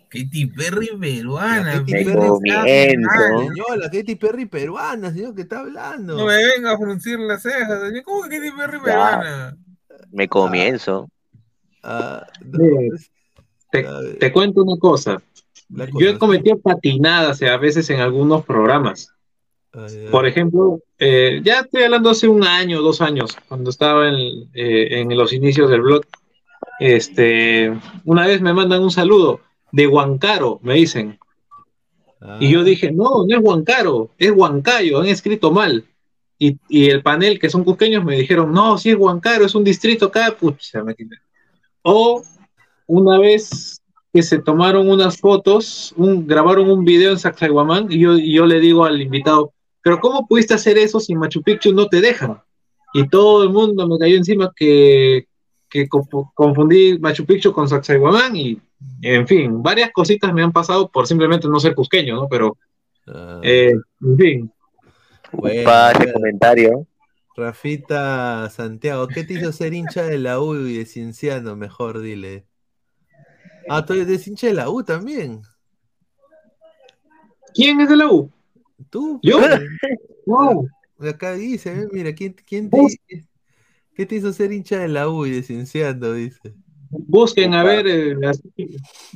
Katy Perry peruana. Katy pe. Perry comienzo. Señor, la Katy Perry peruana, señor, ¿qué está hablando? No me venga a fruncir las cejas. señor. ¿Cómo que Katy Perry peruana? me comienzo. Ah, no, Sí. pues, Te, cuento una cosa. la Yo he cometido patinadas eh, a veces en algunos programas. Por ejemplo, eh, ya estoy hablando hace un año, dos años, cuando estaba en, eh, en los inicios del blog. Este, una vez me mandan un saludo de Huancaro, me dicen. Y yo Ah, dije, no, no es Huancaro, es Huancayo, han escrito mal. Y, y el panel, que son cusqueños, me dijeron, no, sí es Huancaro, es un distrito acá. Pucha, me quité. O una vez que se tomaron unas fotos, un, grabaron un video en Sacsayhuamán, y yo, y yo le digo al invitado, pero ¿cómo pudiste hacer eso si Machu Picchu no te dejan? Y todo el mundo me cayó encima que, que confu- confundí Machu Picchu con Sacsayhuamán y, en fin, varias cositas me han pasado por simplemente no ser cusqueño, ¿no? Pero, ah, eh, en fin, bueno, Pa a ese ver, comentario. Rafita Santiago, ¿qué te hizo ser hincha de la U y de Cienciano? Mejor dile. Ah, tú eres hincha de la U también. ¿quién es de la U? ¿Tú? ¿Yo? pues. No, Acá dice, eh, mira, ¿quién, quién te, ¿qué te hizo ser hincha de la U y de Cienciano? Dice. busquen a ver, eh, así,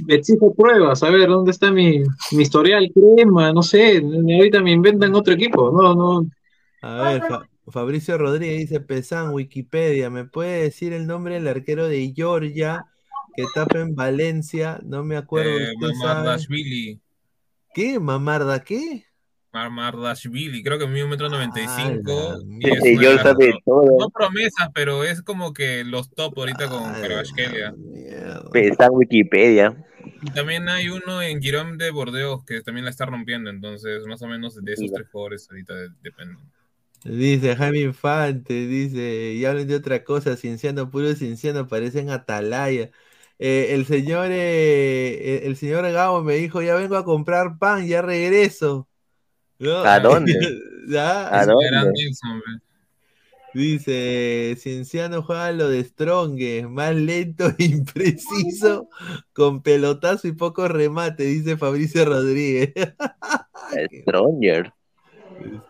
exijo pruebas, a ver dónde está mi, mi historial crema, no sé, ahorita me inventan otro equipo, no, no, A ver, Fa- Fabricio Rodríguez dice, Pesan, Wikipedia, ¿me puede decir el nombre del arquero de Georgia que tapa en Valencia? No me acuerdo, Eh. Mamardashvili. ¿Qué? ¿Mamarda qué? Mamardashvili, creo que mide un metro noventa y Ah, cinco. todo. No promesas, pero es como que los top ahorita con Ah, mierda. Está en Wikipedia. Y también hay uno en Girón de Bordeaux que también la está rompiendo, entonces más o menos de esos Mira. tres jugadores ahorita de- dependen. Dice Jaime Infante, dice, y hablen de otra cosa, Cienciano, puro Cienciano, parecen Atalaya. Eh, el señor, eh, el, el señor Gabo me dijo, ya vengo a comprar pan, ya regreso. ¿No? ¿A dónde? Ya, ¿A dónde? Dice, Cienciano juega lo de Strong, más lento e impreciso, con pelotazo y poco remate, dice Fabricio Rodríguez. Stronger.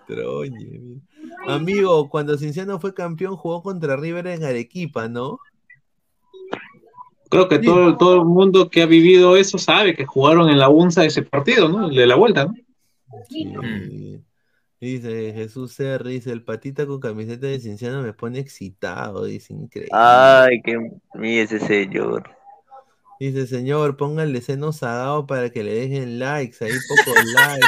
Strong, mira. Amigo, cuando Cienciano fue campeón jugó contra River en Arequipa, ¿no? creo que todo, todo el mundo que ha vivido eso sabe que jugaron en la UNSA ese partido, ¿no? El de la vuelta, ¿no? Mm. Dice Jesús R, dice, el patita con camiseta de Cienciano me pone excitado, dice, increíble. Ay, que mire ese señor. Dice, señor, pónganle seno sagado para que le dejen likes, ahí pocos likes.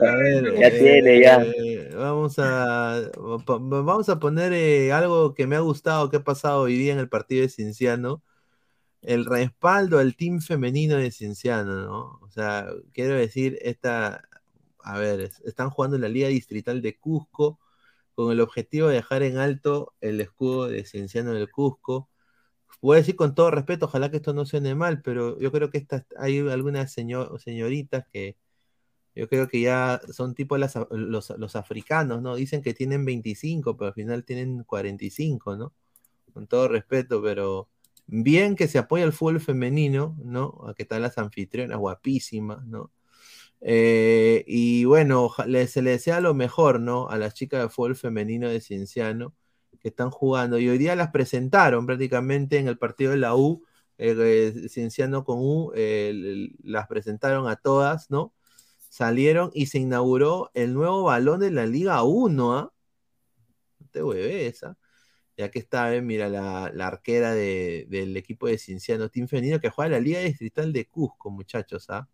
A ver, Ya tiene, ya. eh, Vamos a, vamos a poner eh, algo que me ha gustado, que ha pasado hoy día en el partido de Cienciano. El respaldo al team femenino de Cienciano, ¿no? O sea, quiero decir, esta, a ver, es- están jugando en la Liga Distrital de Cusco con el objetivo de dejar en alto el escudo de Cienciano del Cusco. Voy a decir con todo respeto, ojalá que esto no suene mal, pero yo creo que hay algunas señor- señoritas que yo creo que ya son tipo los, los africanos, ¿no? Dicen que tienen 25, pero al final tienen 45, ¿no? Con todo respeto, pero bien que se apoya al fútbol femenino, ¿no? A que tal las anfitrionas guapísimas, ¿no? Eh, y bueno, se le desea lo mejor, ¿no? A las chicas de fútbol femenino de Cienciano que están jugando. Y hoy día las presentaron prácticamente en el partido de la U, eh, eh, Cienciano con U, eh, las presentaron a todas, ¿no? Salieron y se inauguró el nuevo balón de la Liga 1, ¿ah? No te hueves, ¿ah? Ya que está, eh, mira, la, la arquera de- del equipo de Cienciano, Team Femenino, que juega la Liga Distrital de Cusco, muchachos, ¿ah?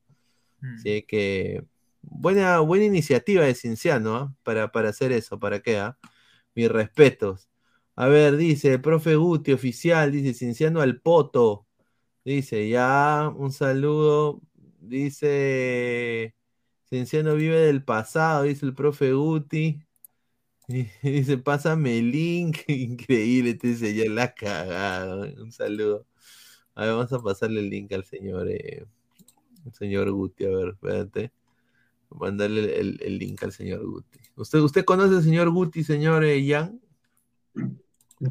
Mm. Así que buena, buena iniciativa de Cienciano, ¿ah? Para, para hacer eso, ¿para qué? ah? Mis respetos. A ver, dice el profe Guti, oficial, dice Cienciano al Poto. Dice, ya, un saludo. Dice, Cienciano vive del pasado, dice el profe Guti. Dice, pásame el link. Increíble, te dice, ya la cagado. Un saludo. A ver, vamos a pasarle el link al señor, eh, al señor Guti. A ver, espérate. Mandarle el, el link al señor Guti. ¿Usted, usted conoce al señor Guti, señor eh, Jan?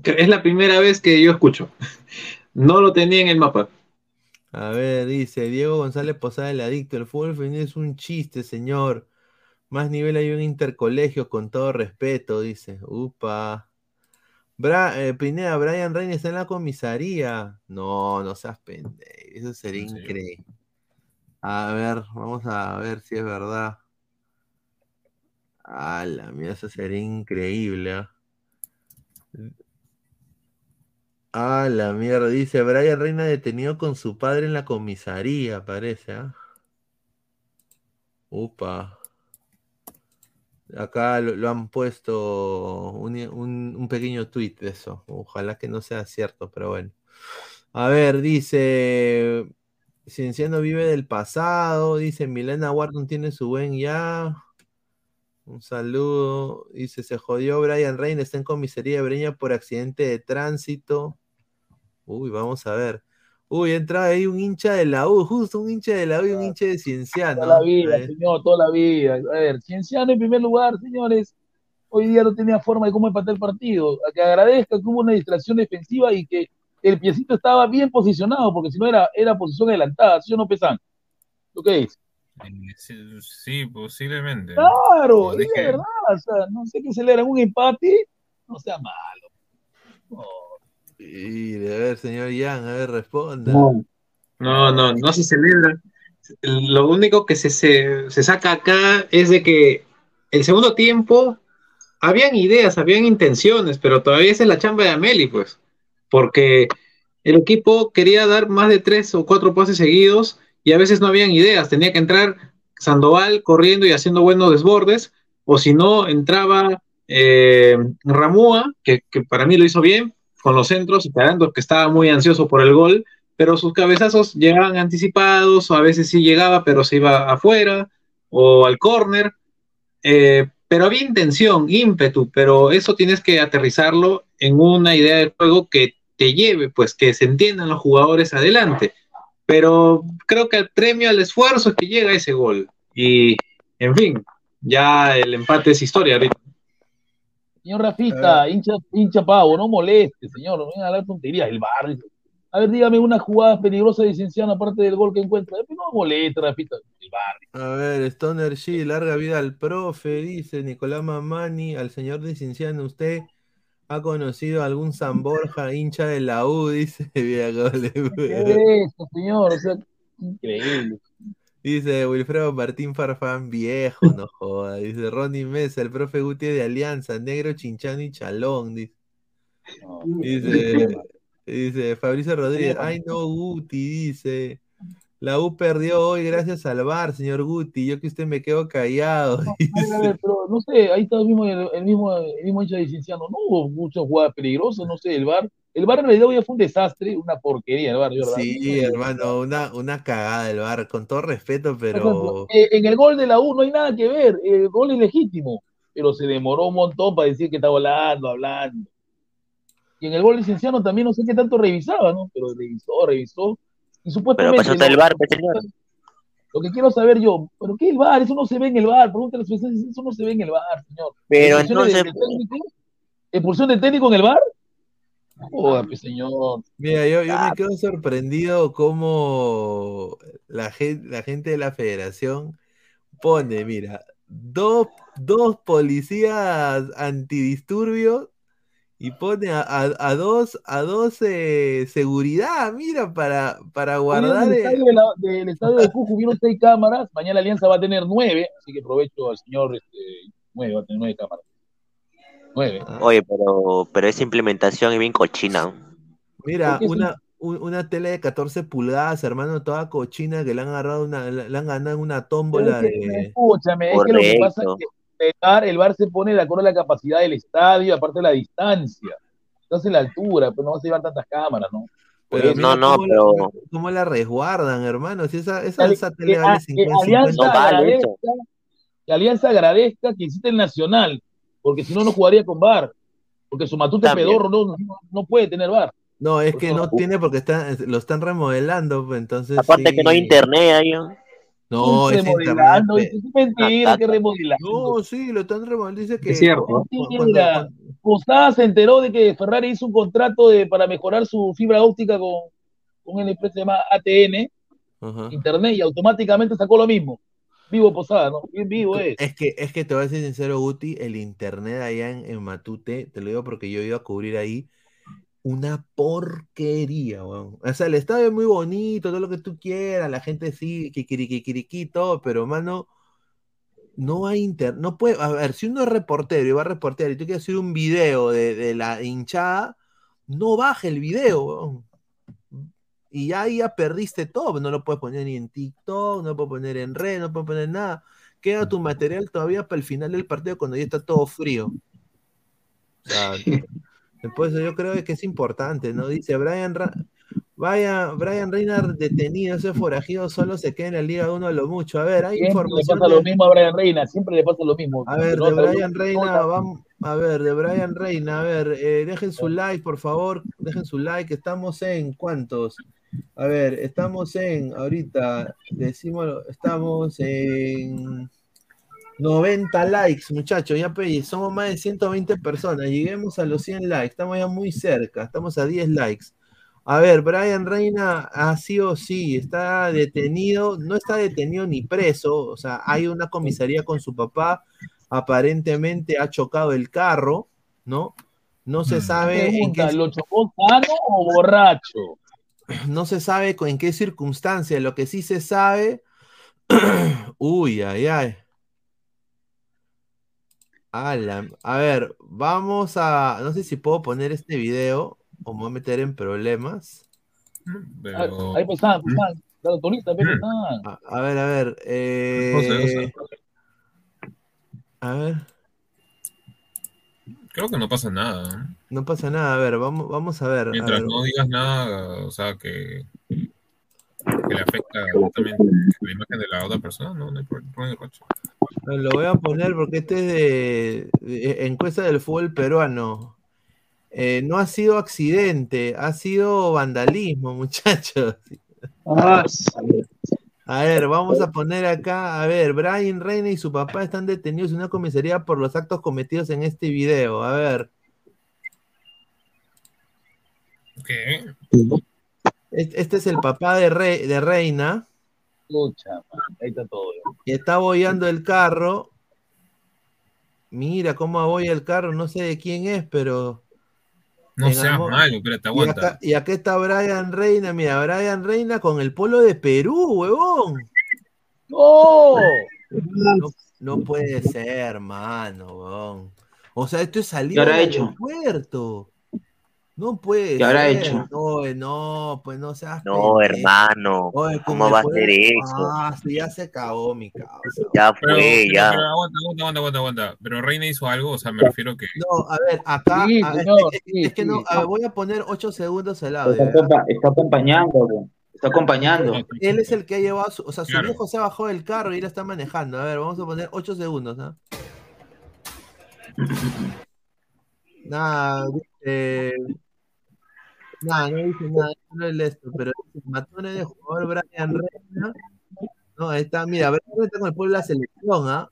Que Es la primera vez que yo escucho. No lo tenía en el mapa. A ver, dice Diego González Posada, el adicto. El fútbol femenino es un chiste, señor. Más nivel hay un intercolegio, con todo respeto, dice. Upa. Bra eh, Pineda, Brian Reina está en la comisaría. No, no seas pendejo. Eso sería increíble. A ver, vamos a ver si es verdad. A la mía, eso sería increíble. ¿ah? Ah, la mierda, dice Brian Reina detenido con su padre en la comisaría, parece, ¿ah? Upa. Acá lo, han puesto un, un- pequeño tweet de eso. Ojalá que no sea cierto, pero bueno. A ver, dice. Cienciano vive del pasado. Dice Milena Wharton tiene su buen ya. Un saludo. Dice, se jodió Brian Reina, está en comisaría de Breña por accidente de tránsito. Uy, vamos a ver. Uy, entra ahí un hincha de la U, justo un hincha de la U y un hincha de Cienciano. Toda la vida, señor, toda la vida. A ver, Cienciano en primer lugar, señores. Hoy día no tenía forma de cómo empatar el partido. A que agradezca que hubo una distracción defensiva y que el piecito estaba bien posicionado, porque si no era, era posición adelantada, ¿sí o no, Pesan? ¿Lo que es? Eh, Sí, sí, posiblemente. Claro, es verdad. O sea, no sé qué celebran un empate, no sea malo. No. Y a ver, señor Yang, a ver, responda. No, no, no se celebra. Lo único que se, se, se saca acá es de que el segundo tiempo habían ideas, habían intenciones, pero todavía esa es la chamba de Ameli, pues, porque el equipo quería dar más de tres o cuatro pases seguidos y a veces no habían ideas, tenía que entrar Sandoval corriendo y haciendo buenos desbordes, o si no, entraba eh, Ramúa, que, que para mí lo hizo bien, con los centros, esperando que estaba muy ansioso por el gol, pero sus cabezazos llegaban anticipados, o a veces sí llegaba, pero se iba afuera, o al córner. Eh, pero había intención, ímpetu, pero eso tienes que aterrizarlo en una idea de juego que te lleve, pues que se entiendan los jugadores adelante. Pero creo que el premio al esfuerzo es que llega ese gol. Y, en fin, ya el empate es historia ahorita. Señor Rafita, hincha, hincha pavo, no moleste, señor, no venga a hablar tonterías, el bar. A ver, dígame una jugada peligrosa de Cienciano aparte del gol que encuentra. No moleste, Rafita, el bar. A ver, Stoner G, larga vida al profe, dice Nicolás Mamani, al señor de Cinciano, ¿usted ha conocido a algún San Borja, hincha de la U? Dice, ¿Qué es eso, señor? O sea, increíble. Dice Wilfredo Martín Farfán, viejo, no joda. Dice Ronnie Mesa, el profe Guti de Alianza, negro, chinchano y chalón. Dice, dice, dice Fabricio Rodríguez, ay no, Guti, dice. La U perdió hoy gracias al VAR, señor Guti. Yo que usted me quedo callado. A ver, a ver, pero no sé, ahí está el mismo, el, mismo, el mismo hincha de Cienciano. No hubo muchas jugadas peligrosas, no sé, el bar. El bar en realidad hoy ya fue un desastre, una porquería el bar, ¿verdad? Sí, hermano, una, una cagada del VAR, con todo respeto, pero eh, en el gol de la U no hay nada que ver, el gol es legítimo, pero se demoró un montón para decir que está volando, hablando. Y en el gol licenciano también no sé qué tanto revisaba, ¿no? Pero revisó, revisó. Y Pero supuestamente. pasó hasta ¿no? el bar, pues, señor. Lo que quiero saber yo, ¿pero qué el bar? Eso no se ve en el bar. Pregúntale a los eso no se ve en el bar, señor. Pero ¿Expulsión de- entonces- técnico? ¿Expulsión del técnico en el bar? Joder, señor. Mira, yo, yo me quedo sorprendido cómo la gente, la gente de la federación pone, mira, dos, dos policías antidisturbios y pone a, a- a dos, a dos eh, seguridad, mira, para, para en guardar el el- estadio, de la- del estadio de Cusco hubieron seis cámaras, mañana la Alianza va a tener nueve, así que aprovecho al señor este, nueve, va a tener nueve cámaras. Oye, pero, pero esa implementación es bien cochina. Mira, ¿Por qué una, un- una tele de 14 pulgadas, hermano, toda cochina que le han agarrado una, le han ganado en una tómbola Pero es que, de. Escúchame, es que lo que pasa es que el bar, el bar se pone de acuerdo a la capacidad del estadio, aparte de la distancia. Entonces la altura, pues no vas a llevar tantas cámaras, ¿no? Pero mira no, cómo, la- pero- cómo la resguardan, hermano. Si esa, esa, esa tele que- vale a- que 50, Alianza 50. No vale agradezca, que Alianza agradezca que existe el Nacional, porque si no, no jugaría con bar. Porque su matute También. pedorro no, no, no puede tener bar. No, es Por que no tiene porque está, lo están remodelando, pues, entonces Aparte que no hay internet ahí. ¿no? No, es remodelando, internet. dice, es mentira, que remodelando. No, sí, lo están remodelando. Dice que. Es cierto. Posada se enteró de que Ferrari hizo un contrato de, para mejorar su fibra óptica con, con una empresa llamada ATN. Internet, y automáticamente sacó lo mismo. Vivo Posada, ¿no? Bien vivo es. Es que, es que te voy a ser sincero, Guti, el internet allá en, en Matute, te lo digo porque yo iba a cubrir ahí, una porquería, weón. O sea, el estadio es muy bonito, todo lo que tú quieras, la gente sí, kikirikikiriki, todo, pero mano, no hay internet, no puede, a ver, si uno es reportero y va a reportear y tú quieres hacer un video de, de la hinchada, no baje el video, weón. Y ya ahí ya perdiste todo, no lo puedes poner ni en TikTok, no lo puedes poner en red, no puedes poner nada. Queda tu material todavía para el final del partido cuando ya está todo frío. O sea, después yo creo que es importante, ¿no? Dice Brian, Ra- vaya, Brian Reynard detenido, ese forajido solo se queda en la Liga 1 a lo mucho. A ver, hay Siempre le información. pasa de- lo mismo a Brian Reina, siempre le pasa lo mismo. a ver, de Brian Reina, vamos, a ver, de Brian Reina, a ver, eh, dejen su like, por favor, dejen su like, estamos en cuántos, a ver, estamos en, ahorita, decimos, estamos en 90 likes, muchachos, ya pe, somos más de 120 personas, lleguemos a los 100 likes, estamos ya muy cerca, estamos a 10 likes. A ver, Brian Reina ha sí o sí, está detenido, no está detenido ni preso, o sea, hay una comisaría con su papá, aparentemente ha chocado el carro, ¿no? No se sabe en Pregunta, qué, ¿lo chocó sano o borracho? no se sabe con- en qué circunstancia, lo que sí se sabe, uy, ay, ay. Ala, a ver, vamos a, no sé si puedo poner este video o me voy a meter en problemas. Pero. Ahí pues, ah, pues, ah. A, a ver, a ver, eh, a ver, Creo que no pasa nada. ¿no? no pasa nada, a ver, vamos, vamos a ver. a Mientras ver. no digas nada, o sea, que, que le afecta también la imagen de la otra persona, no, no hay pro- problema. Rocho. Lo voy a poner porque este es de, de encuesta del fútbol peruano. Eh, no ha sido accidente, ha sido vandalismo, muchachos. A ver, vamos a poner acá, a ver, Brian Reina y su papá están detenidos en una comisaría por los actos cometidos en este video. A ver, ¿Qué? este, este es el papá de, Re- de Reina, man, ahí está todo. ya. que está abollando el carro. Mira cómo abolla el carro, no sé de quién es, pero... No seas malo, espérate, Y aguanta. acá, y acá está Brian Reina, mira, Brian Reina con el polo de Perú, huevón. ¡No! No, no puede ser, hermano, huevón. O sea, esto es salir ¿Qué habrá del hecho? No puede ¿Qué habrá ser. hecho? No, eh, no, pues no seas No, pendejo. hermano. Oye, con ¿Cómo va a ser eso? Ah, sí, ya se cagó mi causa. Ya Pero, fue, pero- ya. pero aguanta, aguanta, aguanta, aguanta, aguanta. Pero Reina hizo algo, o sea, me refiero que. No, a ver, acá, Sí, a- es, señor, es- sí, es que no, sí. a ver, voy a poner 8 segundos Está. ¿ya? acompa- está acompañando, bro. está acompañando. Él es el que ha llevado, su, o sea, su Claro. viejo se bajó del carro y él está manejando. A ver, vamos a poner 8 segundos, ¿no? Nada, dice. Nada, no dice nada, no es esto, pero dice, matones de jugador Brian Reina. No, ahí está, mira, Brian Reina está con el pueblo de la selección, ¿ah?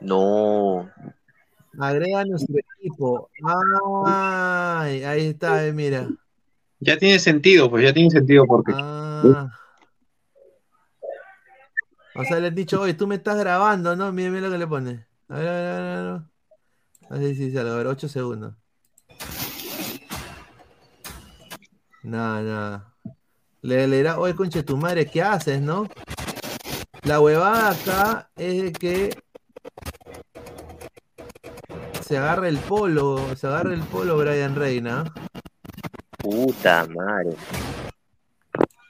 No. Agrega a nuestro equipo. Ay, ahí está, eh, mira. Ya tiene sentido, pues ya tiene sentido porque. Ah. O sea, le han dicho, oye, tú me estás grabando, ¿no? Mira, mira lo que le pone. A ver, a ver, a ver, a ver. A ver si sale, a ver, 8 segundos. Nada, nada. Le, le dirá, oye, conche tu madre, ¿qué haces, no? La huevada acá es de que se agarra el polo, se agarra el polo Brian Reina. Puta madre.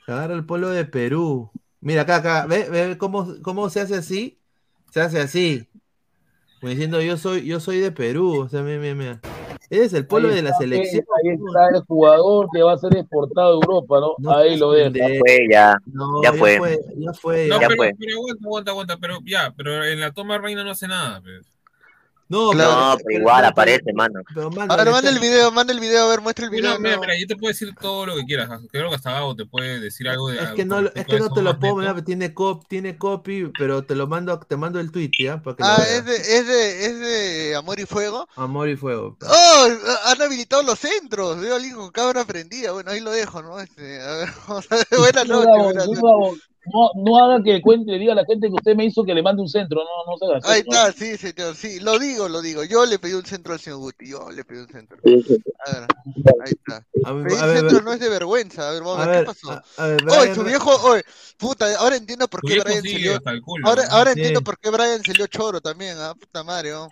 Se agarra el polo de Perú. Mira acá, acá, ¿ve, ve cómo, cómo se hace así? Se hace así. Como diciendo, yo soy, yo soy de Perú. O sea, mira, mira, mira. Ese es el Ahí de la selección. Ahí está el jugador que va a ser exportado a Europa, ¿no? No ahí lo deja. pendejo. Fue ya. No, Ya fue. Ya fue. No, Ya pero, fue. pero aguanta, aguanta, aguanta. Pero ya, pero en la toma Reina no hace nada. pues. No, No, pero igual aparece, mano. Pero, A ver, manda el video, manda el video, a ver, muestra el video. Mira, mira, no. mira, yo te puedo decir todo lo que quieras. Creo que hasta Gabo te puede decir algo de Es que no, es que no te lo puedo mandar, tiene copy, tiene copy, pero te lo mando, te mando el tweet, ¿ya? Para que lo Ah, es de, es de, es de Amor y Fuego. Amor y fuego. ¡Oh! Han habilitado los centros. Veo a alguien con cámara prendida. Bueno, ahí lo dejo, ¿no? Este, a ver, vamos a ver. Buenas noches, No, no haga que cuente, le diga a la gente que usted me hizo que le mande un centro, no, no se haga Ahí está, sí, señor, sí, lo digo, lo digo. Yo le pedí un centro al señor Guti, yo le pedí un centro. A ver, ahí está. A ver, Pedir a ver, centro no es de vergüenza. A ver, vamos a ver, ¿qué pasó? a- a ver, Oye, su viejo, oye, puta, ahora entiendo por qué Brian culo, Ahora, ahora Sí. entiendo por qué Brian salió choro también, ah, puta madre, oh.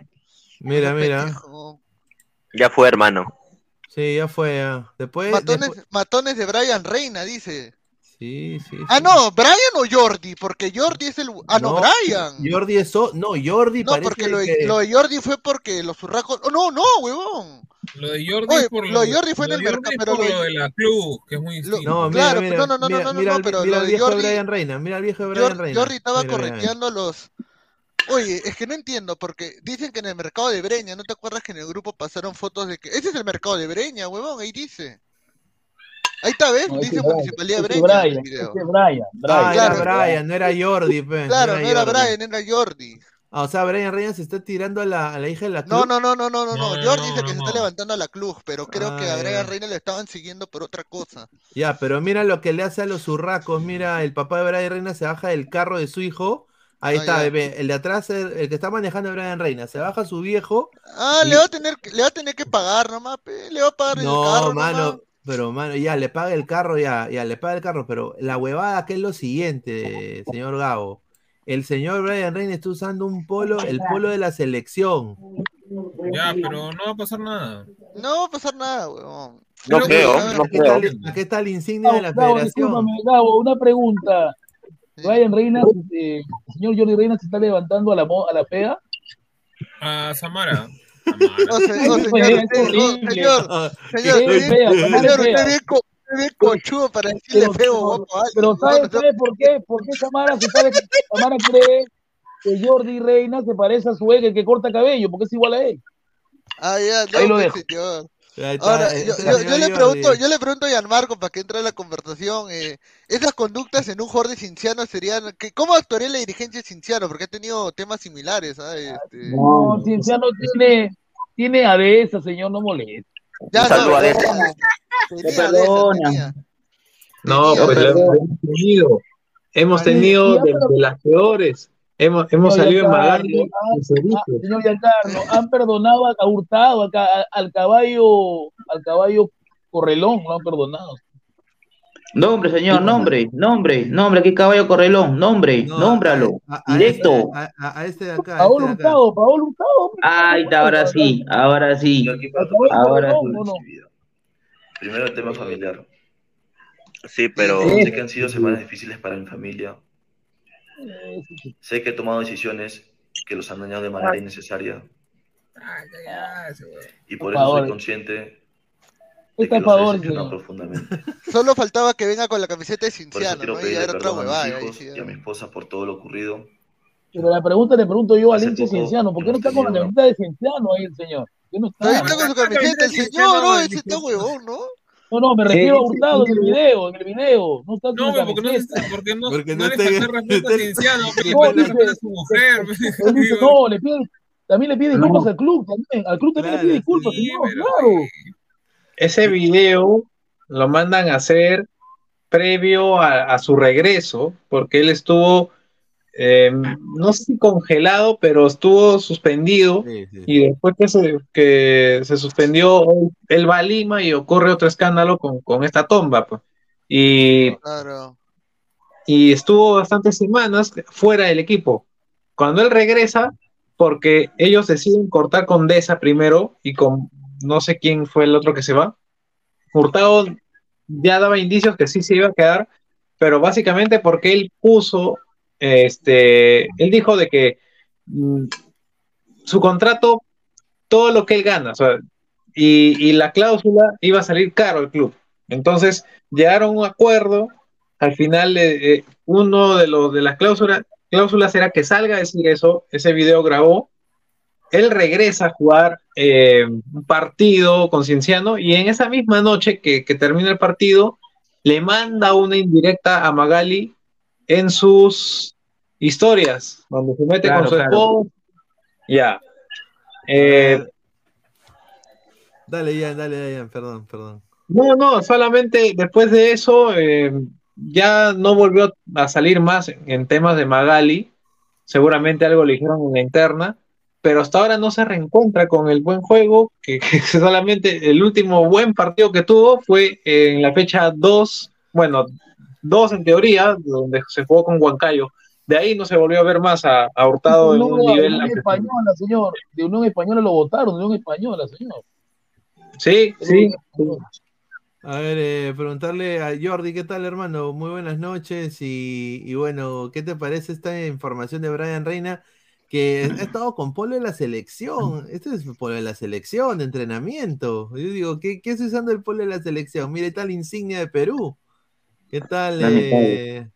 Mira, mira. Pendejo. Ya fue, hermano. Sí, ya fue. ya. Después, Matones, después- matones de Brian Reina, dice. Sí, sí. Ah, no, Brian o Jordi, porque Jordi es el. Ah, no, Brian. Jordi es. o- No, Jordi No, parece porque lo de, que- lo de Jordi fue porque los zurracos. Oh, no, no, huevón. Lo de Jordi Oye, por lo de Jordi fue en lo el mercado, pero por lo lo de- la club, que es muy distinto. No, mira, Claro, mira, no, no, no, mira, no, no, mira no, pero mira lo el de viejo de Jordi- Brian Reina, mira el viejo de Brian Jordi, Reina. Jordi estaba Mira, mira. correteando los. Oye, es que no entiendo, porque dicen que en el mercado de Breña, ¿no te acuerdas que en el grupo pasaron fotos de que. Ese es el mercado de Breña, huevón, ahí dice. Ahí está, ¿ves? No, dice es Brian, Municipalidad es Breña en el Brian, video. es Brian, Brian. Ah, Claro. era Brian, no era Jordi, pe. Claro, no era Jordi. Brian, era Jordi. Ah, o sea, Brian Reina se está tirando a la, a la hija de la No, club. no, no, no, no, no, no. No, no, Jordi no, dice que se no. está levantando a la club, pero creo que a Brian ya. Reina le estaban siguiendo por otra cosa. Ya, pero mira lo que le hace a los urracos. Mira, el papá de Brian Reina se baja del carro de su hijo. Ahí Ah, está, ya. ve, el de atrás, el, el que está manejando a Brian Reina. Se baja su viejo. Ah, y- le va a tener, que- le va a tener que pagar nomás, pe, le va a pagar el No, carro mano, nomás. Pero mano, ya le paga el carro, ya, ya le paga el carro, pero la huevada que es lo siguiente, señor Gabo. El señor Brian Reina está usando un polo, el polo de la selección. Ya, pero no va a pasar nada. No va a pasar nada, huevón. No Creo no Aquí está, creo. aquí está el insignia de la Gabo, federación. Gabo, una pregunta. Brian Reina, eh, el señor Jordi Reina se está levantando a la, a la pega. A Samara. Pues, señor, señor, señor, usted- bien, co- usted bien conchudo para decirle feo guapo a alguien. pero No, ¿sabe, no, sabe por qué? ¿Por qué Samara, se sabe, Samara cree que Jordi Reina se parece a su ex, el que corta cabello, porque es igual a él? Ah, ya, Ahí no, lo pues, dejo. señor. Ahora, eh, yo, le Jordi. pregunto, yo le pregunto a Gianmarco para que entre en la conversación, eh, esas conductas en un jugador de Cinciano serían, que, ¿cómo actuaría la dirigencia de Cinciano? Porque ha tenido temas similares, ¿sabes? Este, No, Cienciano tiene, tiene a de esa, señor, no moleste. ya, Un saludo no, a perdona. tenía. No, pues la hemos tenido. Hemos tenido de las peores. Hemos, hemos salido Magali ah, y Ceviche. ah, señor Giancarlo, han perdonado a, Hurtado, al caballo, al caballo Correlón, lo han perdonado. Nombre, señor, nombre, nombre, nombre, aquí caballo correlón, nombre, No, nómbralo, a- a directo. este- A, a- a este de acá. Paolo este acá. Hurtado, Paolo Hurtado. hombre. Ahí está, ahora sí, ahora sí, ahora sí. ¿o no? primero el tema familiar. Sí, pero Sé que han sido semanas difíciles para mi familia. Sé que he tomado decisiones que los han dañado de manera innecesaria. Y por eso soy consciente de que los señor. profundamente. Solo faltaba que venga con la camiseta de Por eso Cinciano, quiero ¿no? Y pedirle otra a mis hijos y a mi esposa por todo lo ocurrido. Pero la pregunta le pregunto yo hincha poco Cienciano, ¿por qué no está con la camiseta de Cienciano ahí el señor? ¿Por qué no Ahí está? está con su camiseta, el señor, ¿no? Ese está huevón, ¿no? No, no, me Sí, refiero a Hurtado sí. en el video, en el video. No está No, porque no, porque no, Porque no no le está- falta respeto a no Cienciano, pero le No, falta dice- respeto a su mujer. No, le pide, también le pide disculpas No. al club, también. Al club también Claro, le pide disculpas, sí, señor, pero- claro. Ese video lo mandan a hacer previo a, a su regreso, porque él estuvo, eh, no sé si congelado, pero estuvo suspendido. Sí, sí. Y después que se, que se suspendió, él va a Lima y ocurre otro escándalo con, con esta tomba. pues. Y, Claro. y estuvo bastantes semanas fuera del equipo. Cuando él regresa, porque ellos deciden cortar con Deza primero y con no sé quién fue el otro que se va, Hurtado ya daba indicios que sí se iba a quedar, pero básicamente porque él puso, este, él dijo de que mm, su contrato, todo lo que él gana, y, y la cláusula iba a salir caro al club. Entonces llegaron a un acuerdo, al final eh, eh, uno de los de las cláusulas, era que salga a decir eso, ese video grabó, él regresa a jugar eh, un partido con Cienciano y en esa misma noche que termina el partido, le manda una indirecta a Magali en sus historias, donde se mete Claro, con su claro. esposa. Ya. Eh, Dale, Ian, dale, Ian, perdón, perdón. no, no, solamente después de eso eh, ya no volvió a salir más en temas de Magali. Seguramente algo le dijeron en la interna, pero hasta ahora no se reencuentra con el buen juego, que, que solamente el último buen partido que tuvo fue en la fecha 2, bueno, 2 en teoría, donde se jugó con Huancayo. De ahí no se volvió a ver más a, a Hurtado en un de nivel. Unión Española, señor. De Unión Española lo votaron, de Unión Española, señor. Sí, sí. A ver, eh, preguntarle a Jordi, ¿qué tal, hermano? Muy buenas noches y, y bueno, ¿qué te parece esta información de Brian Reina? Que ha estado con Polo de la selección. Este es Polo de la selección, de entrenamiento. Yo digo, ¿qué, qué es usando el Polo de la selección? Mire, tal insignia de Perú. ¿Qué tal? eh,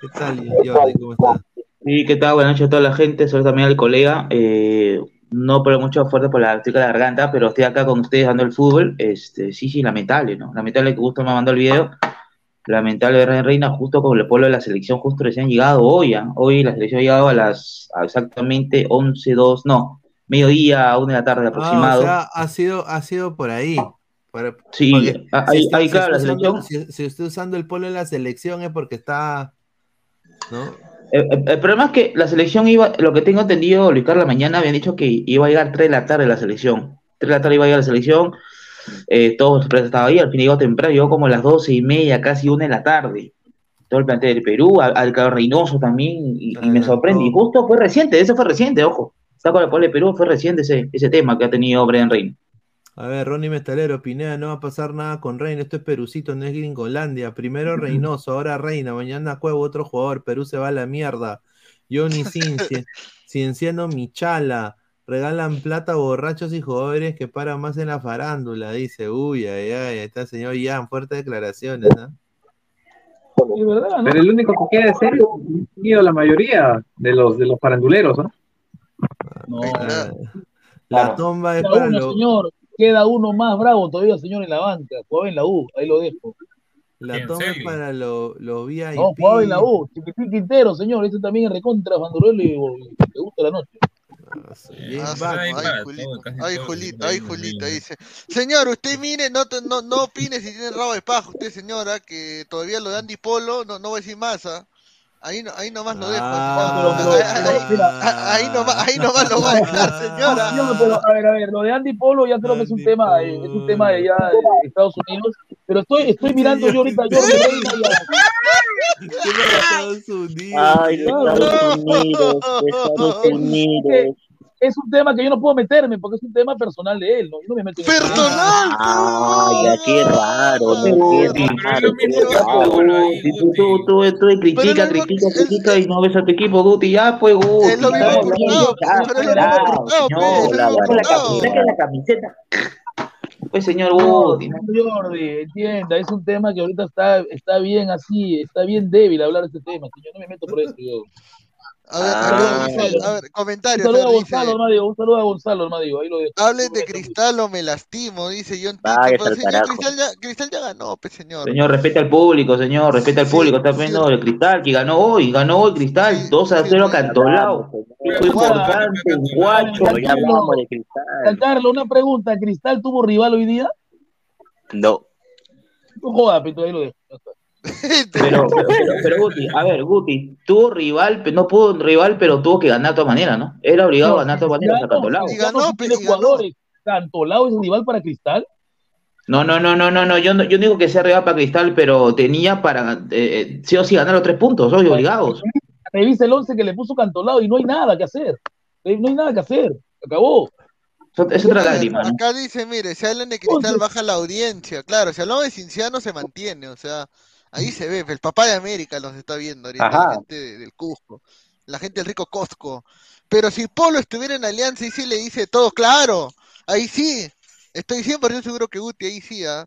¿Qué tal, Jordi? ¿Cómo estás? Sí, ¿qué tal? Buenas noches a toda la gente, soy también al colega. Eh, no por mucho fuerte por la estoy con la garganta, pero estoy acá con ustedes dando el fútbol. Este, sí, sí, lamentable, ¿no? Lamentable que justo me mandó el video. Lamentable Reina Reina, justo con el pueblo de la selección, justo recién llegado hoy. ¿ah? Hoy la selección ha llegado a las a exactamente 11, 2, no, mediodía, a una de la tarde Ah, aproximado. o sea, ha sido, ha sido por ahí. Sí, ah, si está- si claro, está la usando- selección- si, si usted usando el polo de la selección es porque está, ¿no? El, el- el problema es que la selección iba, lo que tengo entendido, Luis Carlos, mañana habían dicho que iba a llegar 3 de la tarde la selección. 3 de la tarde iba a llegar la selección, eh, todos los estaban ahí, al fin llegó temprano, llegó como a las 12 y media, casi 1 de la tarde. Todo el plantel del Perú, al, al Reynoso también, y, y me sorprende. Y justo fue reciente, eso fue reciente, ojo. Saco la puebla de Perú, fue reciente ese, ese tema que ha tenido Brian Reina. A ver, Ronnie Mestalero, Pineda, no va a pasar nada con Reina, esto es Perucito, no es Gringolandia. Primero Reynoso, ahora Reina, mañana Cuevo, otro jugador, Perú se va a la mierda. Johnny Sin, Cien- Cienciano Michala, regalan plata a borrachos y jugadores que paran más en la farándula, dice, uy, ay, ay, está el señor Ian, fuertes declaraciones, ¿no? Pero el único que queda ha sido la mayoría de los, de los faranduleros, ¿no? No. La tomba es para uno, los... señor. Queda uno más bravo todavía, señor, en la banca. Jugaba en la U, ahí lo dejo. La toma es para los los VIP. No, jugaba en la U. Chiquitín Quintero, señor. Ese también es recontra Bandurelo y y le gusta la noche. Ah, ay, Julito, ay, Julito, ay, Julito, dice. Señor, usted mire, no, te- no, no opine si tiene rabo de paja, usted señora, que todavía lo de Andy Polo, no, no voy a decir más, ¿ah? Ahí, no, ahí nomás lo dejo, Ah, pero- señor. pero- Ahí- pero, mira. ahí, ahí nomás, ahí nomás lo va a dejar, señora. No, pero, a ver, a ver, lo de Andy Polo ya creo que es un tema, eh, es un tema de ya de Estados Unidos, pero estoy, estoy mirando yo ahorita yo Estados Unidos. Ay, Estados Unidos, Estados Unidos. Es un tema que yo no puedo meterme porque es un tema personal de él, ¿no? Yo no me meto en ¡Personal! Ay, ya, qué raro, tú, tú, tú, tú critica, critica, critica y no ves a tu equipo, Guti, ya pues Guti. Es lo mismo la- camiseta. Pues señor Guti, ¿no? Jordi, entienda, es un tema que ahorita está, está bien así, está bien débil hablar de este tema, señor, no me meto por eso yo. A ver, Ah. a ver, a ver, Un saludo a Gonzalo, hermano, digo, un saludo a Gonzalo, hermano, digo, ahí lo dejo. Hablen de Cristal o me lastimo, dice John Tito. Váyase Pero al señor. Cristal ya, Cristal ya ganó, pues señor. Señor, respeta al público, señor, respeta al público. Está viendo el Cristal, que ganó hoy, ganó hoy Cristal, 2 a 0 cantolao. Fue importante, un guacho. Ya hablamos de cristal. San Carlos, una pregunta, ¿Cristal tuvo rival hoy día? No. No joda, pero ahí lo dejo. Pero, pero, pero, pero, Guti, a ver, Guti, tuvo rival, no pudo rival, pero tuvo que ganar de todas maneras, ¿no? Era obligado a ganar de todas maneras a Cantolao. Cantolao sí tiene jugadores. Cantolao es rival para Cristal. No, no, no, no, no, no, yo no, yo no digo que sea rival para Cristal, pero tenía para eh, eh, sí o sí ganar los tres puntos, obvio, obligados. Revisa el 11 que le puso Cantolao y no hay nada que hacer. Eh, No hay nada que hacer. Acabó. Es otra lágrima, ¿no? Acá dice, mire, si hablan de Cristal baja la audiencia. Claro, si hablamos de Cinciano se mantiene, o sea, ahí se ve, el papá de América los está viendo ahorita, Ajá. la gente de- del Cusco, la gente del rico Costco. Pero si Polo estuviera en Alianza y sí le dice todo, claro, ahí sí, estoy 100% seguro que Guti ahí sí, ¿ah?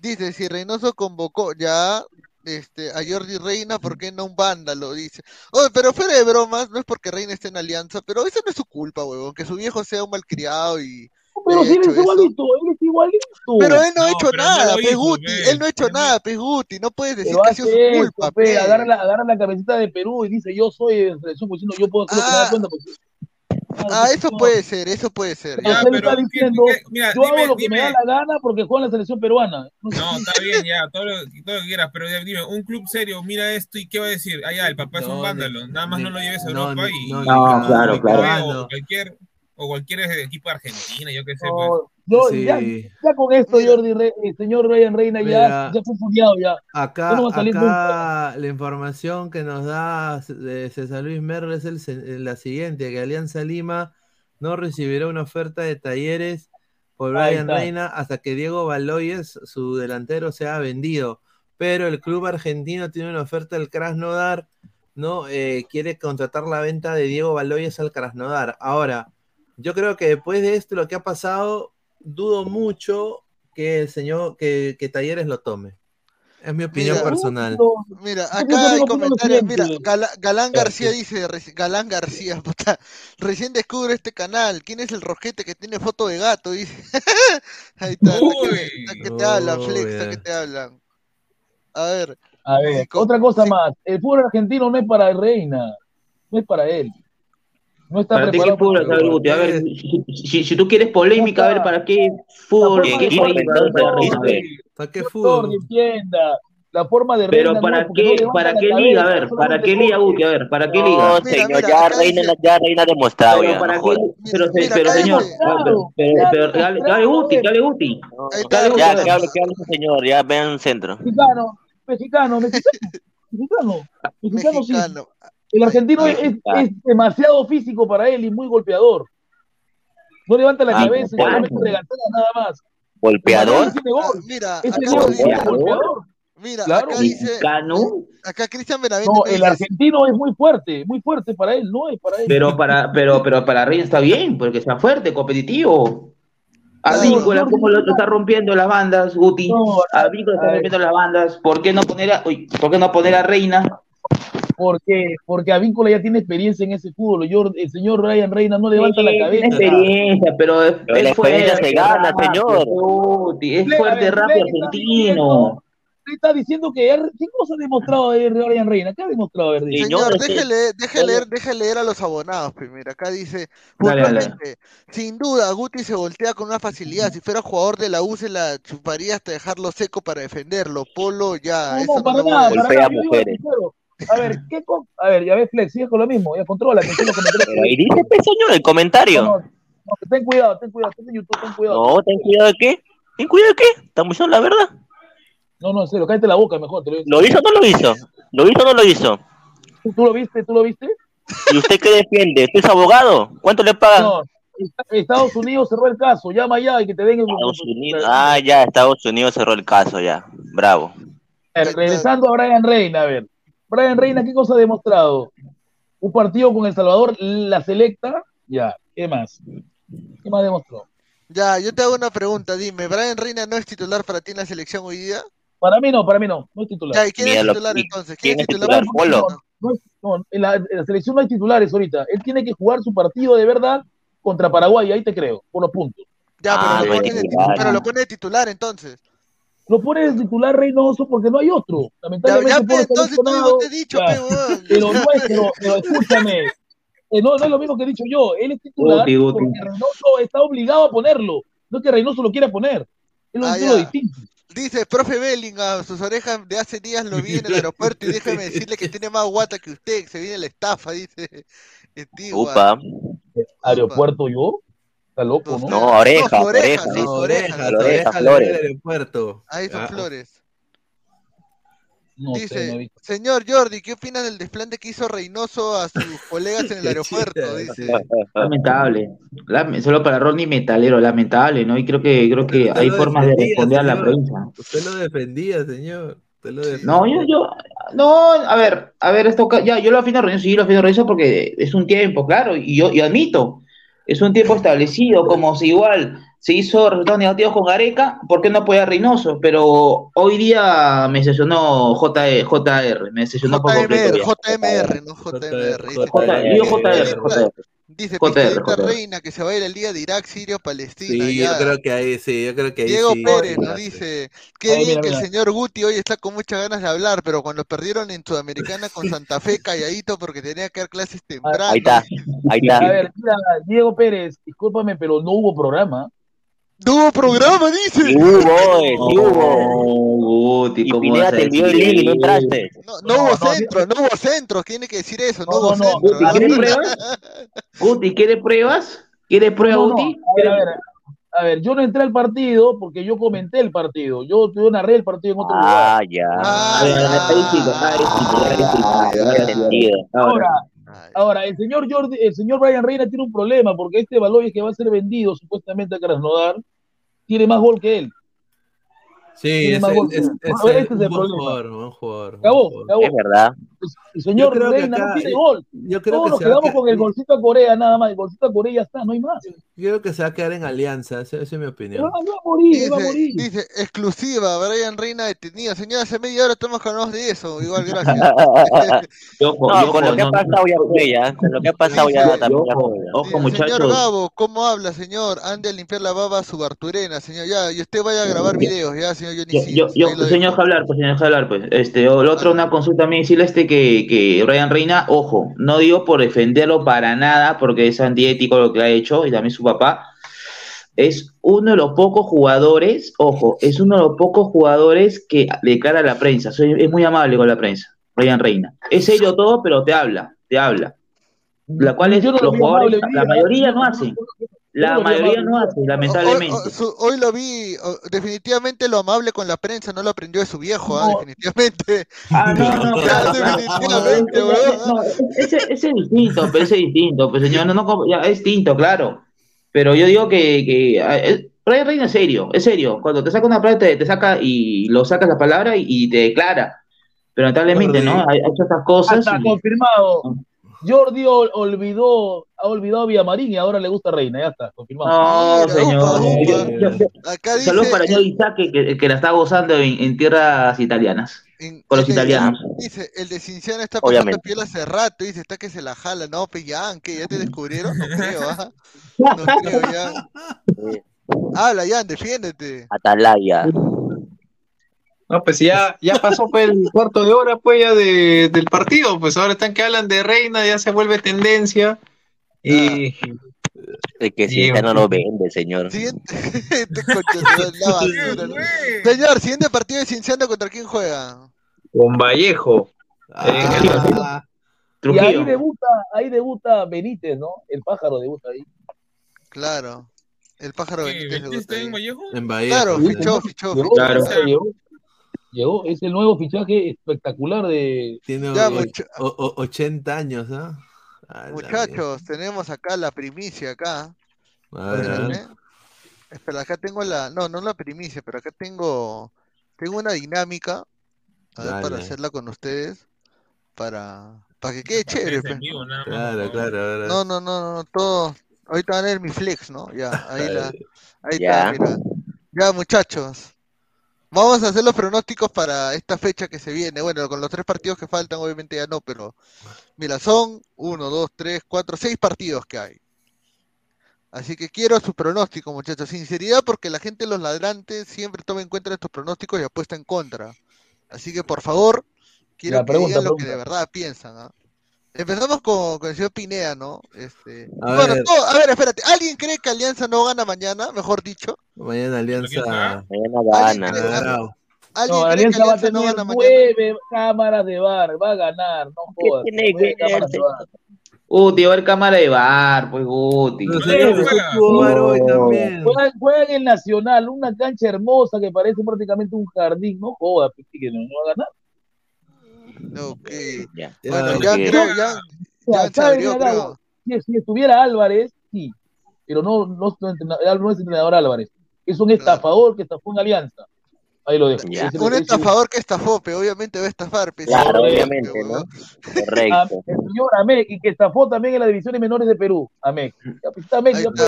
Dice, si Reynoso convocó, ya, este, a Jordi Reina, ¿por qué no un vándalo? Dice. Oye, pero fuera de bromas, no es porque Reina esté en alianza, pero eso no es su culpa, huevón, que su viejo sea un malcriado y... Pero si él es eso. igualito, él es igualito. Pero él no ha hecho pero no nada, hizo, Peguti, pe. él no ha hecho nada, Peguti, no puedes decir Pero que ha sido su culpa, pe, pe. agarra la, agarra la camiseta de Perú y dice, yo soy de selección, pues diciendo, yo puedo hacer lo que me da Ah, cuenta. Pues, Ah, eso puede ser, eso puede ser. Pero ya. él está diciendo, mira, yo hago dime- lo que me da la gana porque juego en la selección peruana. No, está bien, ya, todo lo, todo lo que quieras, pero dime, un club serio mira esto y ¿qué va a decir? Ah, ya, el papá es un vándalo, nada más ni- no lo lleves a no, Europa ni- y... no, y- claro, y- claro. Cualquier, o cualquier equipo de Argentina, yo qué sé, No, pues. yo, Sí. ya, ya con esto, Jordi, Re- el señor Ryan Reina, ya, Mira, ya fue furiado, ya. Acá, no acá la información que nos da de César Luis Merlo es el se- la siguiente, que Alianza Lima no recibirá una oferta de talleres por Ahí Brian está. Reina hasta que Diego Baloyes, su delantero, sea vendido. Pero el club argentino tiene una oferta del Krasnodar, ¿no? Eh, quiere contratar la venta de Diego Baloyes al Krasnodar. Ahora, yo creo que después de esto, lo que ha pasado, dudo mucho que el señor, que, que Talleres lo tome. Es mi opinión Mira, personal. Mira, acá hay comentarios. Mira, Galán García dice, Galán García, puta, recién descubro este canal. ¿Quién es el rojete que tiene foto de gato? Dice. Ahí está, que, te hablan, Uy, Flex, está que te hablan. A ver, A ver, otra cosa sí. más. El fútbol argentino no es para Reina, no es para él. No está ¿Para ti qué preparado fútbol, para Saúl Guti? A ver, si, si- si tú quieres polémica, a ver, ¿para qué fútbol? ¿Qué ver, para Reina, a ver. ¿Para qué fútbol? entienda. La forma de Pero no ¿para no qué, levanta para qué liga? A ver, ¿para qué liga. Guti? A ver, ¿para qué No, liga? Mira, señor, ya Reina, ya Reina demostrado Pero ya, para no qué, pero, pero señor, ah, pero, dale, Guti, eh. dale Guti. Ya, que hable, que hable señor, ya vean un centro. Mexicano, mexicano, mexicano, mexicano, mexicano sí. mexicano. El argentino es, es- Mexicano. es demasiado físico para él y muy golpeador. No levanta la Ah, cabeza regatea nada más. ¿Golpeador? Mira, es golpeador. mira, Claro. acá dice, acá Cristian Benavente No, el argentino es muy fuerte, muy fuerte para él, no es para él. pero para, pero, pero para Reina está bien, porque sea fuerte, competitivo. A. Víncula, ¿cómo lo, lo está rompiendo las bandas, Guti? No, A Víncula está rompiendo las bandas. ¿Por qué no poner a, uy, ¿por qué no poner a Reina? Porque, porque Avícola ya tiene experiencia en ese fútbol. Yo- el señor Ryan Reina no levanta la Sí, cabeza. Tiene experiencia, pero es, Pero la fuerte, experiencia se gana, rápido, señor. Es fuerte, ver, rápido, está argentino. Usted está diciendo que ¿qué cosa ha demostrado de Ryan Reina? ¿Qué ha demostrado? Sí. Señor, Señor, deje este- leer, deje leer, a los abonados primero. Acá dice, Dale, dale. puntualmente, sin duda, Guti se voltea con una facilidad. Si fuera jugador de la U, se la chuparía hasta dejarlo seco para defenderlo. Polo, ya, No, eso no, para nada, decir. para Golpea nada. Yo digo mujeres. A ver, ¿qué co- a ver, ya ves, Flex, sigue con lo mismo, ya controla, que. Pero ahí dice, señor, el comentario. no, no, ten cuidado, ten cuidado, ten en YouTube, ten cuidado. No, ten cuidado de qué. Ten cuidado de qué. Estamos diciendo la verdad. No, no, en serio, cállate la boca mejor, te lo digo. ¿Lo hizo o no lo hizo? ¿Lo hizo o no lo hizo? ¿Tú, tú lo viste? ¿Tú lo viste? ¿Y usted qué defiende? ¿Usted es abogado? ¿Cuánto le pagan? No, Est- Estados Unidos cerró el caso, llama ya y que te den el... Estados Unidos. Ah, ya, Estados Unidos cerró el caso, ya. Bravo. Regresando a Brian Reina, a ver. Brian Reina, ¿qué cosa ha demostrado? Un partido con El Salvador, la selecta, ya, ¿qué más? ¿Qué más demostró? Ya, yo te hago una pregunta, dime, ¿Brian Reina no es titular para ti en la selección hoy día? Para mí no, para mí no, no es titular. Ya, ¿y quién Mira es titular entonces? ¿quién ¿Quién es es titular? titular? Polo. No, no, en, la, en la selección no hay titulares ahorita. Él tiene que jugar su partido de verdad contra Paraguay, ahí te creo, por los puntos. Ya, pero, Ah, lo no es pone de, pero lo pone de titular entonces. Lo pone de titular Reynoso porque no hay otro. Ya, Lamentablemente ya, pe, está entonces no te he dicho, Ya. Pero no es, pero, pero escúchame. Eh, no, no es lo mismo que he dicho yo. Él es titular porque Reynoso está obligado a ponerlo. No es que Reynoso lo quiera poner. Es lo, Ah, lo ya. distinto. Dice, profe Bellingham, sus orejas de hace días lo vi en el aeropuerto y déjame decirle que tiene más guata que usted, que se viene la estafa, dice. Antigua. Upa. Aeropuerto yo. Está loco, ¿no? No, oreja, No, oreja, oreja. sí, No, oreja. oreja, Oreja, oreja, Flores. del aeropuerto. Ahí son Ah, flores. No Dice, señor Jordi, ¿qué opina del desplante que hizo Reynoso a sus colegas en el aeropuerto? Dice. Lamentable. Lame- solo para Ronnie Metalero, lamentable, ¿no? Y creo que creo que hay formas de responder a la prensa. Usted lo defendía, señor. Usted lo defendía. No, yo, yo, no, a ver, a ver, esto, ya, yo lo afino a Renzo, sí, lo afino a Renzo porque es un tiempo, claro, y yo, y admito, es un tiempo establecido, como si igual, se hizo resultados negativos con Gareca, ¿por qué no a Reynoso? Pero hoy día me sesionó J- JR, me sesionó por completo. JMR. JMR, no JMR. Dice, J- digo JR, Dice, JR. Dice JR. Reina que se va a ir el día de Irak, Siria, Palestina. Sí, ya. yo creo que ahí, sí, yo creo que ahí Diego sí. Pérez nos dice, qué bien mira, que mira. el señor Guti hoy está con muchas ganas de hablar, pero cuando perdieron en Sudamericana con Santa Fe calladito porque tenía que dar clases temprano. Ahí está, ahí está. A ver, mira, Diego Pérez, discúlpame, pero no hubo programa. No hubo programa, dice. Hubo, hubo. Guti, Y ¿cómo Pineda te envió el link y no entraste. No, no hubo centro, no hubo centro, tiene que decir eso, no, No, hubo no, no. centro. Guti, ¿quiere pruebas? Guti, ¿quiere pruebas? ¿Quiere pruebas, No, no, Guti? a ver, a ver, a ver, yo no entré al partido porque yo comenté el partido. Yo, yo narré el partido en otro Ah, lugar. ya. Ah, ya, sí, ahí sí, ahora ahora, el señor Jordi, el señor Brian Reina tiene un problema porque este Baloyes que va a ser vendido supuestamente a Krasnodar tiene más gol que él. Sí, es, es, es, es Bueno, el- es un el buen problema. jugador, buen jugador. Acabó, buen. Es verdad. El señor Yo Reina no tiene yo- gol. yo creo Todos que nos se quedamos con el golcito a Corea nada más. El golcito a Corea ya está, no hay más. Yo creo que se va a quedar en alianza, esa, esa es mi opinión. Pero va a morir, va a Dice, morir. dice, exclusiva, Brian Reina detenido. Señora, hace media hora estamos hablamos de eso. Igual, gracias. Ojo, No, y con lo ojo, que ha no, pasado ya. Con lo que ha pasado ya Dice- ojo, fue. ya. ojo, Dice, muchachos. Señor Gabo, ¿cómo habla, señor? Ande a limpiar la baba a su barturena, señor. Ya, y usted vaya a grabar videos, ya, señor Johnny Yo, yo, yo, señor dejo. Jablar, pues, señor Jablar, pues, este, o- lo otro, una consulta también, decirle este que, que Brian Reina, ojo, no digo por defenderlo para nada, porque es antiético lo que ha hecho, y también su papá, es uno de los pocos jugadores, ojo, es uno de los pocos jugadores que de cara a la prensa, soy, es muy amable con la prensa, Brian Reina. Es serio todo, pero te habla, te habla. La cual es, los jugadores, la mayoría yo no no- hacen. La mayoría no hace, lamentablemente. hoy- lo vi, definitivamente lo amable con la prensa no lo aprendió de su viejo, ¿ah? Definitivamente. Ah, no, no, definitivamente, No, ese, ese es distinto, pero ese es distinto, pues señor, no, ya, es distinto, claro. Pero yo digo que, que Brian Reina es serio, es serio. Cuando te saca una palabra, te, te saca y lo sacas la palabra y, y te declara. Pero lamentablemente, ¿no? Ha, ha hecho estas cosas. Está y- confirmado. Jordi ol- olvidó, ha olvidado a Villamarín y ahora le gusta Reina, ya está, confirmado. No, señor. Saludos para el- señor Isaac, que, que, que la está gozando en, en tierras italianas. en- Con los italianos. Dice, el de Cinciano está pasando Obviamente. piola hace rato, dice, está que se la jala, no, pues ya, ¿qué? ¿Ya te descubrieron? No creo, ¿ah? No creo, ya. Habla, Jan, defiéndete. Atalaya. No, pues ya, ya pasó pues, el cuarto de hora pues ya de, del partido, pues ahora están que hablan de Reina, ya se vuelve tendencia. Y Es que si ya no lo vende, señor. Siguiente. Señor, siguiente partido de Cinciano, ¿contra quién juega? con Vallejo. Ah, Y ahí debuta, ahí debuta Benítez, ¿no? El pájaro debuta ahí. Claro. El pájaro ¿Qué, Benítez ¿Benítez está en. Vallejo? En Bahía. Claro, fichó, fichó, fichó. Claro. Llegó, es el nuevo fichaje espectacular de. Tiene Ya, o- mucha- o- o- 80 años, ¿ah? La Muchachos, tenemos acá la primicia acá. mierda. A ver, a ver. Espérame. Espera, acá tengo la. No, no la primicia, pero acá tengo. Tengo una dinámica. A ver, para hacerla con ustedes. Para. Para que quede chévere, Es pues. en vivo, nada más, Claro, claro. ver. No, no, no, no, todo. Ahorita van a ver mi flex, ¿no? Ya, ahí la. Ahí Ya. está, mira. Ya, muchachos. Vamos a hacer los pronósticos para esta fecha que se viene. Bueno, con los tres partidos que faltan, obviamente ya no, pero. Mira, son uno, dos, tres, cuatro, seis partidos que hay. Así que quiero su pronóstico, muchachos. Sinceridad, porque la gente de los ladrantes siempre toma en cuenta estos pronósticos y apuesta en contra. Así que, por favor, quiero Ya, que digan lo que de verdad piensan. ¿ah? Empezamos con, con el señor Pinea, ¿no? Este... A bueno, ver. todo- a ver, espérate. ¿Alguien cree que Alianza no gana mañana? Mejor dicho. Mañana Alianza. Mañana ¿Alguien gana. cree, Bravo. ¿alguien No, cree que Alianza va a Alianza no tener gana mañana? nueve cámaras de bar, va a ganar, no jodas. tiene que cámaras de. Guti, va a haber cámara de bar, pues Guti. No. Juegan, juegan en el Nacional, una cancha hermosa que parece prácticamente un jardín, no jodas, pues, que no, no va a ganar. Ok. Ya. Ya, Bueno, ya creo, ya, ya se ¿sabe, abrió, mira, creo. Si, si estuviera Álvarez, sí, pero no, no, no, es entrenador Álvarez, es un estafador que estafó en Alianza. Ahí lo dejo. Ya. Un estafador que estafó, pe, obviamente va a estafar, pe. Claro, sí, obviamente, ¿no? huevón. Ah, Correcto. el señor Amec, y que estafó también en las divisiones menores de Perú. Amec. Ya, pues, Amec, ya ya.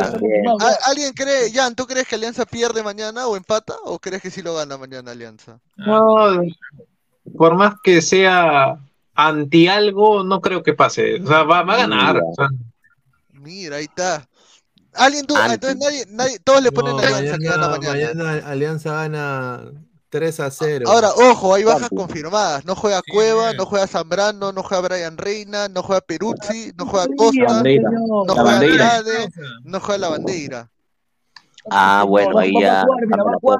¿Al- ¿Alguien cree, Jan, tú crees que Alianza pierde mañana o empata? ¿O crees que sí lo gana mañana Alianza? No, por más que sea anti algo, no creo que pase. O sea, va, va a ganar. Mira. o sea, Mira, ahí está. ¿Alguien duda? Anti. Entonces nadie, nadie, todos le ponen No, Alianza que gana mañana, mañana. mañana Alianza gana 3 a 0. Ahora, ojo, hay bajas confirmadas. No juega Cueva, no juega Zambrano, no juega Brian Reina, no juega Peruzzi, no juega Sí, Costa, no La juega bandera. Andrade, no juega la bandera. Ah, bueno, Va- ahí va a ya jugar, mira, va a jugar.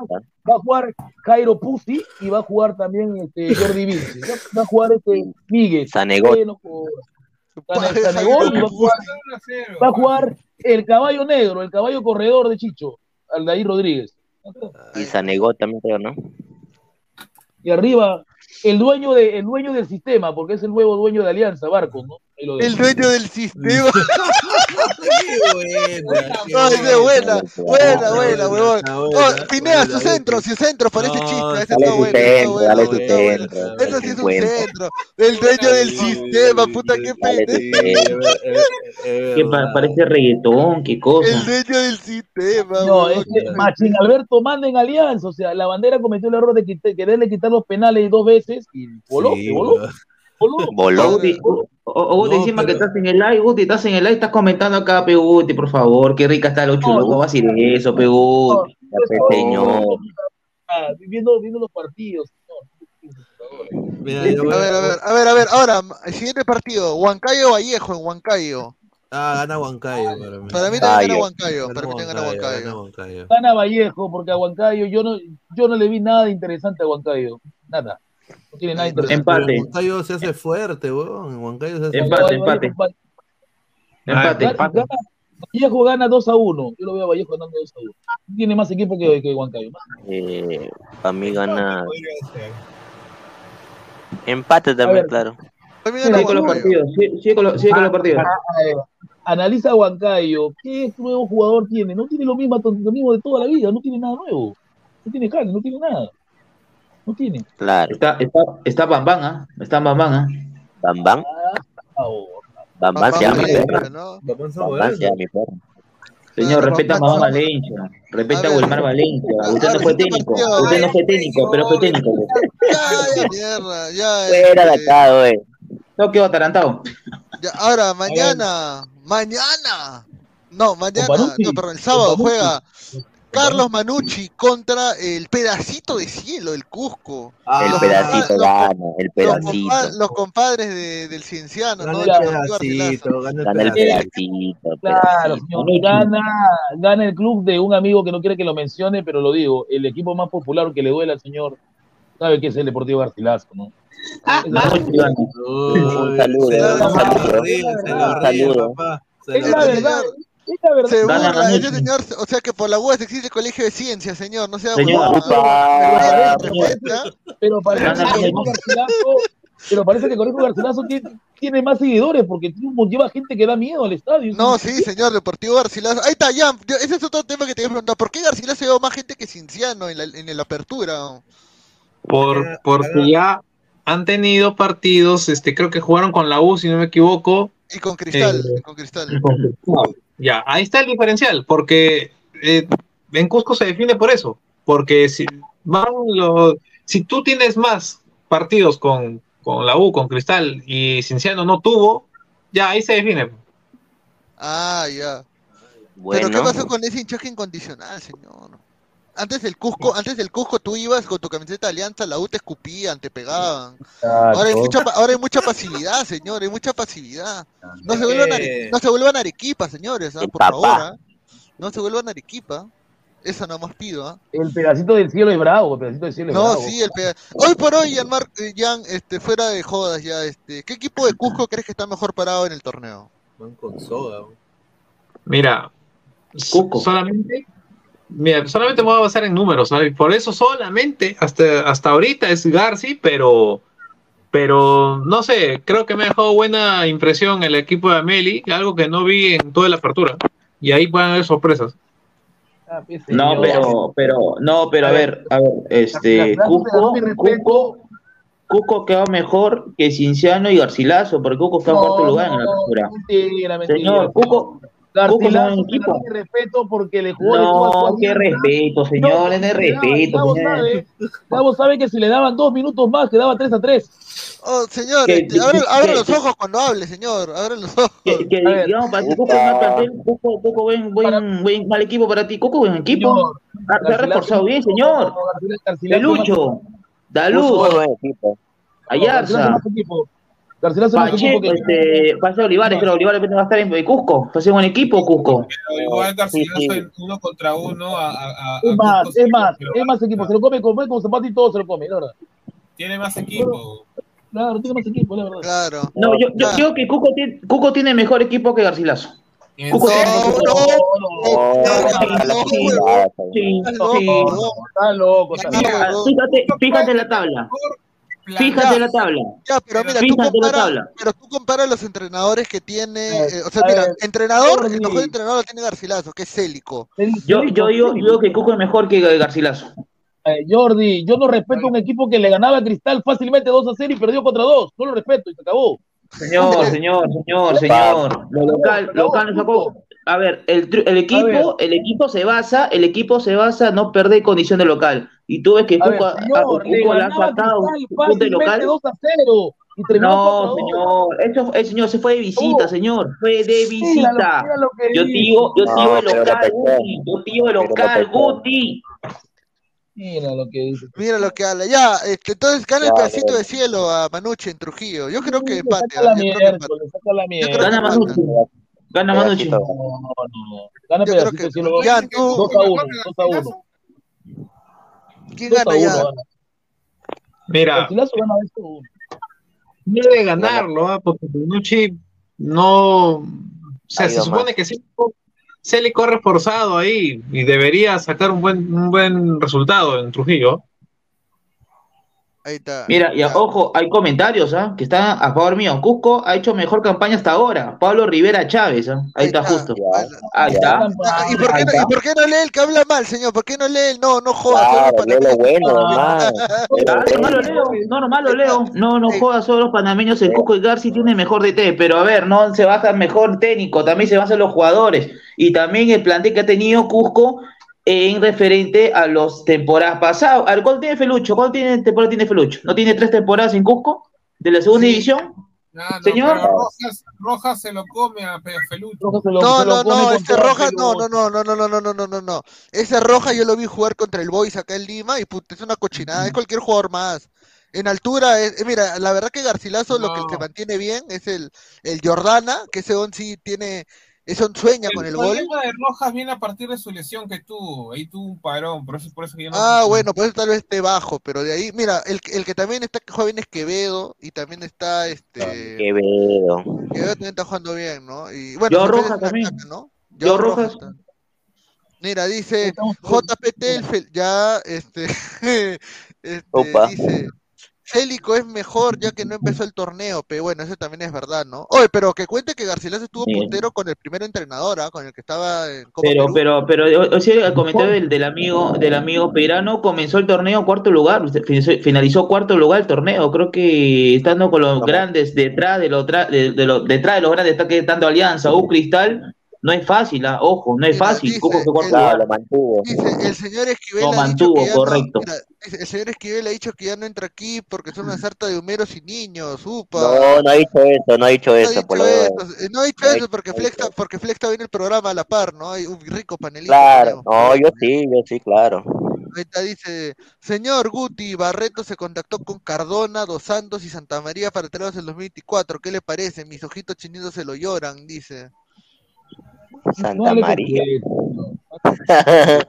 Va a jugar Jairo Pusti y va a jugar también este, Jordi Vinci. Va, va a jugar este Miguel. Sanegot. Bueno, joder. Sane- Sanegol y va a jugar, va a jugar el caballo negro, el caballo corredor de Chicho, Aldair Rodríguez. Y Sanegó también creo, ¿no? Y arriba, el dueño, de, el dueño del sistema, porque es el nuevo dueño de Alianza, Barco, ¿no? El dueño del sistema. Qué buena, qué buena, buena, buena, huevón. Oh, Pinea, su centro, su centro, parece No, chiste. Ese Dale está su bueno. Eso sí es un 50. centro. El dueño del sistema, puta, qué pendejo. Que parece reggaetón, qué cosa. El dueño del sistema, No, es que Machín Alberto manda en Alianza, o sea, la bandera cometió el error de quererle quitar los penales dos veces y voló, voló. Voló. O, Guti, encima que estás en el live, Guti, estás en el live, estás comentando acá, pe Guti, por favor, qué rica está los chulos, ¿cómo va a decir eso, pe Guti? Ya, pues, señor. Viendo, viendo los partidos. Mira, A ver, a ver, a ver, a ver, ahora, el siguiente partido, Huancayo Vallejo en Huancayo. Ah, gana Huancayo para mí. Para mí también gana. Huancayo, para mí también gana. Huancayo. Gana Vallejo, porque a Huancayo yo no, yo no le vi nada interesante a Huancayo. Nada. No tiene nada interesante. Empate, Huancayo se hace fuerte, weón. En Huancayo se hace Empate, empate. Empate. Gana- Vallejo gana 2 a 1. Yo lo veo a Vallejo ganando 2 a 1. Tiene más equipo que, que Huancayo. Eh, para mí gana. Empate también, ver. claro. Sigue con los partidos, sigue, sigue con los, sigue con los partidos. Analiza a Huancayo. ¿Qué nuevo jugador tiene? No tiene lo mismo, lo mismo de toda la vida. No tiene nada nuevo. No tiene carne, no tiene nada. No tiene. Claro. Está, está, está Bambán, ¿ah? Está Bambán, ¿ah? Bambán. Oh, Bambán se llama mi Valencia, perro. ¿no? Vamos a Bambán se llama mi perro. Señor, Claro, respeta a Bambán Mamá Valencia, respeta A. Wilmar Valencia. A- Usted no fue técnico, usted no fue técnico, pero fue técnico. Ya, ya, mierda, ya. Fuera de este, acá, güey. No quedó atarantado. ya, ahora, mañana, mañana. No, mañana, no, perdón, el sábado juega Carlos Manucci contra el pedacito de cielo, el Cusco. Ah, El Los pedacito gana, el Los, pedacito. compa- los compadres de- del Cienciano, Gana ¿no? el pedacito, gana el Gana el pedacito. pedacito, Claro, pedacito. señor. Gana, gana el club de un amigo que no quiere que lo mencione, pero lo digo. El equipo más popular que le duele al señor, sabe que es el Deportivo Garcilaso, ¿no? Es la- Uy, Un saludo, un saludo. Se Es la verdad. Es la verdad. Se Gana burla, ese señor, o sea que por la UAS existe el colegio de ciencias, señor, no sea Señor. Pero parece que pero parece que Garcilaso tiene, tiene más seguidores porque tiene un- lleva gente que da miedo al estadio. No, sí, señor, Deportivo Garcilaso. Ahí está, ya. Ese es otro tema que te voy a preguntar. ¿Por qué Garcilaso lleva más gente que Cinciano en la, en la apertura? Por, porque ya han tenido partidos, este, creo que jugaron con la U, si no me equivoco. Y con Cristal, Eh, y con Cristal. Ya, ahí está el diferencial, porque eh, en Cusco se define por eso, porque si van los, si tú tienes más partidos con, con la U, con Cristal y Cinciano no tuvo, ya ahí se define. Ah, ya. Pero ¿qué pasó con ese hinchaje incondicional, señor? Antes del Cusco, antes del Cusco tú ibas con tu camiseta de alianza, la U te escupían, te pegaban. Ahora hay mucha, ahora hay mucha pasividad, señor, hay mucha pasividad. No se vuelvan, are- no se vuelvan Arequipa, señores, ¿ah? El por papá. favor. ¿ah? No se vuelvan Arequipa. Eso nada más pido, ¿ah? El pedacito del cielo es bravo, el pedacito del cielo es No, bravo. sí, el pega- Hoy por hoy, Jan, Mar- eh, Jan, este, fuera de jodas ya, este, ¿qué equipo de Cusco crees que está mejor parado en el torneo? Van con weón. Mira, solamente, mira, solamente me voy a basar en números, ¿sabes? por eso solamente hasta, hasta ahorita es Garci, pero, pero no sé, creo que me ha dejado buena impresión el equipo de Ameli, algo que no vi en toda la apertura, y ahí pueden haber sorpresas. No, pero, pero, no, pero a ver, a ver, este, respeto. Cusco, Cusco quedó mejor que Cinciano y Garcilaso, porque Cusco está en cuarto lugar en la clausura. Mentira, mentira. Señor, Cusco, No equipo. respeto porque le jugó qué respeto, señor, no es respeto. Gabo sabe, Gabo sabe que si le daban dos minutos más, quedaba 3 a 3. Oh, señor, este, abre, los ojos cuando hable, señor. Abre los ojos. Que, que digamos, para ti, Cusco es mal plantel, Cusco, Cusco buen, buen, buen, mal equipo para ti, Cusco buen equipo. Señor, Se ha reforzado bien, señor. Garcilaso- Garcilaso Pelucho. Garcilaso Ayarza. Garcilaso más equipo Pacheco, que este, Paseo Olivares, creo, Olivares va a estar en Cusco. Va a ser buen equipo, Cusco. Pero igual Garcilaso en uno contra uno a, a- a- Es más, Cusco es sí, más, es más equipo. Se lo come con, con zapato y todo se lo come, la verdad. tiene más equipo. Claro, tiene más equipo, la verdad. Claro. No, yo, yo Ah. creo que Cusco tiene, Cusco tiene mejor equipo que Garcilaso. Mejor No. Oh, no, no, Sí, sí. fíjate, fíjate la tabla. Fíjate la tabla. Ya, pero mira, tú tabla. pero tú comparas los entrenadores que tiene, A eh, o sea, a mira, ver, entrenador, el mejor entrenador lo tiene Garcilaso, que es Célico. Yo, yo digo, yo digo que Cusco es mejor que Garcilaso. Eh, Jordi, yo no respeto a un equipo que le ganaba a Cristal fácilmente 2 a 0 y perdió contra 2. No lo respeto y se acabó. Señor, señor, señor, señor. Lo local, local no sacó. A ver, el, el equipo, el equipo se basa, el equipo se basa en no perder condición de local. Y tú ves que A ver, Cusco, a- a señor, le Cusco le ha sacado un punto de fácilmente local. 2 a 0 y terminó No, 4-2. señor, eso, el señor se fue de visita, Oh. señor, fue de Mira lo- visita. mira lo que Yo digo, yo No, digo el pero local. Guti, yo digo el local. Guti. Mira lo que dice. Mira lo que habla. Ya, este, entonces gana el pedacito de cielo a Manucci en Trujillo. Yo creo que empate. Gana. Manucci, gana Manucci. Pedacito. No, no. Gana Yo creo pedacito que- de cielo. Ya, 2 tú, a 1, 2 a 1. ¿quién 2 a gana 1 ya? gana. Mira, Garcilaso gana 2 a 1. no debe ganarlo, ¿ah? porque Bonucci no. O sea, se supone que sí, Es reforzado ahí y debería sacar un buen, un buen resultado en Trujillo. Ahí está. Mira, y ojo, hay comentarios ¿ah? que están a favor mío. Cusco ha hecho mejor campaña hasta ahora. Pablo Rivera Chávez, ¿ah? ahí está justo. Ya. Ahí está. ¿Y por, qué Ahí no, está. ¿Y por qué no lee el que habla mal, señor? ¿Por qué no lee el no, no jodas? solo Claro, lee lo bueno, Ah, no lo leo, no, nomás lo leo. No, no jodas solo los panameños, el Cusco y Garci tiene mejor DT, pero a ver, no se basa en mejor técnico, también se basa en los jugadores. Y también el plantel que ha tenido Cusco en referente a los temporadas pasadas. A ver, ¿cuál tiene Felucho? ¿Cuál tiene temporada tiene Felucho? ¿No tiene tres temporadas en Cusco? ¿De la segunda Sí. división? No, Señor. Rojas, Rojas se lo come a Felucho. Lo- No, no, no, toda Rojas, no, pelota. no, no, no, no, no, no, no, no, no. Ese Rojas yo lo vi jugar contra el Boys acá en Lima y puta, es una cochinada, es cualquier jugador más. En altura, es- eh, mira, la verdad que Garcilaso lo que No. se mantiene bien es el, el Jordana, que ese on sí tiene, ese on sueña con El el gol. problema de Rojas viene a partir de su lesión que tuvo. Ahí tuvo un parón, por eso, por eso que yo no Ah, bueno, pues tal vez esté bajo, pero de ahí, mira, el, el que también está bien es Quevedo y también está este Quevedo. Quevedo también está jugando bien, ¿no? Y bueno, Yo Rojas también. ¿no? Yo Yo Rojas. está. Mira, dice JP Telfel, ya este, este Opa. dice Célico es mejor ya que no empezó el torneo, pero bueno, eso también es verdad, ¿no? Oye, pero que cuente que Garcilaso estuvo Sí. puntero con el primer entrenador, ¿ah? Con el que estaba en Copa Pero, Perú. pero, pero, o sea, el comentario del, del amigo, del amigo Peirano comenzó el torneo cuarto lugar, finalizó, cuarto lugar el torneo, creo que estando con los grandes detrás de los de, de los detrás de los grandes está que tanto Alianza U Cristal, no es fácil, ah, ojo, no es Mira, fácil, dice, Cuco fue cuarto el- lo mantuvo. Dice, el señor Esquivel Lo ha dicho mantuvo, que no- correcto. mira, dice, el señor Esquivel ha dicho que ya no entra aquí porque son una sarta de humeros y niños, upa. No, no ha dicho eso, no ha dicho No ha eso. dicho por eso, eh, no ha dicho No eso porque está- porque Flex está viendo el programa a la par, ¿no? Hay un rico panelista. Claro, no, yo sí, yo sí, claro. Ahorita dice, señor Guti, Barreto se contactó con Cardona, Dos Santos y Santa María para traerlos en 2024. ¿Qué le parece? Mis ojitos chinitos se lo lloran, dice. Santa María.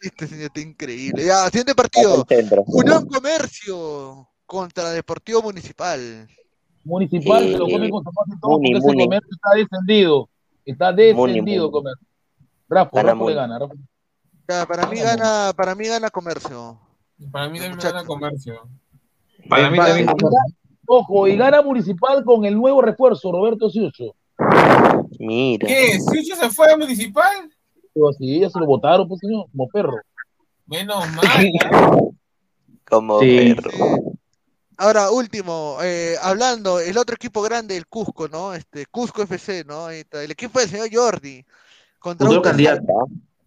Este señor está increíble. Ya, siguiente partido. Unión Comercio contra Deportivo Municipal. Municipal se lo Eh, come con zapato y todo Muni, porque ese comercio está descendido. Está descendido Muni. comercio. Rafa, Gana Rafa le gana. Rafa. Ya, para mí gana, para mí gana Comercio. Para mí también gana comercio. Para mí también. Ojo, y gana Municipal con el nuevo refuerzo, Roberto Ciucho. Mira. ¿Qué? ¿Sucho se fue a municipal? así, ya se lo votaron, pues señor, como perro. Menos mal. Como Sí. perro. Ahora, último, eh, hablando, el otro equipo grande, el Cusco, ¿no? Este, Cusco FC, ¿no? El equipo del señor Jordi. Contra Otro UTC. candidato.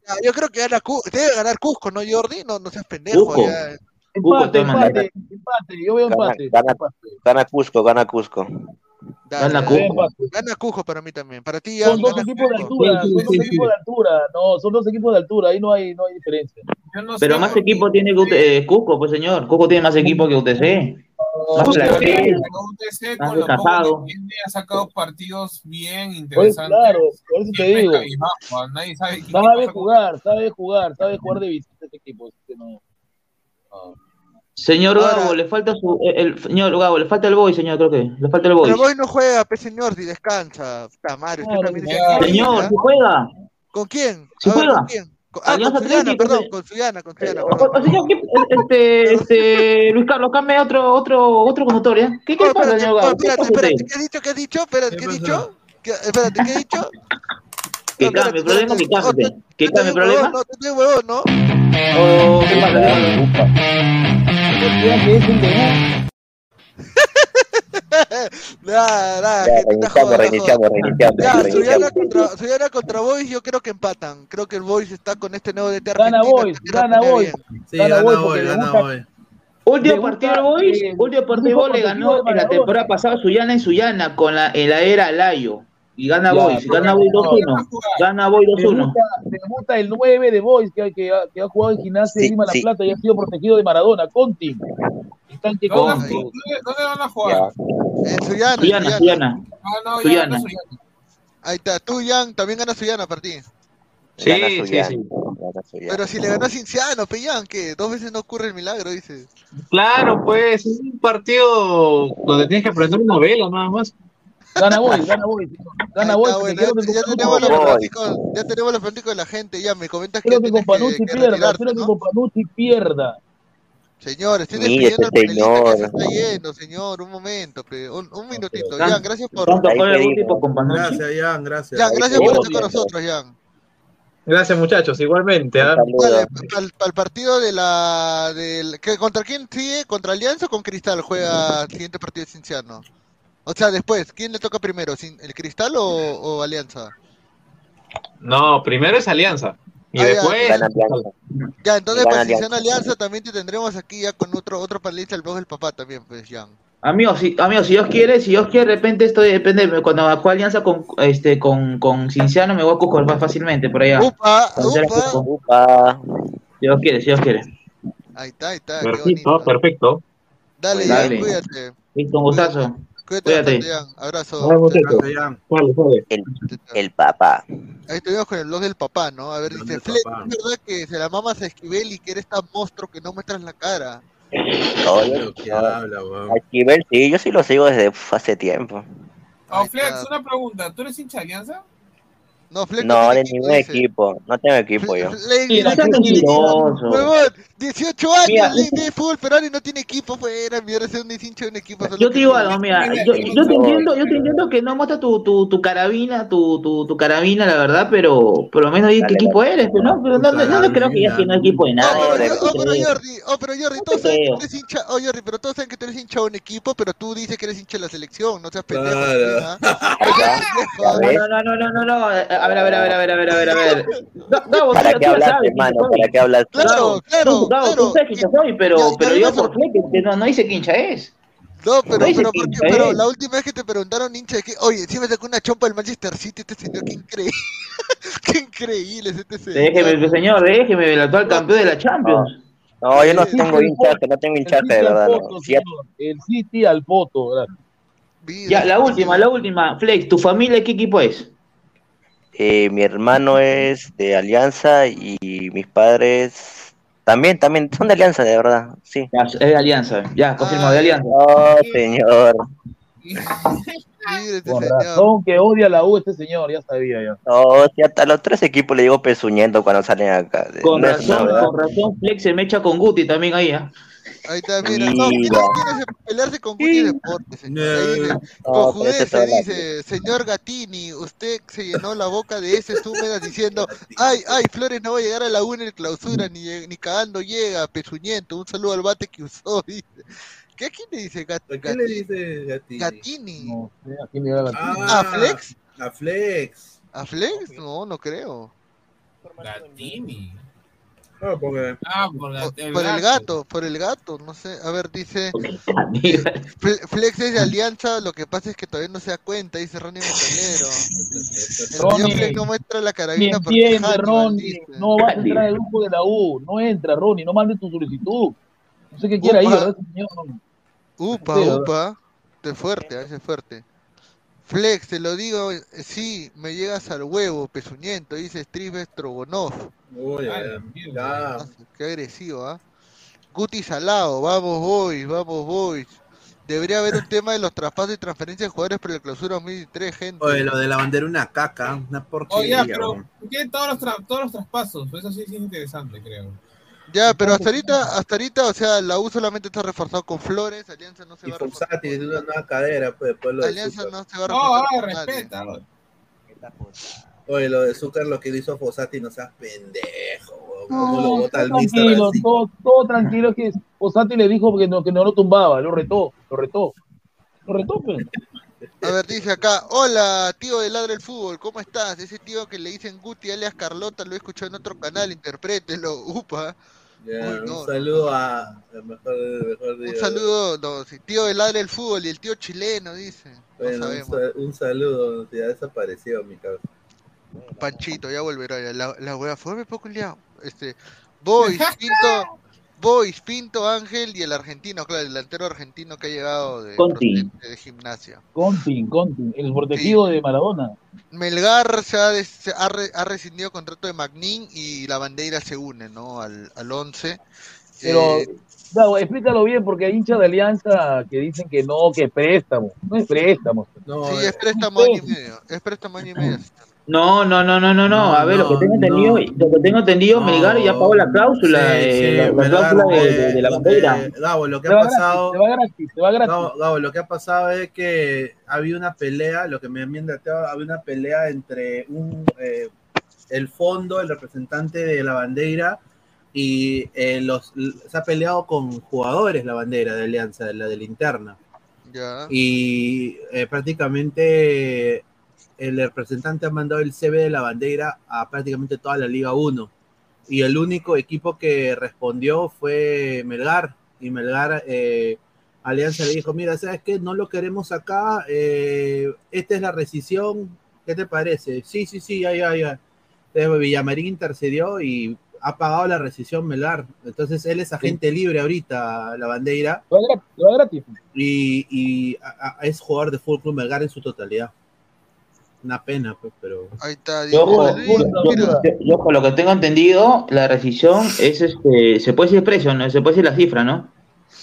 Ya, Yo creo que gana debe ganar Cusco, ¿no, Jordi? No, no seas pendejo. Cusco. ya. Empate, empate, empate, yo veo Gana, empate. gana, gana Cusco, gana Cusco. Dale, Gana dale. Cusco. Gana Cusco para mí también. Para ti ya Son dos gana equipos de altura, Sí, sí, son dos sí, equipos de altura, no, son dos equipos de altura, ahí no hay, no hay diferencia. No Pero sé, más equipo tiene que eh, Cusco, pues señor. Cusco tiene más equipo que UTC. Pero UTC más con lo poco desgastado. que tiene ha sacado partidos bien Pues interesantes. claro, por eso te digo. nadie sabe jugar, sabe jugar, sabe jugar de visita este equipo. así que no. Señor Ahora- Gabo, le falta su. El, el- señor Gabo, le falta el boy, señor, creo que. Le falta el boy. Pero Boy no juega, pe señor, si descansa. Puta madre, usted Claro, también es ya. equilibrista. Señor, si juega. ¿Con quién? ¿Sí A ver, juega? ¿con quién? Con- ah, Alianza con Suyana, perdón, con Suyana, con Suyana, o- señor, ¿qué- este, este, Luis Carlos, cambia otro, otro, otro conductor, ¿ya? ¿Qué, qué Oh, pasa, señor oh, espérate, espérate, ¿qué has dicho? ¿Qué has dicho? Espérate, ¿qué has dicho? ¿Qué- Espérate, ¿qué has dicho? Que cambie, el problema que cambie. espérate. ¿Que Tú cambie el también, huevón, problema? No, huevón, ¿no? ¿O qué pasa? Que te reiniciamos, reiniciamos, reiniciamos, Ya, Suyana contra, Suyana contra Boys, yo creo que empatan. Creo que el Boys está con este nuevo DT Gana Boys, gana Boys. Sí, Gana Boys gana hoy. Último partido Boys, último partido Boys le ganó en la temporada pasada Suyana en Suyana con la, en la era Layo. Y gana Ya, Boys, gana Boys no, 2-1. Gana Boys 2-1. Debuta, debuta el 9 de Boys que, que, ha- que ha jugado en Gimnasia de Sí, Lima La sí. Plata y ha sido protegido de Maradona, Conti. Está en que ¿Dónde, Conti. dónde- van a jugar? Ya. En Suyana, Suyana, Suyana. Suyana. Ah, no, Suyana. Suyana. Ahí está, tú, Jan, también gana Suyana para ti. Sí, sí, sí. Pero si le ganó a Cinciano, pe Jan, que dos veces no ocurre el milagro, dices. Claro, pues, es un partido donde tienes que aprender una vela nada más. Gana Boys, gana Boys. Gana Boys. bueno, que ya, tenemos los pronósticos, ya tenemos los pronósticos de la gente, ya me comentas que ya que tienes con que, que pierda, que ¿no? con Panucci pierda. Señor, estoy despidiendo al este panelista que se señor. está yendo, señor, un momento, un, un minutito. Jan, gracias por. Gracias, Jan, gracias. Jan, gracias por estar con nosotros, Jan. Gracias, muchachos, igualmente. saludo. Dale, para el partido de la, del, que, ¿contra quién sigue? ¿Contra Alianza o con Cristal juega el siguiente partido de Cinciano? O sea, después, ¿quién le toca primero? ¿Cin- ¿El Cristal o, o Alianza? No, primero es Alianza. Y Ah, después. Ya, entonces Cinciano Alianza. Alianza también te tendremos aquí ya con otro otro panelista, el blog del papá también, pues, Jan. Amigo, si, amigo, si Dios quiere, si Dios quiere, de repente esto depende. Cuando juega alianza con, este, con, con Cinciano, me voy a Cusco más fácilmente por allá. Upa, upa. Upa. Si Dios quiere, si Dios quiere. Ahí está, ahí está, Perfecto, perfecto. Dale, Dale. Cuídate. Listo, un gustazo. Cuídate. Abrazo. Dale, dale. El, el papá. Ahí estuvimos con el blog del papá, ¿no? A ver, dice, Fleck. ¿es verdad que se la mamas a Esquivel y que eres tan monstruo que no muestras la cara? Oye, que habla, a Esquivel, sí, yo sí lo sigo desde hace tiempo. Oh, Flex, una pregunta. ¿Tú eres hincha de Alianza? No, Fleck No, tiene de ningún dice. equipo. No tengo equipo yo. Ley Mira, No seas Mira, mentiroso. Huevón, 18 años, Mira, ley de fútbol peruano y no tiene equipo, fuera, mierda, ese es un hincha de un equipo. Yo te digo algo, mira, yo, yo te entiendo, yo te entiendo que no muestra tu, tu, tu carabina, tu, tu, tu carabina, la verdad, pero por lo menos di qué equipo eres, ¿no? Pero no, no, no, no creo que ya tiene equipo de Oh, nada. pero, oh, pero. Jordi, oh, pero Jordi, todos saben que eres hincha, oh Jordi, pero todos saben que tú eres hincha de un equipo, pero tú dices que eres hincha de la selección, no seas pendejo. ¿ah? No, no, no, no, no, a ver, a ver, a ver, a ver, a ver, a ver, a ver. Ga- Gabo, ¿Para qué quién hermano? ¿Para qué hablaste? Claro, claro, tú, Gabo, claro. tú sabes quién soy, pero, pero yo por Fleck, que no, no dice quién hincha es. No, pero, pero, quién ¿por qué? es. pero la última vez que te preguntaron hincha qué, oye, si me sacó una chompa del Manchester City, este señor, qué increíble, qué increíble es este señor. Déjeme, pues, señor, déjeme, el actual campeón de la Champions. No, yo no Sí, tengo hinchaje, no tengo hinchaje, de verdad. poto, No. Si ya- señor. El City al poto, gracias. Ya, la este última, la última. Flex, ¿tu familia qué equipo es? Eh, mi hermano es de Alianza y mis padres también, también son de Alianza, de verdad. Sí. Ya, es de Alianza, ya, confirmado, de Alianza. No, señor. Con razón que odia la U este señor, ya sabía ya. No, si hasta los tres equipos le digo pezuñendo cuando salen acá. Con No razón, con razón, Flex se mecha con Guti también ahí, ¿ah? Ahí está, mira. No, ¿quiere, Mira. quiere pelearse con Guti Deportes, señor. Dice, No, ese se dice, señor Gatini, usted se llenó la boca de heces húmedas diciendo, ay, ay, Flores no va a llegar a la U en el clausura, ni, lleg- ni cagando llega, pezuñento. Un saludo al bate que usó, dice. ¿Qué a quién le dice Gat- ¿A quién Gatini? le dice Gatini? Gatini. No ¿a quién le da la Ah, ¿A Flex? A Flex. ¿A Flex? No, no creo. Gatini. Porque... Ah, por, la- Por, por el gato, por el gato, no sé. A ver, dice. Fle- Flex es de Alianza, lo que pasa es que todavía no se da cuenta, dice Ronnie Metalero. El Flex no muestra la carabina porque Ronnie. No vas a entrar al grupo de la U. No entra, Ronnie. No mandes tu solicitud. No sé qué quiere ahí, Upa. ¿verdad, señor? Upa, upa. De fuerte, ese fuerte. Flex, te lo digo, eh, sí, me llegas al huevo, pezuñento, dice Steve Strogonov. Uy, ya, la mierda. ya. Qué agresivo, ¿ah? Guti Salado, vamos boys, vamos boys. Debería haber un tema de los traspasos y transferencias de jugadores para la clausura 2003, gente. Oye, lo de la bandera una caca, una porquería. ya, pero weón. tiene todos los, tra- todos los traspasos. Eso sí es interesante, creo. Ya, pero hasta ahorita, hasta ahorita, o sea, la U solamente está reforzado con Flores, Alianza no se Y va a reforzar. Fossati tiene una nueva cadera, pues después lo de Alianza no se va a No, reforzar con nadie. respeta. Oye, lo de Zúcar, lo que hizo Fossati, no seas pendejo, weón. ¿Cómo lo No, bota todo el tranquilo, todo, todo tranquilo. Que Osati le dijo que no, que no lo tumbaba. Lo retó, lo retó. Lo retó, pues. A ver, dice acá, hola, tío de Ladra el Fútbol, ¿cómo estás? Ese tío que le dicen Guti alias Carlota lo he escuchado en otro canal, interprételo, upa. Ya, Uy, un no, saludo a. Mejor, mejor Un saludo, no, tío de Ladra el Fútbol y el tío chileno, dice. No Bueno, un, un saludo, ya desapareció mi cabeza. Panchito, ya volverá. Ya. La, la wea fue poco liado. Este, Boys, Pinto, Boys, Pinto, Ángel y el argentino, claro, el delantero argentino que ha llegado de, Conti. procedente de gimnasia. Conti, Conti, el protegido de Maradona. Melgar se ha, des- se ha, re- ha rescindido contrato de Magnin y la bandera se une, ¿no? Al, al 11. Pero, Eh, explícalo bien, porque hay hinchas de Alianza que dicen que no, que préstamo. No es préstamo. No, sí, eh, es préstamo año y medio. Es préstamo año y medio. No, no, no, no, no, no. A ver, lo que tengo entendido, lo que tengo entendido, No. Melgar ya pagó la cláusula, Sí, eh, sí, la, cláusula de, eh, de- de la lo bandera. Gabo, lo que Se ha gratis, pasado. se va gratis, se va gratis. Gabo, Gabo, lo que ha pasado es que había una pelea, lo que me han dateado, había una pelea entre un, eh, el fondo, el representante de la bandera, y eh, los, se ha peleado con jugadores la bandera de Alianza, la de la interna. Ya. Y eh, prácticamente el representante ha mandado el CB de la bandera a prácticamente toda la Liga 1. Y el único equipo que respondió fue Melgar. Y Melgar, eh, Alianza le dijo, mira, ¿sabes qué? No lo queremos acá. eh, esta es la rescisión. ¿Qué te parece? Sí, sí, sí, ya, ya, ya. Entonces, Villamarín intercedió y ha pagado la rescisión Melgar. Entonces él es agente libre ahorita, la bandera. Va gratis. Y, y a- a- es jugador de Fútbol Club Melgar en su totalidad. Una pena, pues, pero. Ahí está. Yo, ojo, yo- yo- mira. yo- yo, con lo que tengo entendido, la rescisión es este, se puede decir el precio, ¿no? Se puede decir la cifra, ¿no?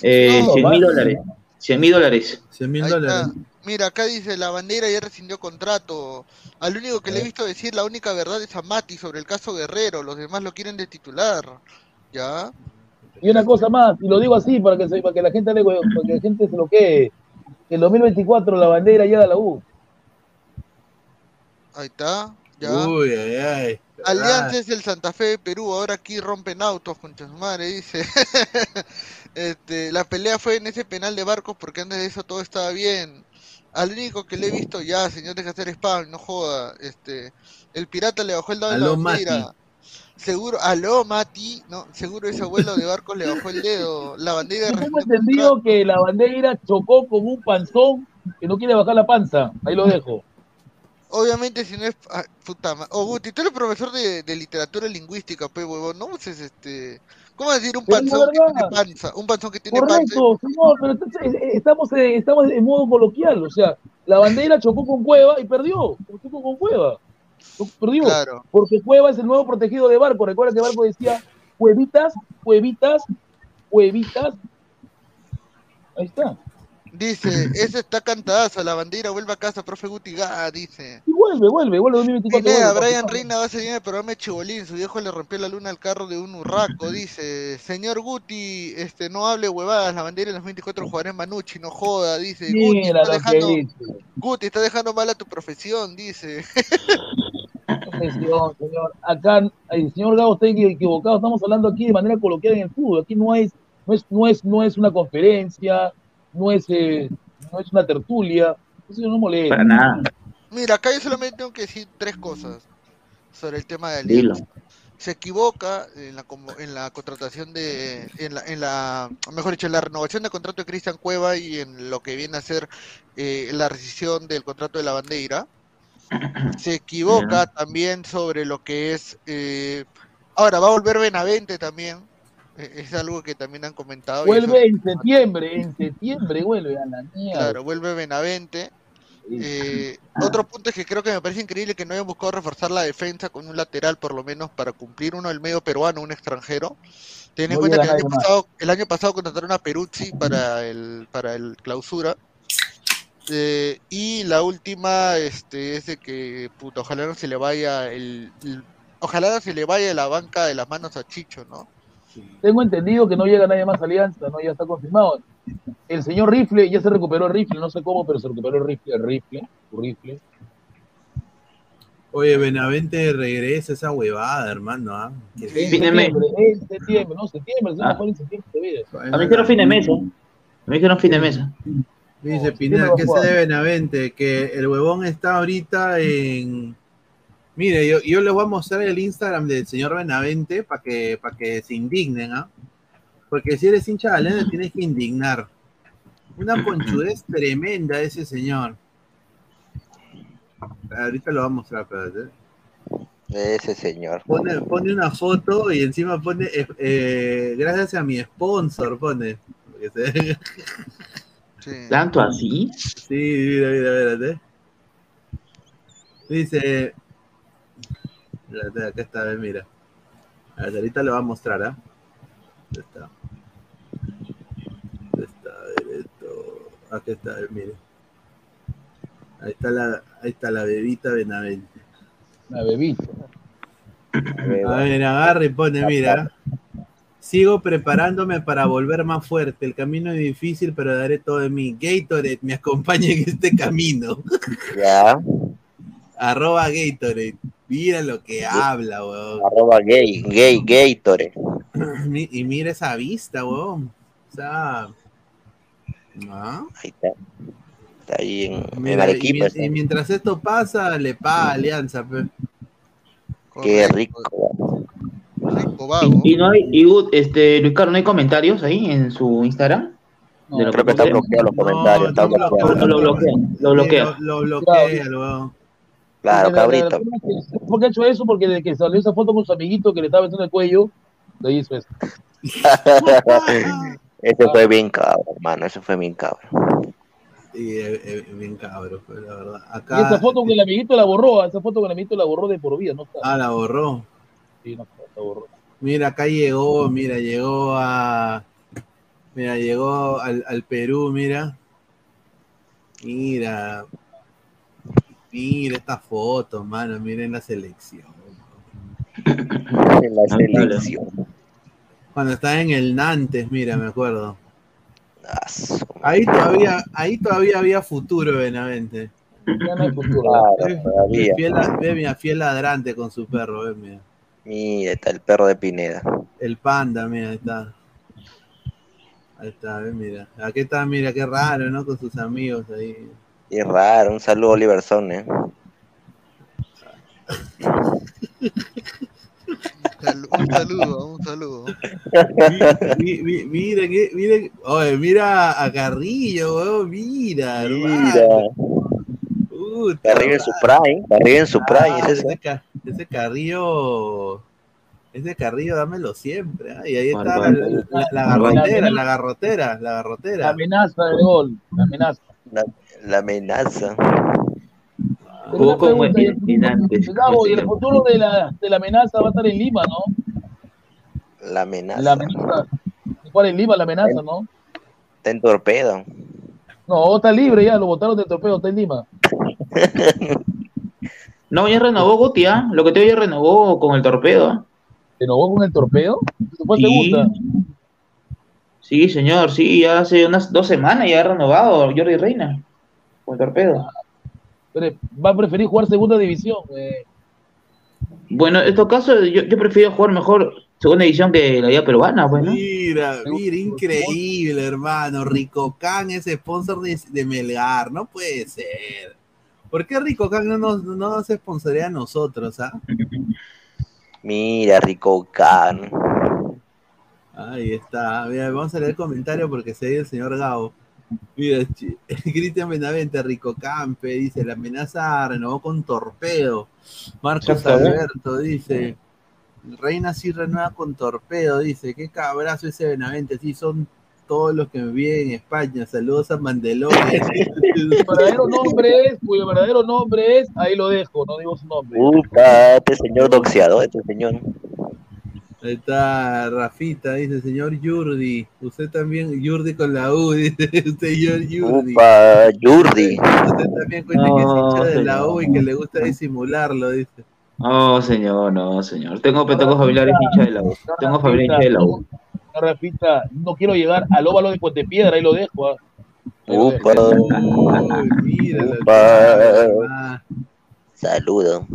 Eh, No, 100 mil dólares. 100 mil dólares. 100 mil dólares. Mira, acá dice, la bandera ya rescindió contrato. Al único que le he visto decir la única verdad es a Mati sobre el caso Guerrero. Los demás lo quieren de titular. ¿Ya? Y una cosa más, y lo digo así para que, se- para que la gente le, para que la gente se lo quede. En 2024 la bandera llega a la U. Ahí está. ¿Ya? Uy, ay, ay. Alianza es el Santa Fe de Perú, ahora aquí rompen autos, su madre, dice. este, la pelea fue en ese penal de barcos porque antes de eso todo estaba bien. Al único que le he visto ya, señor, deja hacer spam, no joda. Este, el pirata le bajó el dedo de la Aló, bandera. Mati. Seguro, aló Mati, no, seguro ese abuelo de barcos le bajó el dedo. La bandera Yo tengo entendido que la bandera chocó con un panzón que no quiere bajar la panza. Ahí lo dejo. Obviamente si no es ah, puta ma- Oh, Guti, tú eres profesor de, de literatura lingüística, pe huevón, no uses este ¿Cómo decir un panzón que tiene panza? Un panzón que tiene panza. Correcto, pero entonces, eh, estamos, eh, estamos en modo coloquial. O sea, la bandera chocó con Cueva y perdió. Chocó con Cueva. Perdió. Claro. Porque Cueva es el nuevo protegido de Barco. Recuerda que Barco decía cuevitas, cuevitas, cuevitas. Ahí está. Dice, ese está cantadazo, la bandera vuelve a casa, profe Guti Gá, dice. Y vuelve, vuelve, vuelve 2024. Pineda, vuelve, Brian. Reina va a seguir en el programa de Chibolín, su viejo le rompió la luna al carro de un urraco, dice, señor Guti, este, no hable huevadas, la bandera en los 24 jugará en Manucci, no joda, dice, Guti Mira está lo que dejando, dice. Guti está dejando mal a tu profesión, dice. Profesión, señor. Acá el señor Gabo está equivocado. Estamos hablando aquí de manera coloquial en el fútbol. Aquí no es, no es, no es, no es una conferencia, no es, eh, no es una tertulia. Eso no molesta. Para nada. Mira, acá yo solamente tengo que decir tres cosas sobre el tema de. Alianza. Se equivoca en la, como- en la contratación de, en la, en la, mejor dicho, en la renovación del contrato de Cristian Cueva y en lo que viene a ser eh, la rescisión del contrato de la bandera. Se equivoca también sobre lo que es, eh, ahora va a volver Benavente también, es algo que también han comentado. Vuelve en septiembre, en septiembre vuelve a la mierda. Claro, vuelve Benavente. Eh, otro punto es que creo que me parece increíble que no hayan buscado reforzar la defensa con un lateral, por lo menos para cumplir uno del medio peruano, un extranjero. Ten en No cuenta que el año, pasado, el año pasado contrataron a Peruzzi para el, para el clausura. Eh, y la última este, es de que, puta, ojalá no se le vaya el, el- ojalá no se le vaya la banca de las manos a Chicho, ¿no? Tengo entendido que no llega nadie más a Alianza, ¿no? Ya está confirmado. El señor Rifle, ya se recuperó el rifle, no sé cómo, pero se recuperó el rifle, el rifle, su rifle. Oye, Benavente regresa esa huevada, hermano. ¿ah? Que- En septiembre, en septiembre, no, septiembre, se Ah. mejor en septiembre se ve. A mí dijeron fin de mes, ¿eh? A mí dijeron fin de mes. Dice Pineda, ¿qué se debe Benavente? Que el huevón está ahorita en. Mire, yo, yo les voy a mostrar el Instagram del señor Benavente para que, para que se indignen, ¿ah? Porque si eres hincha de Alianza tienes que indignar. Una conchudez tremenda ese señor. Ahorita lo voy a mostrar, espérate. Ese señor. Pone, pone una foto y encima pone, eh, eh, gracias a mi sponsor, pone. ¿Tanto así? Sí, mira, mira, espérate. Dice. Espérate, acá está, mira. A ver, ahorita lo va a mostrar, ¿ah? ¿Dónde está? ¿Dónde está? A ver, esto. Aquí está, ve, mire. Ahí está la, ahí está la bebita Benavente. La bebita. A ver, agarra y pone, mira. Sigo preparándome para volver más fuerte. El camino es difícil, pero daré todo de mí. Gatorade me acompaña en este camino. Ya. Arroba Gatorade. Mira lo que habla, weón. Arroba gay, gay, Gatorade. Mi- Y mira esa vista, weón. O sea. ¿ah? Ahí está. Está ahí en, en Mira, Arequipa. está. y mientras esto pasa, le paga Alianza. pe. Qué rico. Y, y no hay, y, Gut, este, Luis Carlos, ¿no hay comentarios ahí en su Instagram? De lo Creo que está puse? bloqueado los comentarios. está bloqueado. Lo bloquean, lo bloquean. Lo, lo bloquea, weón. Claro, Porque la- la- cabrito. la- ¿Por qué ha hecho eso? Porque desde que salió esa foto con su amiguito que le estaba metiendo el cuello, de ahí hizo eso. Ese fue bien cabrón, hermano. Ese fue bien cabrón. Y eh, eh, bien cabrón, pues, la verdad. Y esa foto que el amiguito la borró, esa foto que el amiguito la borró de por vida, no está. Ah, la borró. Sí, no la borró. Mira, acá llegó, mira, llegó a. Mira, llegó al, al Perú, mira. Mira. Mira esta foto, mano. Miren la selección. En la selección. Cuando estaba en el Nantes, mira, me acuerdo. Ahí todavía, ahí todavía había futuro, Benavente. Ya no hay futuro. Claro, todavía. Fiel, ve, mira, fiel ladrante con su perro, ve, mira. Mira, está el perro de Pineda. El panda, mira, ahí está. Ahí está, ve, mira. Aquí está, mira, qué raro, ¿no? Con sus amigos ahí. Qué raro. Un saludo a Oliver Son, ¿eh? Un saludo, un saludo. Mi- mi- mira, que, mira, oye, mira a Carrillo, weón, mira, Mira. Puta, Carrillo en su prime. Carrillo en su prime. Ah, ese es- ese, ca- ese Carrillo, ese Carrillo, dámelo siempre. ¿ah? Y ahí está la, la- la garrotera, la garrotera, la garrotera. La amenaza del gol, la amenaza. La, la amenaza. Pero una pregunta, ¿y el futuro- Gabo, y el futuro de la, de la amenaza va a estar en Lima, ¿no? La amenaza. La amenaza. ¿Cuál en Lima la amenaza, no? Está en torpedo. No, está libre ya, lo botaron del torpeo, está en Lima. No, ya renovó Guti, ¿ah? Lo que te ya renovó con el torpedo. ¿ah? ¿Renovó con el torpedo? ¿Se fue a Sí. Sí, señor, sí, ya hace unas dos semanas ya ha renovado Jordi Reina con el torpedo. Pero va a preferir jugar segunda división. eh. Bueno, en estos casos yo, yo prefiero jugar mejor segunda división que la liga peruana, pues, ¿no? Mira, mira, increíble, hermano. Rico Can es sponsor de, de Melgar, no puede ser. ¿Por qué Rico Can no nos, no nos sponsorea a nosotros, ah? Mira, Rico Can. Ahí está. Mira, vamos a leer el comentario porque se ve el señor Gao. Mira, chi- Cristian Benavente, Rico Campe, dice, la amenaza renovó con torpedo. Marcos ¿eh? Alberto dice, Reina sí renueva con torpedo, dice, qué cabrazo ese Benavente, sí son todos los que me viven en España, saludos a Mandalorian. Su verdadero nombre es, cuyo verdadero nombre es, ahí lo dejo, no digo su nombre. Upa, este señor doxeador, este señor. Ahí está Rafita, dice, señor Yurdi, usted también, Yurdi con la U, dice, señor Yurdi. Upa, Yurdi. Usted también cuenta que es No, hincha de la. U y que le gusta disimularlo, dice. No, señor, no, señor. Tengo, tengo familiares hinchas de la U. Tengo familiares hinchas de la U. No, Rafita, no quiero llegar al óvalo de Puentepiedra, ahí lo dejo. ah. Upa. Mira, Upa. Saludo.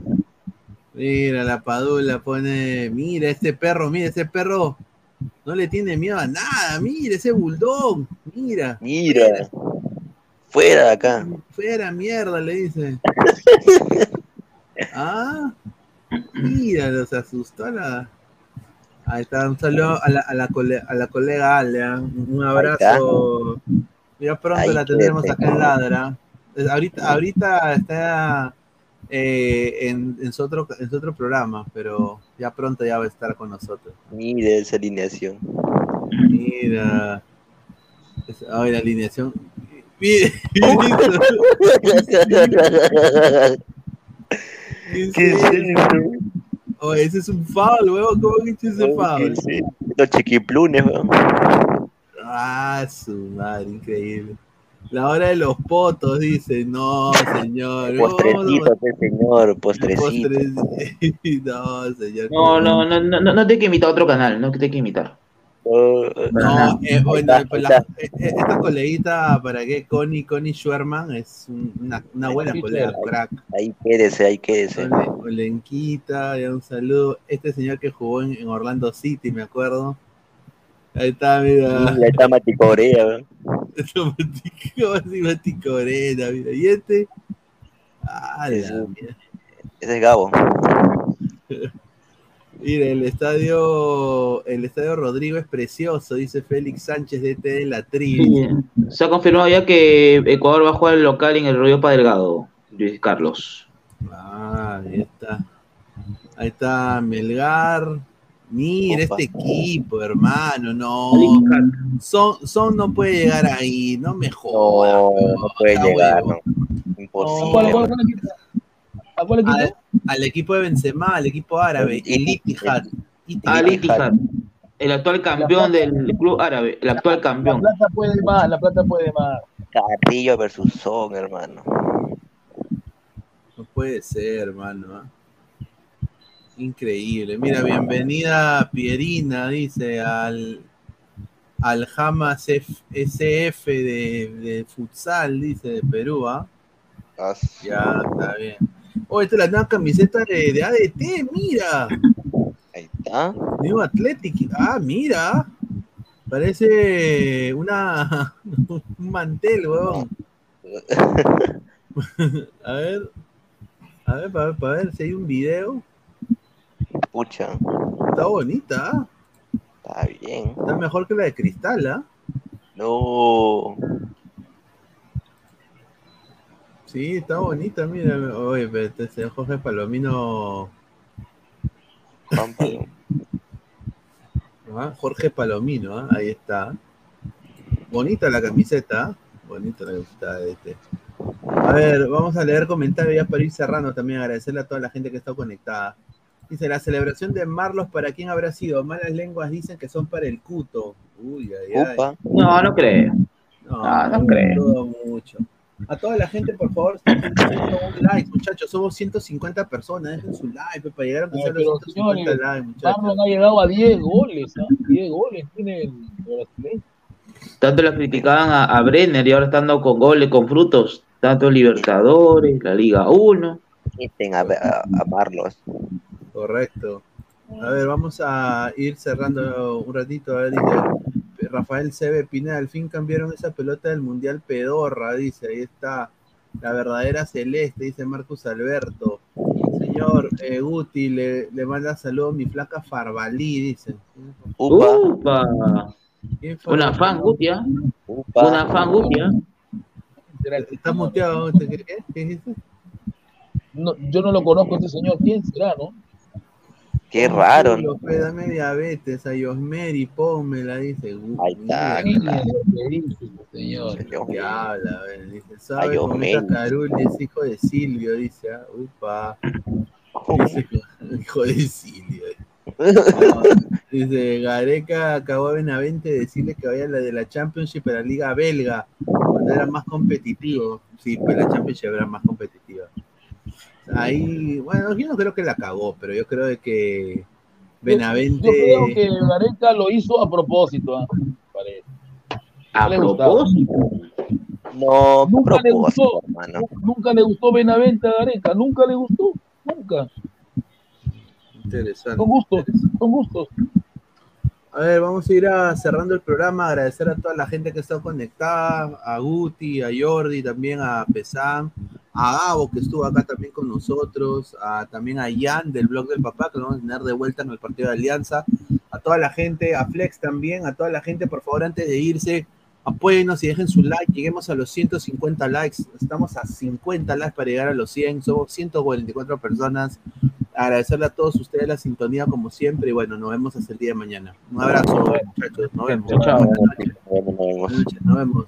Mira, la Padula pone, mira, este perro, mira, ese perro no le tiene miedo a nada, mira, ese bulldog, mira. Mira. Fuera de acá. Fuera mierda, le dice. Ah, mira, los asustó a la. Ahí está, un saludo a la, a la, cole- a la colega Ale, ¿ah? un abrazo. Ya pronto la tendremos quédate. acá en Ladra. Ahorita, ahorita está eh, en, en, su otro, en su otro programa, pero ya pronto ya va a estar con nosotros. Mira esa alineación. Mira. Ay, la alineación. Mira, ¿Qué ¿Qué es eso? Oh, ese es un foul, huevón. ¿Cómo que ese foul? Los chiquiplunes, weón. Ah, su madre, increíble. La hora de los potos, dice. No, señor. Postrecito, pues, señor, postrecito. Postre- No, señor. No, no, no, no, no, no te que imitar otro canal, no te que imitar. No, eh, bueno, pues la- eh, eh, esta coleguita, ¿para qué? Connie, Connie Schwerman es un- una, una buena colega, crack. Ahí quédese, ahí quédese. Ole- Olenquita, un saludo. Este señor que jugó en, en Orlando City, me acuerdo. Ahí está, mira. Ahí está Maticorea, weón. Maticorena, mira. Y este. Ah, la mierda. Ese es Gabo. Mira, el estadio, el estadio Rodrigo es precioso, dice Félix Sánchez de T de la Sí, Tribu. se ha confirmado ya que Ecuador va a jugar el local en el Río Delgado, Luis Carlos. Ah, ahí está. Ahí está Melgar. Mira Opa. este equipo, hermano, no. Son, son no puede llegar ahí, no me jodas. No, puede llegar, no. Imposible. ¿Cuál, cuál, weón. cuál equipo? ¿A cuál equipo? Al, al equipo de Benzema, al equipo árabe, el Ittihad. Al Ittihad, el actual campeón del club árabe, el actual La campeón. plata puede más, la plata puede más. Carrillo versus Son, hermano. No puede ser, hermano. ¿ah? Increíble. Mira, bienvenida Pierina, dice, al, al Hamas SF de, de futsal, dice, de Perú, ¿ah? Ya, está bien. Oh, esta es la nueva camiseta de, de ADT, mira. Ahí está. New Athletic. Ah, mira. Parece una un mantel, weón. A ver. A ver, para ver, para ver si hay un video. Pucha. Está bonita. Está bien. Está mejor que la de cristal, ¿ah? No. Sí, está bonita, mira. Oye, este señor Jorge Palomino. Ah, Jorge Palomino, ¿ah? ahí está. Bonita la camiseta, ¿ah? bonita la camiseta de este. A ver, vamos a leer comentarios ya para ir cerrando también, agradecerle a toda la gente que está conectada. Dice, la celebración de Marlos, ¿para quién habrá sido? Malas lenguas dicen que son para el Cuto. Uy, ay, ay. No, no creo. No, Ah, no creo. mucho. A toda la gente, por favor, dejen un like, muchachos. Somos 150 personas, dejen su like pues, para llegar a empezar los 150 señores, likes, muchachos. Marlon ha llegado a 10 goles, ¿ah? 10 goles tiene el. Tanto la criticaban a, a Brenner y ahora estando con goles, con frutos. Tanto Libertadores, la Liga 1. Quiten a, a, a Marlos. Correcto. A ver, vamos a ir cerrando un ratito. A ver, dice Rafael Sebe Pineda, al fin cambiaron esa pelota del Mundial Pedorra, dice. Ahí está. La verdadera celeste, dice Marcus Alberto. Señor eh, Guti, le, le manda saludos a mi flaca Farbalí, dice. Upa. ¿Quién fue? Una fan, Gutia. Una fan, Gutia. Está muteado. ¿Qué, qué, qué dijiste? No, yo no lo conozco a este señor. ¿Quién será, no? Qué raro, ¿no? Pues, dame diabetes, a Yosmeri, pónmela, dice. Ahí está, Mira, señor. ¿Qué habla? Dice, ¿sabe Yosmeri. Carul es hijo de Silvio? Dice, ah, upa. Dice, hijo de Silvio. No, dice, Gareca acabó a Benavente de decirle que vaya a la de la Championship a la Liga Belga, cuando era más competitivo. Sí, pues la Championship era más competitiva. Ahí, bueno, yo no creo que la cagó, pero yo creo de que Benavente. Yo creo que Gareca lo hizo a propósito. ¿ah? Parece. A Le gustaba. propósito. No, Nunca le gustó. hermano. Nunca le gustó Benavente a Gareca. Nunca le gustó. Nunca. Interesante. Con gustos. Con gustos. A ver, vamos a ir a cerrando el programa, agradecer a toda la gente que está conectada, a Guti, a Jordi, también a Pesan, a Gabo que estuvo acá también con nosotros, a, también a Jan del blog del papá, que lo vamos a tener de vuelta en el partido de Alianza, a toda la gente, a Flex también, a toda la gente, por favor, antes de irse, apóyennos y dejen su like, lleguemos a los 150 likes, estamos a 50 likes para llegar a los 100, somos 144 personas, agradecerle a todos ustedes la sintonía como siempre. Y bueno, nos vemos hasta el día de mañana. Un abrazo, muchachos, nos vemos. Chao. Nos vemos, nos vemos.